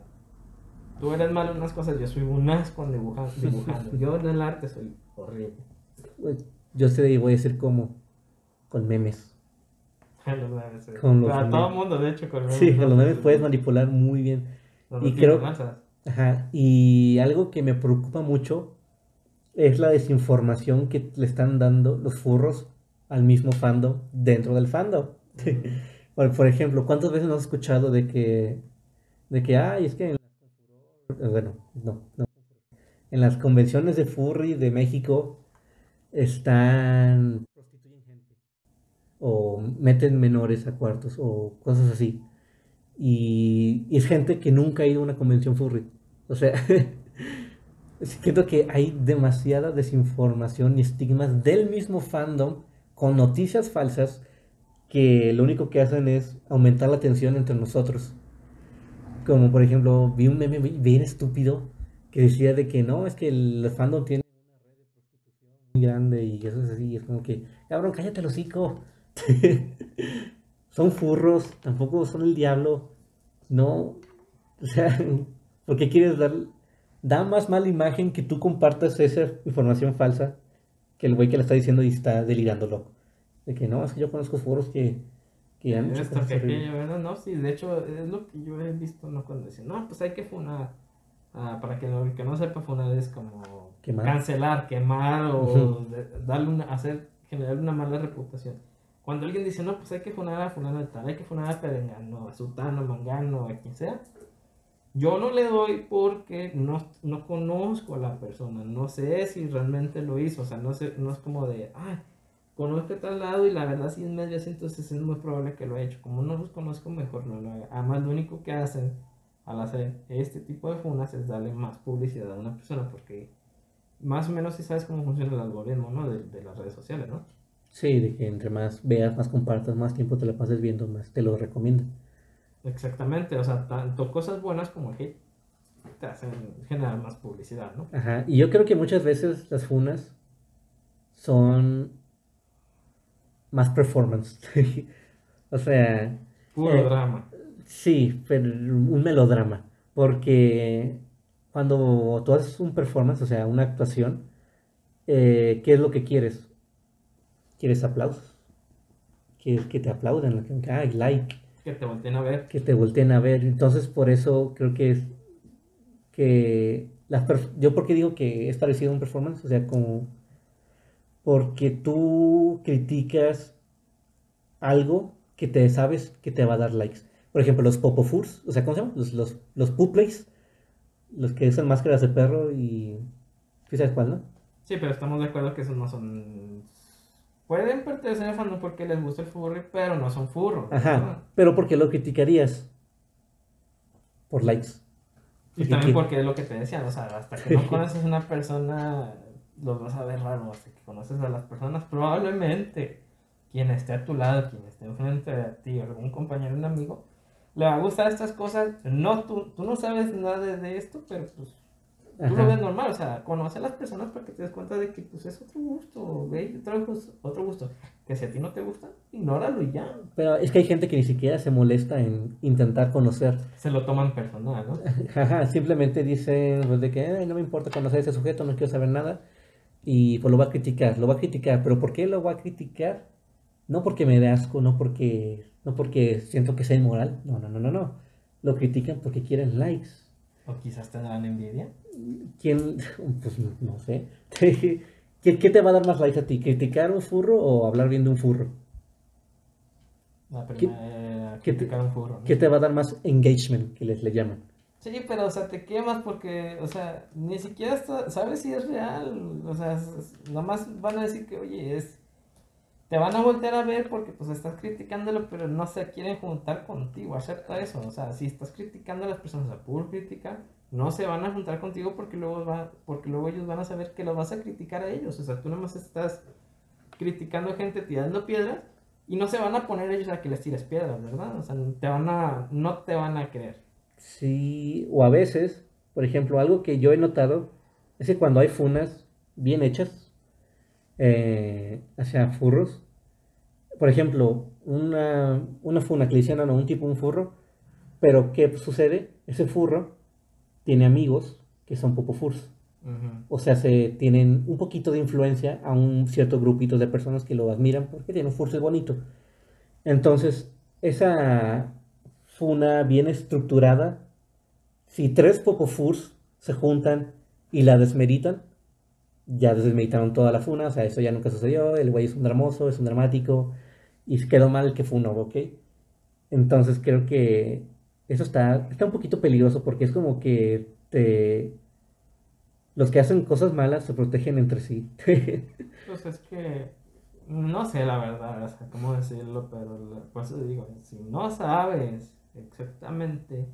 [SPEAKER 1] tú eres malo en unas cosas, yo soy un asco en dibujando. yo en el arte soy horrible.
[SPEAKER 2] Pues, yo sé, voy a decir como con memes.
[SPEAKER 1] Con los a todo mundo, de hecho, con
[SPEAKER 2] memes. Sí, con los memes puedes manipular muy bien. y creo, ajá, y algo que me preocupa mucho es la desinformación que le están dando los furros al mismo fandom dentro del fandom. por, ejemplo, ¿cuántas veces no has escuchado de que, de que, ay, es que en bueno, no, en las convenciones de furry de México están prostituyen gente o meten menores a cuartos o cosas así. Y, es gente que nunca ha ido a una convención furry. O sea, siento que hay demasiada desinformación y estigmas del mismo fandom con noticias falsas que lo único que hacen es aumentar la tensión entre nosotros. Como por ejemplo, vi un meme bien estúpido que decía de que no, es que el fandom tiene grande y eso es así, es como que, cabrón, cállate el hocico. son furros, tampoco son el diablo. No, o sea, ¿por qué quieres dar, da más mala imagen que tú compartas esa información falsa que el güey que le está diciendo y está delirando loco? De que no, es que yo conozco furros que, que
[SPEAKER 1] han hecho cosas ¿verdad? No, sí, de hecho, es lo que yo he visto, ¿no? Cuando dicen, no, pues hay que funar. Ah, para que, el que no sepa funar es como cancelar, quemar o darle una, hacer, generar una mala reputación. Cuando alguien dice, no, pues hay que funar a fulano de tal, hay que funar a Perengano, a Sultano, a Mangano, a quien sea, yo no le doy porque no, no conozco a la persona, no sé si realmente lo hizo, o sea, no, sé, no es como de, ay, conozco a tal lado y la verdad si es medio así, entonces es muy probable que lo haya hecho. Como no los conozco, mejor no lo haga. Además, lo único que hacen al hacer este tipo de funas es darle más publicidad a una persona porque más o menos si sabes cómo funciona el algoritmo, ¿no? De, las redes sociales, ¿no?
[SPEAKER 2] Sí, de que entre más veas, más compartas, más tiempo te la pases viendo, más te lo recomiendo.
[SPEAKER 1] Exactamente, o sea, tanto cosas buenas como hate. te hacen generar más publicidad, ¿no?
[SPEAKER 2] Ajá, y yo creo que muchas veces las funas son más performance. o sea...
[SPEAKER 1] Puro
[SPEAKER 2] eh,
[SPEAKER 1] drama.
[SPEAKER 2] Sí, pero un melodrama. Porque cuando tú haces un performance, o sea, una actuación, eh, ¿qué es lo que quieres? ¿Quieres aplausos? ¿Quieres que te aplaudan? Ah, like.
[SPEAKER 1] Que te volteen a ver.
[SPEAKER 2] Que te volteen a ver. Entonces, por eso creo que es que las yo porque digo que es parecido a un performance, o sea, como porque tú criticas algo que te sabes que te va a dar likes. Por ejemplo, los popofurs, o sea, ¿cómo se llaman? Los, los, los puplays, los que usan máscaras de perro y... ¿Sí sabes cuál, no?
[SPEAKER 1] Sí, pero estamos de acuerdo que esos no son. Pueden pertenecer al fandom porque les gusta el furry, pero no son furros.
[SPEAKER 2] Ajá, pero ¿por qué lo criticarías? Por likes.
[SPEAKER 1] Y
[SPEAKER 2] Porque
[SPEAKER 1] también porque es lo que te decían, o sea, hasta que no conoces a una persona, los vas a ver raro, hasta que conoces a las personas, probablemente quien esté a tu lado, quien esté enfrente de ti, algún compañero, un amigo, le va a gustar estas cosas, no, tú, tú no sabes nada de esto, pero pues tú lo ves normal, o sea, conoce a las personas para que te des cuenta de que pues es otro gusto, ve, otro gusto, otro gusto, que si a ti no te gusta, ignóralo y ya,
[SPEAKER 2] Pero es que hay gente que ni siquiera se molesta en intentar conocer.
[SPEAKER 1] se lo toman personal, ¿no?
[SPEAKER 2] Ajá, simplemente dicen pues, de que "Ay, no me importa conocer a ese sujeto, no quiero saber nada. Y pues lo va a criticar, lo va a criticar. ¿Pero por qué lo va a criticar? No porque me dé asco, no porque, no porque siento que sea inmoral. No, no, no, no, no. Lo critican porque quieren likes.
[SPEAKER 1] O quizás tendrán envidia.
[SPEAKER 2] ¿Quién? Pues no sé. ¿Qué, qué te va a dar más likes a ti? ¿Criticar un furro o hablar bien de un furro?
[SPEAKER 1] La
[SPEAKER 2] ¿Qué-
[SPEAKER 1] primera,
[SPEAKER 2] qué te-
[SPEAKER 1] criticar un furro, ¿no?
[SPEAKER 2] ¿Qué te va a dar más engagement, que les le llaman?
[SPEAKER 1] Sí, pero, o sea, te quemas porque, o sea, ni siquiera está- sabes si es real. O sea, es- van a decir que, oye, es. Te van a voltear a ver porque, pues, estás criticándolo, pero no se quieren juntar contigo. Acepta eso. O sea, si estás criticando a las personas a pura crítica, no se van a juntar contigo porque luego, va, porque luego ellos van a saber que lo vas a criticar a ellos. O sea, tú nomás estás criticando gente, tirando piedras, y no se van a poner ellos a que les tires piedras, ¿verdad? O sea, te van a, no te van a creer.
[SPEAKER 2] Sí, o a veces, por ejemplo, algo que yo he notado es que cuando hay funas bien hechas eh, hacia furros, por ejemplo, una, una funa que le hicieron a un tipo un furro, pero ¿qué sucede? Ese furro tiene amigos que son popofurs.
[SPEAKER 1] Ujú.
[SPEAKER 2] O sea, se tienen un poquito de influencia a un cierto grupito de personas que lo admiran porque tiene un furso bonito. Entonces, esa funa bien estructurada, si tres popofurs se juntan y la desmeritan, ya desmeritaron toda la funa, o sea, eso ya nunca sucedió, el güey es un dramoso, es un dramático, y quedó mal que funó, ¿ok? Entonces creo que eso está, está un poquito peligroso porque es como que te... Los que hacen cosas malas se protegen entre sí.
[SPEAKER 1] Pues es que no sé la verdad, o sea, cómo decirlo, pero por eso digo, si no sabes exactamente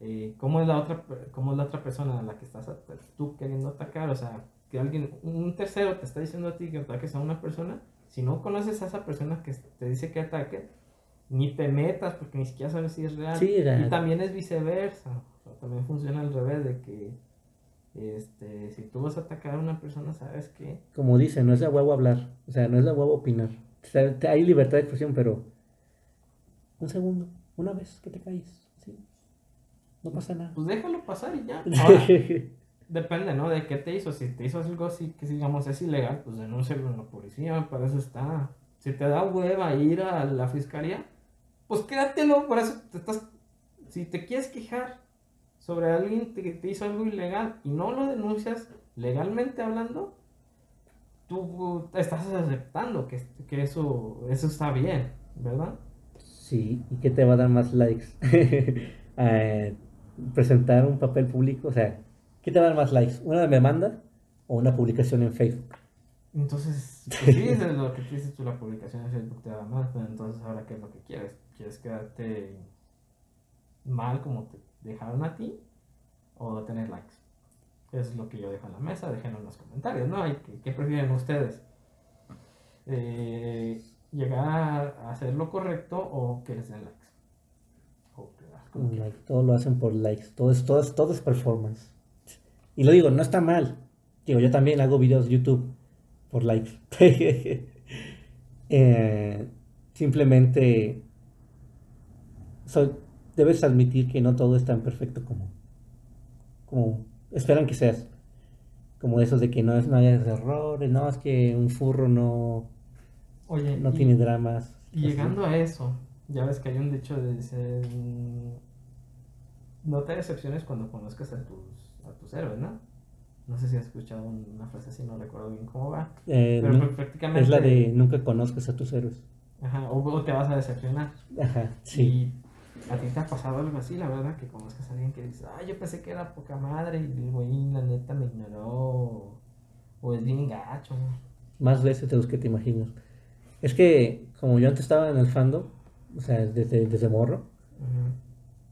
[SPEAKER 1] eh, cómo es la otra cómo es la otra persona a la que estás tú queriendo atacar, o sea, que alguien, un tercero te está diciendo a ti que ataques a una persona, si no conoces a esa persona que te dice que ataque, ni te metas porque ni siquiera sabes si es real.
[SPEAKER 2] Sí,
[SPEAKER 1] Y también es viceversa, o sea, también funciona al revés de que este, si tú vas a atacar a una persona, sabes que
[SPEAKER 2] Como dicen, no es de huevo hablar, o sea, no es de huevo opinar. O sea, te- hay libertad de expresión, pero un segundo, una vez que te caes, ¿sí? No pasa nada.
[SPEAKER 1] Pues déjalo pasar y ya. Ahora, depende, ¿no? De qué te hizo. Si te hizo algo así que digamos es ilegal, pues denúncialo en la policía, para eso está. Si te da hueva ir a la fiscalía, pues quédatelo, por eso te estás... Si te quieres quejar sobre alguien que te hizo algo ilegal y no lo denuncias legalmente hablando, tú estás aceptando que, que eso, eso está bien, ¿verdad?
[SPEAKER 2] Sí, ¿y qué te va a dar más likes? Eh, presentar un papel público, o sea, ¿qué te va a dar más likes? ¿Una demanda o una publicación en Facebook?
[SPEAKER 1] Entonces, pues sí, es lo que tú dices tú, la publicación en Facebook te da más, pero entonces ahora qué es lo que quieres? ¿Quieres quedarte mal como te dejaron a ti o tener likes? Eso es lo que yo dejo en la mesa, déjenlo en los comentarios, ¿no? ¿Y ¿Qué, qué prefieren ustedes? Eh, ¿Llegar a hacer lo correcto o que les den likes? O que
[SPEAKER 2] Like, todo lo hacen por likes, todo es, todo es, todo es performance. Y lo digo, no está mal. Digo, yo también hago videos YouTube por likes. Eh, simplemente debes admitir que no todo es tan perfecto como, como esperan que seas. Como esos de que no, es, no haya errores, no, es que un furro no,
[SPEAKER 1] Oye,
[SPEAKER 2] no
[SPEAKER 1] y-
[SPEAKER 2] tiene dramas.
[SPEAKER 1] Y llegando a eso, ya ves que hay un dicho de no te decepciones cuando conozcas a tus, a tus héroes, ¿no? No sé si has escuchado una frase así, no recuerdo bien cómo va.
[SPEAKER 2] Eh,
[SPEAKER 1] Pero pues, prácticamente...
[SPEAKER 2] es la de nunca conozcas a tus héroes.
[SPEAKER 1] Ajá, o, o te vas a decepcionar.
[SPEAKER 2] Ajá, sí.
[SPEAKER 1] Y a ti te ha pasado algo así, la verdad, que conozcas a alguien que dice, ay, yo pensé que era poca madre y el güey, la neta, me ignoró. O es bien gacho.
[SPEAKER 2] Más veces de los que te imaginas. Es que, como yo antes estaba en el fandom, o sea, desde, desde morro,
[SPEAKER 1] Ujú.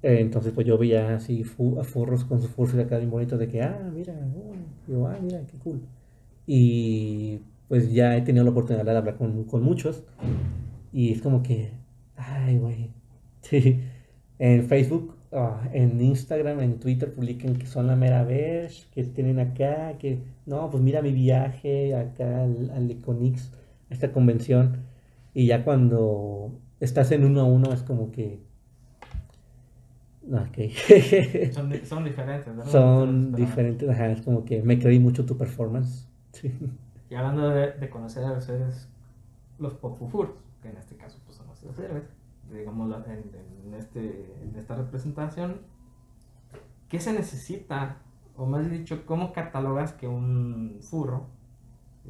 [SPEAKER 2] Eh, entonces pues yo veía así fu- a furros con sus furros acá bien bonitos de que, ah, mira, oh", digo, ah, mira, qué cool. Y pues ya he tenido la oportunidad de hablar con, con muchos y es como que, ay, güey. Sí. En Facebook, ah, en Instagram, en Twitter publican que son la mera vez, que tienen acá, que, no, pues mira mi viaje acá al, al Iconix, a esta convención. Y ya cuando estás en uno a uno es como que... No, ok.
[SPEAKER 1] Son, di- son diferentes, ¿verdad?
[SPEAKER 2] Son diferentes, ajá, es como que me creí mucho tu performance. Sí.
[SPEAKER 1] Y hablando de, de conocer a los seres, los popufurs, que en este caso pues, son los héroes, digamos en, en este, en esta representación, ¿qué se necesita? O más dicho, ¿cómo catalogas que un furro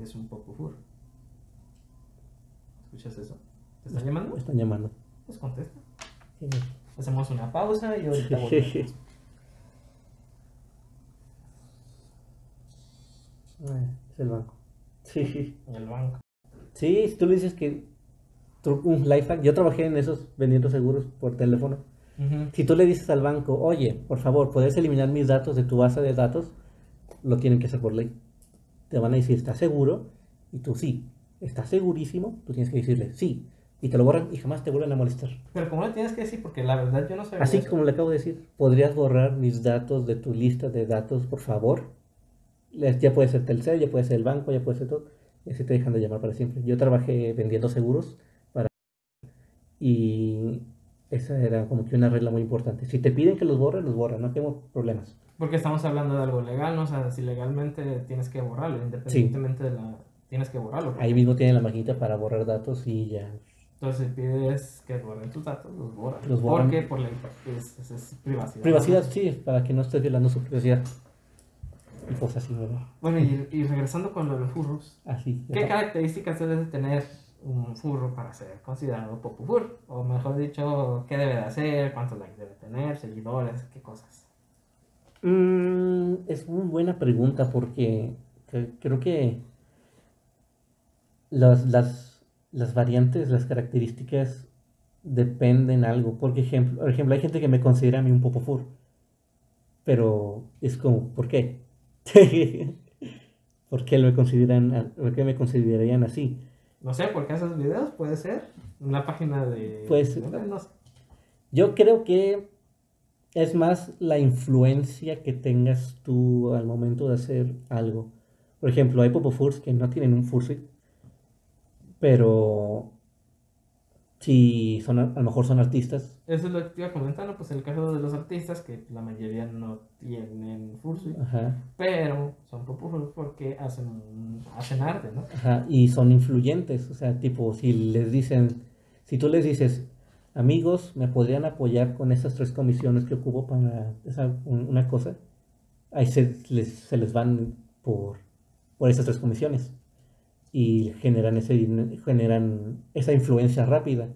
[SPEAKER 1] es un popufur? ¿Escuchas eso? ¿Te están llamando?
[SPEAKER 2] Me están llamando.
[SPEAKER 1] Pues contesta.
[SPEAKER 2] Sí.
[SPEAKER 1] Hacemos una pausa y ahorita volvemos.
[SPEAKER 2] Ah, Es el banco. Sí.
[SPEAKER 1] El banco.
[SPEAKER 2] Sí, si tú le dices que un life hack, yo trabajé en esos vendiendo seguros por teléfono. Si tú le dices al banco, oye, por favor, ¿puedes eliminar mis datos de tu base de datos? Lo tienen que hacer por ley. Te van a decir, ¿estás seguro? Y tú sí. ¿Estás segurísimo? Tú tienes que decirle sí. Y te lo borran y jamás te vuelven a molestar.
[SPEAKER 1] Pero como lo tienes que decir, porque la verdad yo no sabía
[SPEAKER 2] Así
[SPEAKER 1] eso.
[SPEAKER 2] como le acabo de decir, ¿podrías borrar mis datos de tu lista de datos, por favor? Ya puede ser Telcel, ya puede ser el banco, ya puede ser todo. Y así te dejan de llamar para siempre. Yo trabajé vendiendo seguros para... Y esa era como que una regla muy importante. Si te piden que los borres, los borran, no tengo problemas.
[SPEAKER 1] Porque estamos hablando de algo legal, ¿no? O sea, si legalmente tienes que borrarlo, independientemente de la... Tienes que borrarlo.
[SPEAKER 2] Ahí mismo tienen la maquinita para borrar datos y ya.
[SPEAKER 1] Entonces, si pides que borren tus datos, los borran.
[SPEAKER 2] Los borran.
[SPEAKER 1] Porque por ley es, es- es privacidad.
[SPEAKER 2] Privacidad, sí, para que no estés violando su privacidad. Y pues así, ¿verdad?
[SPEAKER 1] Bueno, y, y regresando con lo de los furros,
[SPEAKER 2] Así.
[SPEAKER 1] ¿qué características debe de tener un furro para ser considerado popufur? O mejor dicho, ¿qué debe de hacer? ¿Cuántos likes debe tener? ¿Seguidores? ¿Qué cosas?
[SPEAKER 2] Mm, es muy buena pregunta porque cre- creo que las, las, las variantes, las características dependen algo. Por ejemplo, por ejemplo, hay gente que me considera a mí un popofur, pero es como, ¿por qué? ¿Por qué me consideran, por qué me considerarían así?
[SPEAKER 1] No sé, porque haces videos, puede ser. Una página de...
[SPEAKER 2] Pues-
[SPEAKER 1] No sé.
[SPEAKER 2] Yo creo que es más la influencia que tengas tú al momento de hacer algo. Por ejemplo, hay popofurs que no tienen un fursuit, pero si son, a a lo mejor son artistas,
[SPEAKER 1] Eso es lo que te iba comentando, pues el caso de los artistas, que la mayoría no tienen fursuit, pero son populares porque hacen, hacen arte, ¿no?
[SPEAKER 2] ajá, y son influyentes. O sea, tipo, si les dicen, si tú les dices, amigos, ¿me podrían apoyar con esas tres comisiones que ocupo para esa, un- una cosa? Ahí se les, se les van por, por esas tres comisiones. Y generan, ese, generan esa influencia rápida.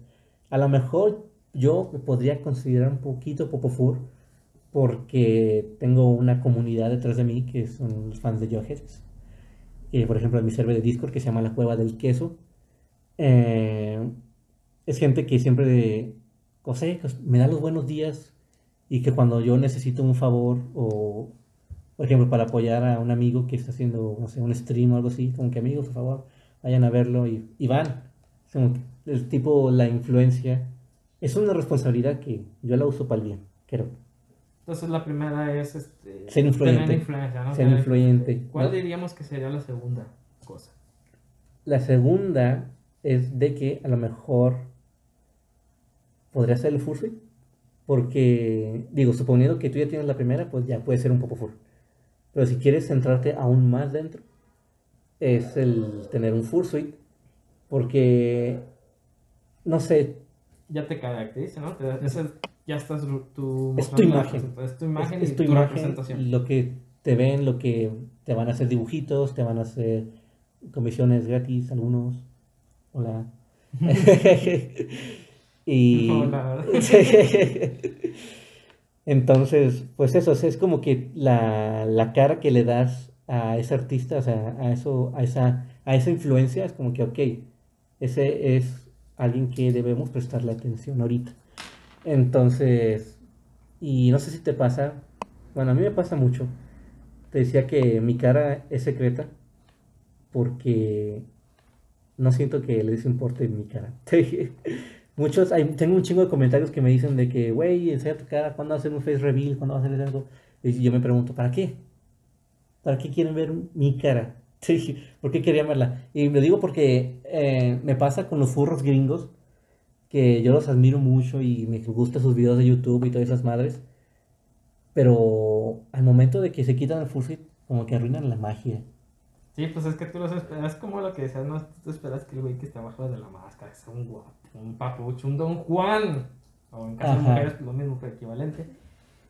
[SPEAKER 2] A lo mejor yo podría considerar un poquito popofur porque tengo una comunidad detrás de mí que son fans de Jugheads. Eh, por ejemplo, en mi server de Discord que se llama La Cueva del Queso. eh, es gente que siempre de, que me da los buenos días y que cuando yo necesito un favor o, por ejemplo, para apoyar a un amigo que está haciendo, no sé, un stream o algo así, como que amigos, por favor, vayan a verlo y, y van. Es como que el tipo, la influencia, es una responsabilidad que yo la uso para el bien. creo.
[SPEAKER 1] Entonces la primera es este,
[SPEAKER 2] Ser influyente.
[SPEAKER 1] tener influencia, ¿no?
[SPEAKER 2] Ser
[SPEAKER 1] Tener
[SPEAKER 2] influyente,
[SPEAKER 1] ¿Cuál
[SPEAKER 2] ¿no?
[SPEAKER 1] diríamos que sería la segunda cosa?
[SPEAKER 2] La segunda es de que a lo mejor podría ser el fursuit. Porque, digo, suponiendo que tú ya tienes la primera, pues ya puede ser un poco full. Pero si quieres centrarte aún más dentro, es el tener un fursuit. Porque, no sé,
[SPEAKER 1] Ya te caracteriza, ¿no? Te da- esa- ya estás tu,
[SPEAKER 2] Es tu imagen.
[SPEAKER 1] Es tu imagen
[SPEAKER 2] es,
[SPEAKER 1] y
[SPEAKER 2] es tu
[SPEAKER 1] tu
[SPEAKER 2] imagen,
[SPEAKER 1] representación.
[SPEAKER 2] lo que te ven, lo que te van a hacer dibujitos, te van a hacer comisiones gratis, algunos. Hola. y
[SPEAKER 1] Hola.
[SPEAKER 2] entonces, pues eso, es- como que la, la cara que le das a ese artista, o sea, a eso, a esa, a esa influencia, es como que, ok, ese es alguien que debemos prestarle atención ahorita. Entonces, y no sé si te pasa, bueno, a mí me pasa mucho. Te decía que mi cara es secreta porque no siento que les importe mi cara. Muchos, hay, tengo un chingo de comentarios que me dicen de que, güey, enseña tu cara, ¿cuándo va a hacer un face reveal? ¿Cuándo va a hacer? Y yo me pregunto, ¿para qué? ¿Para qué quieren ver mi cara? ¿Por qué querían verla? Y lo digo porque eh, me pasa con los furros gringos, que yo los admiro mucho y me gustan sus videos de YouTube y todas esas madres. Pero al momento de que se quitan el fursuit, como que arruinan la magia.
[SPEAKER 1] Sí, pues es que tú los esperas, como lo que decías, no, tú esperas que el güey que está abajo de la máscara sea un guapo, un papucho, un don Juan, o en caso de mujeres, pues lo mismo, pero equivalente.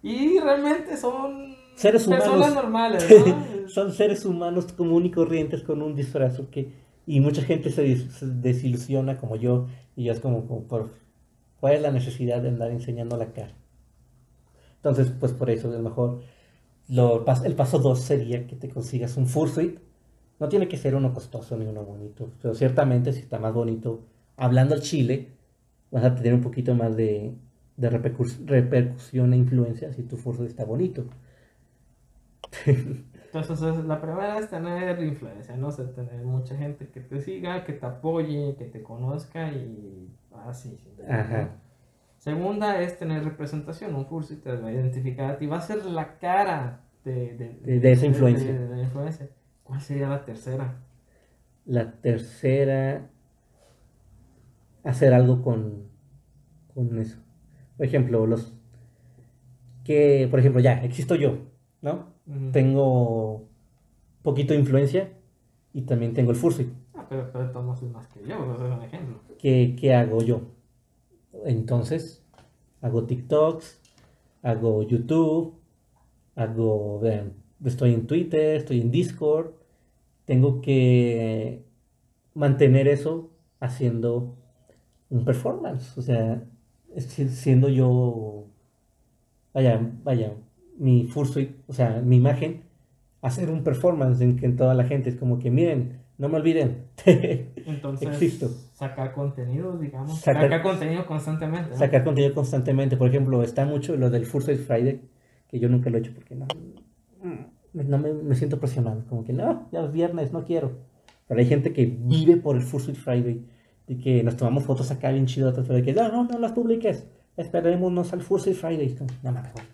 [SPEAKER 1] Y realmente son
[SPEAKER 2] Seres
[SPEAKER 1] personas
[SPEAKER 2] humanos.
[SPEAKER 1] normales, ¿no?
[SPEAKER 2] Son seres humanos común y corrientes con un disfraz, ¿ok? Y mucha gente se, desilusiona como yo, y ya es como, como por, ¿cuál es la necesidad de andar enseñando la cara? Entonces, pues por eso, a lo mejor, lo, el paso 2 sería que te consigas un fursuit. No tiene que ser uno costoso ni uno bonito, pero ciertamente si está más bonito, hablando al chile, vas a tener un poquito más de, de repercus- repercusión e influencia si tu fursuit está bonito.
[SPEAKER 1] Entonces, es- la primera es tener influencia, ¿no? O sea, tener mucha gente que te siga, que te apoye, que te conozca y así.
[SPEAKER 2] Ajá.
[SPEAKER 1] Segunda es tener representación, un curso te va a identificar a ti, va a ser la cara de, de,
[SPEAKER 2] De- de esa influencia.
[SPEAKER 1] de- de la influencia. ¿Cuál sería la tercera?
[SPEAKER 2] La tercera, hacer algo con, con eso. Por ejemplo, los que, por ejemplo, ya, existo yo, ¿no? Tengo poquito de influencia y también tengo el fursuit.
[SPEAKER 1] Ah, pero, pero de todos modos es más que yo, eso es un ejemplo.
[SPEAKER 2] ¿Qué, qué hago yo? Entonces, hago TikToks, hago YouTube, hago, vean, estoy en Twitter, estoy en Discord. Tengo que mantener eso haciendo un performance, o sea, siendo yo, vaya, vaya, mi fursuit, o sea, mi imagen, hacer un performance en que toda la gente es como que, miren, no me olviden,
[SPEAKER 1] Entonces,
[SPEAKER 2] Existo.
[SPEAKER 1] sacar contenido, digamos.
[SPEAKER 2] Sacar-
[SPEAKER 1] Sacar, contenido constantemente. ¿no?
[SPEAKER 2] sacar contenido constantemente. Por ejemplo, está mucho lo del Fursuit Friday, que yo nunca lo he hecho porque no, no me, me siento presionado. Como que no, ya es viernes, no quiero. Pero hay gente que vive por el Fursuit Friday y que nos tomamos fotos acá bien chidotas, pero que no, no, no las publiques. Esperémonos al Fursuit Friday. Como, No güey.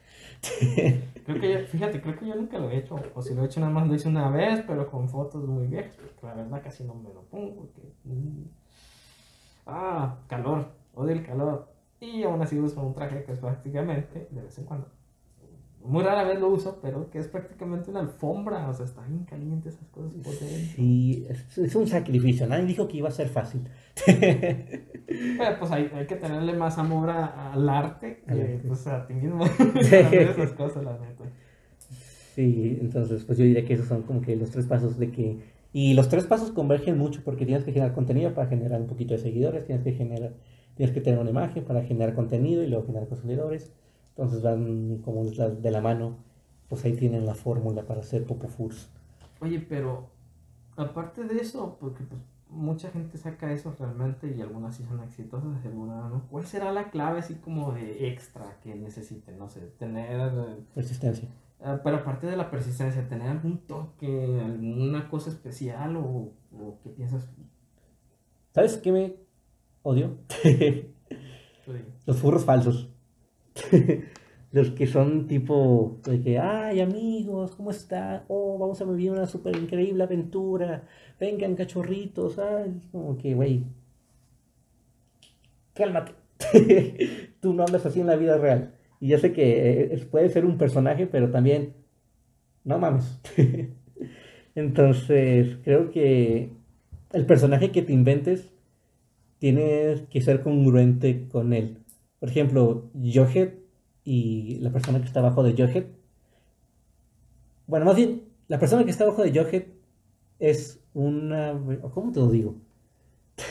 [SPEAKER 1] Creo que yo, fíjate, creo que yo nunca lo he hecho. O si lo he hecho, nada más lo hice una vez, pero con fotos muy viejas. Porque la verdad casi no me lo pongo. Porque, mm, ah, calor, odio el calor. Y aún así uso un traje que es prácticamente, de vez en cuando. Muy rara vez lo uso, pero que es prácticamente una alfombra. O sea, está bien caliente esas cosas.
[SPEAKER 2] Sí, es, es un sacrificio. Nadie dijo que iba a ser fácil.
[SPEAKER 1] Pero pues hay, hay que tenerle más amor a- al arte que pues, a ti mismo. esas cosas, la neta.
[SPEAKER 2] Sí, entonces pues yo diría que esos son como que los tres pasos de que... Y los tres pasos convergen mucho porque tienes que generar contenido para generar un poquito de seguidores, tienes que generar, tienes que tener una imagen para generar contenido y luego generar consumidores. Entonces van como de la mano, pues ahí tienen la fórmula para hacer Popo Foods.
[SPEAKER 1] Oye, pero aparte de eso, porque pues mucha gente saca eso realmente y algunas sí son exitosas algunas no. ¿Cuál será la clave así como de extra que necesiten? No sé, tener... eh,
[SPEAKER 2] Persistencia.
[SPEAKER 1] ah, pero aparte de la persistencia, tener algún toque, alguna cosa especial o, o qué piensas?
[SPEAKER 2] ¿Sabes qué me odio? Los furros falsos. Los que son tipo de que, ay amigos, ¿cómo están? Oh, vamos a vivir una súper increíble aventura. Vengan cachorritos, ay, como que, güey. Cálmate. Tú no andas así en la vida real. Y ya sé que eh, puede ser un personaje, pero también, no mames. Entonces, creo que el personaje que te inventes tienes que ser congruente con él. Por ejemplo, Johead y la persona que está abajo de Johead. Bueno, más bien, la persona que está abajo de Johead es una... ¿Cómo te lo digo?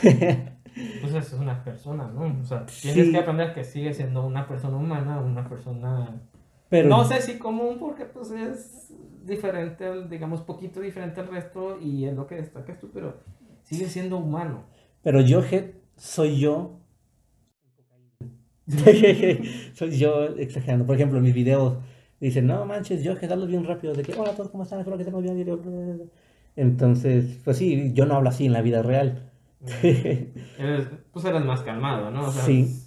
[SPEAKER 1] pues es una persona, ¿no? O sea, tienes que aprender que sigue siendo una persona humana, una persona... Pero... No sé si común, porque pues es diferente, digamos, poquito diferente al resto y es lo que destacas tú, pero sigue siendo humano.
[SPEAKER 2] Pero Johead soy yo. soy yo exagerando. Por ejemplo, en mis videos dicen, no manches, Johead, hablo bien rápido, de que, hola a todos, ¿cómo están? Espero que estén bien. Entonces, pues sí, yo no hablo así en la vida real
[SPEAKER 1] pues eres más calmado, ¿no?
[SPEAKER 2] sí,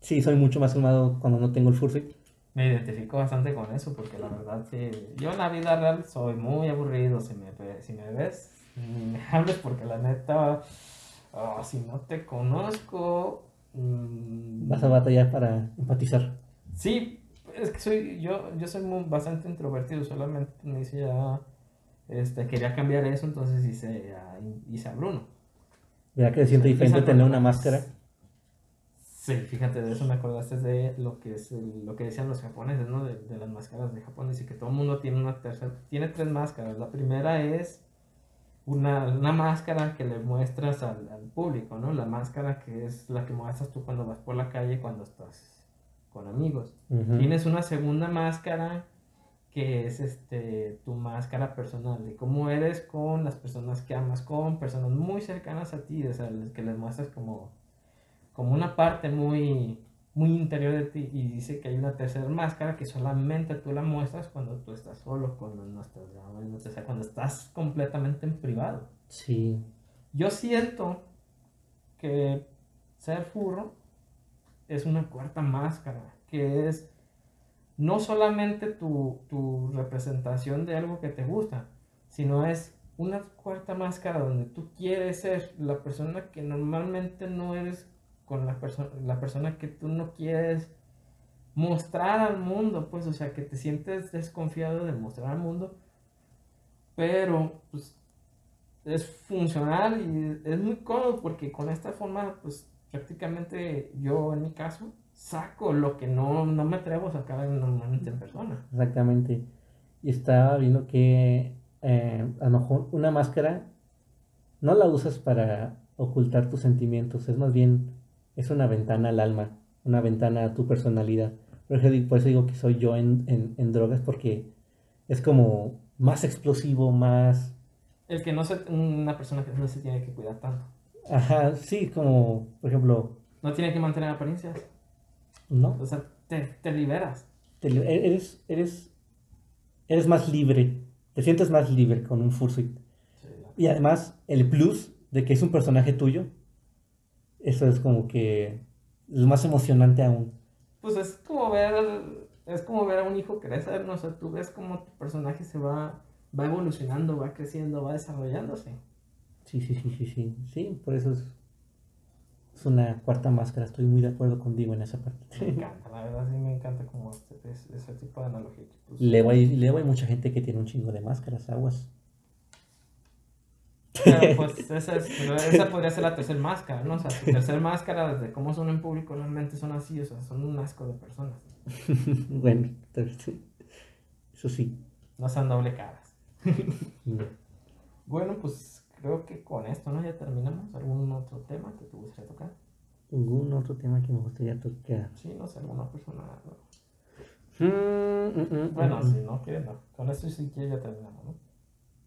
[SPEAKER 2] sí, soy mucho más calmado cuando no tengo el fursuit.
[SPEAKER 1] Me identifico bastante con eso porque la verdad sí, yo en la vida real soy muy aburrido si me, si me ves, ni me hables porque la neta, oh, si no te conozco...
[SPEAKER 2] Vas a batallar para empatizar.
[SPEAKER 1] Sí, es que soy, yo, yo soy muy, bastante introvertido, solamente me hice ya, este, quería cambiar eso, entonces hice, hice a Bruno.
[SPEAKER 2] ¿Verdad que se siente diferente tener una máscara?
[SPEAKER 1] Sí, fíjate, de eso me acordaste de lo que es lo que decían los japoneses, ¿no? De, las máscaras de Japón. Dice que todo el mundo tiene una tercera, tiene tres máscaras. La primera es una, máscara que le muestras al, público, ¿no? La máscara que es la que muestras tú cuando vas por la calle, cuando estás con amigos. Tienes una segunda máscara que es este tu máscara personal, de cómo eres con las personas que amas, con personas muy cercanas a ti, o sea, que les muestras como, como una parte muy, muy interior de ti. Y dice que hay una tercera máscara que solamente tú la muestras cuando tú estás solo, cuando no estás grabando, o sea, cuando estás completamente en privado.
[SPEAKER 2] Sí.
[SPEAKER 1] Yo siento que ser furro es una cuarta máscara, que es no solamente tu, representación de algo que te gusta, sino es una cuarta máscara donde tú quieres ser la persona que normalmente no eres con la, persona la persona que tú no quieres mostrar al mundo, pues, o sea, que te sientes desconfiado de mostrar al mundo, pero pues es funcional y es muy cómodo porque con esta forma, pues prácticamente yo en mi caso, saco lo que no, me atrevo a sacar normalmente en persona.
[SPEAKER 2] Exactamente. Y estaba viendo que eh, a lo mejor una máscara no la usas para ocultar tus sentimientos, es más bien, es una ventana al alma, una ventana a tu personalidad. Por eso digo que soy yo en, drogas porque es como más explosivo, más...
[SPEAKER 1] El que no se, una persona que no se tiene que cuidar tanto.
[SPEAKER 2] Ajá, sí, como, por ejemplo...
[SPEAKER 1] No tiene que mantener apariencias.
[SPEAKER 2] ¿no?
[SPEAKER 1] O sea, te, liberas.
[SPEAKER 2] eres, eres, eres más libre, te sientes más libre con un fursuit. Y además, el plus de que es un personaje tuyo, eso es como que es más emocionante aún.
[SPEAKER 1] Pues es como ver, es como ver a un hijo crecer, no sé, tú ves como tu personaje se va, va evolucionando, va creciendo, va desarrollándose.
[SPEAKER 2] Sí, sí, sí, sí, sí, sí, por eso es es una cuarta máscara, estoy muy de acuerdo contigo en esa parte.
[SPEAKER 1] Me encanta, la verdad sí me encanta como este, ese, tipo de analogía.
[SPEAKER 2] Luego, hay, hay mucha gente que tiene un chingo de máscaras, aguas.
[SPEAKER 1] Pero pues esa, esa podría ser la tercera máscara, ¿no? O sea, la tercera máscara de cómo son en público realmente son así, o sea, son un asco de personas.
[SPEAKER 2] bueno, eso sí.
[SPEAKER 1] No sean doble caras. Bueno, pues creo que con esto, ¿no? Ya terminamos. ¿Algún otro tema que te gustaría tocar?
[SPEAKER 2] ¿Algún otro tema que me gustaría tocar?
[SPEAKER 1] Sí, no sé, alguna persona. Mm, mm, mm, bueno, si no quieres, no. Con esto sí que ya terminamos, ¿no?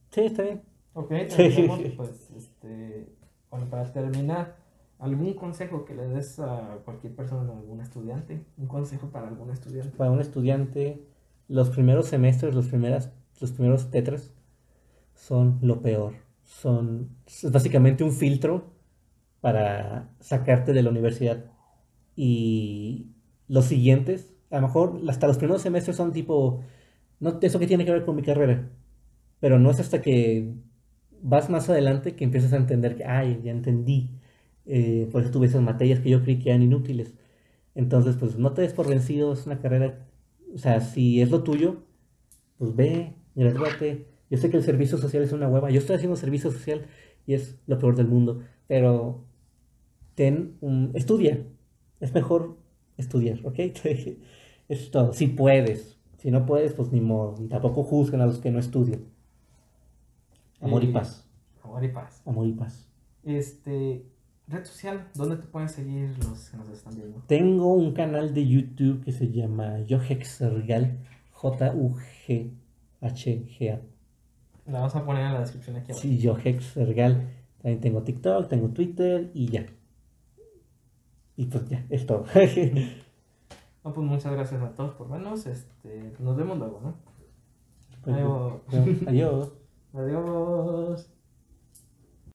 [SPEAKER 2] Sí, está bien.
[SPEAKER 1] Ok, terminamos, pues, este, bueno, para terminar, ¿algún consejo que le des a cualquier persona, a algún estudiante? ¿Un consejo para algún estudiante?
[SPEAKER 2] Para un estudiante, los primeros semestres, los, primeras, los primeros tetras son lo peor son básicamente un filtro para sacarte de la universidad. Y los siguientes, a lo mejor hasta los primeros semestres son tipo, no eso que tiene que ver con mi carrera, pero no es hasta que vas más adelante que empiezas a entender que, ay, ya entendí, eh, por eso tuve esas materias que yo creí que eran inútiles. Entonces, pues no te des por vencido, es una carrera, o sea, si es lo tuyo, pues ve, gradúate. Yo sé que el servicio social es una hueva, yo estoy haciendo servicio social y es lo peor del mundo, pero ten un, estudia, es mejor estudiar, ¿ok? es todo, si puedes, si no puedes, pues ni modo, tampoco juzguen a los que no estudian. Amor y paz.
[SPEAKER 1] Amor y paz.
[SPEAKER 2] Amor y paz.
[SPEAKER 1] Este, red social, ¿dónde te pueden seguir los que nos están viendo?
[SPEAKER 2] Tengo un canal de YouTube que se llama Johex J-U-G-H-G-A.
[SPEAKER 1] La vamos a poner en la descripción aquí
[SPEAKER 2] abajo. Sí, Johex También tengo TikTok, tengo Twitter y ya. Y pues ya, es todo.
[SPEAKER 1] no, pues muchas gracias a todos por vernos. Este, nos vemos luego, ¿no?
[SPEAKER 2] Pues, Adiós.
[SPEAKER 1] Adiós.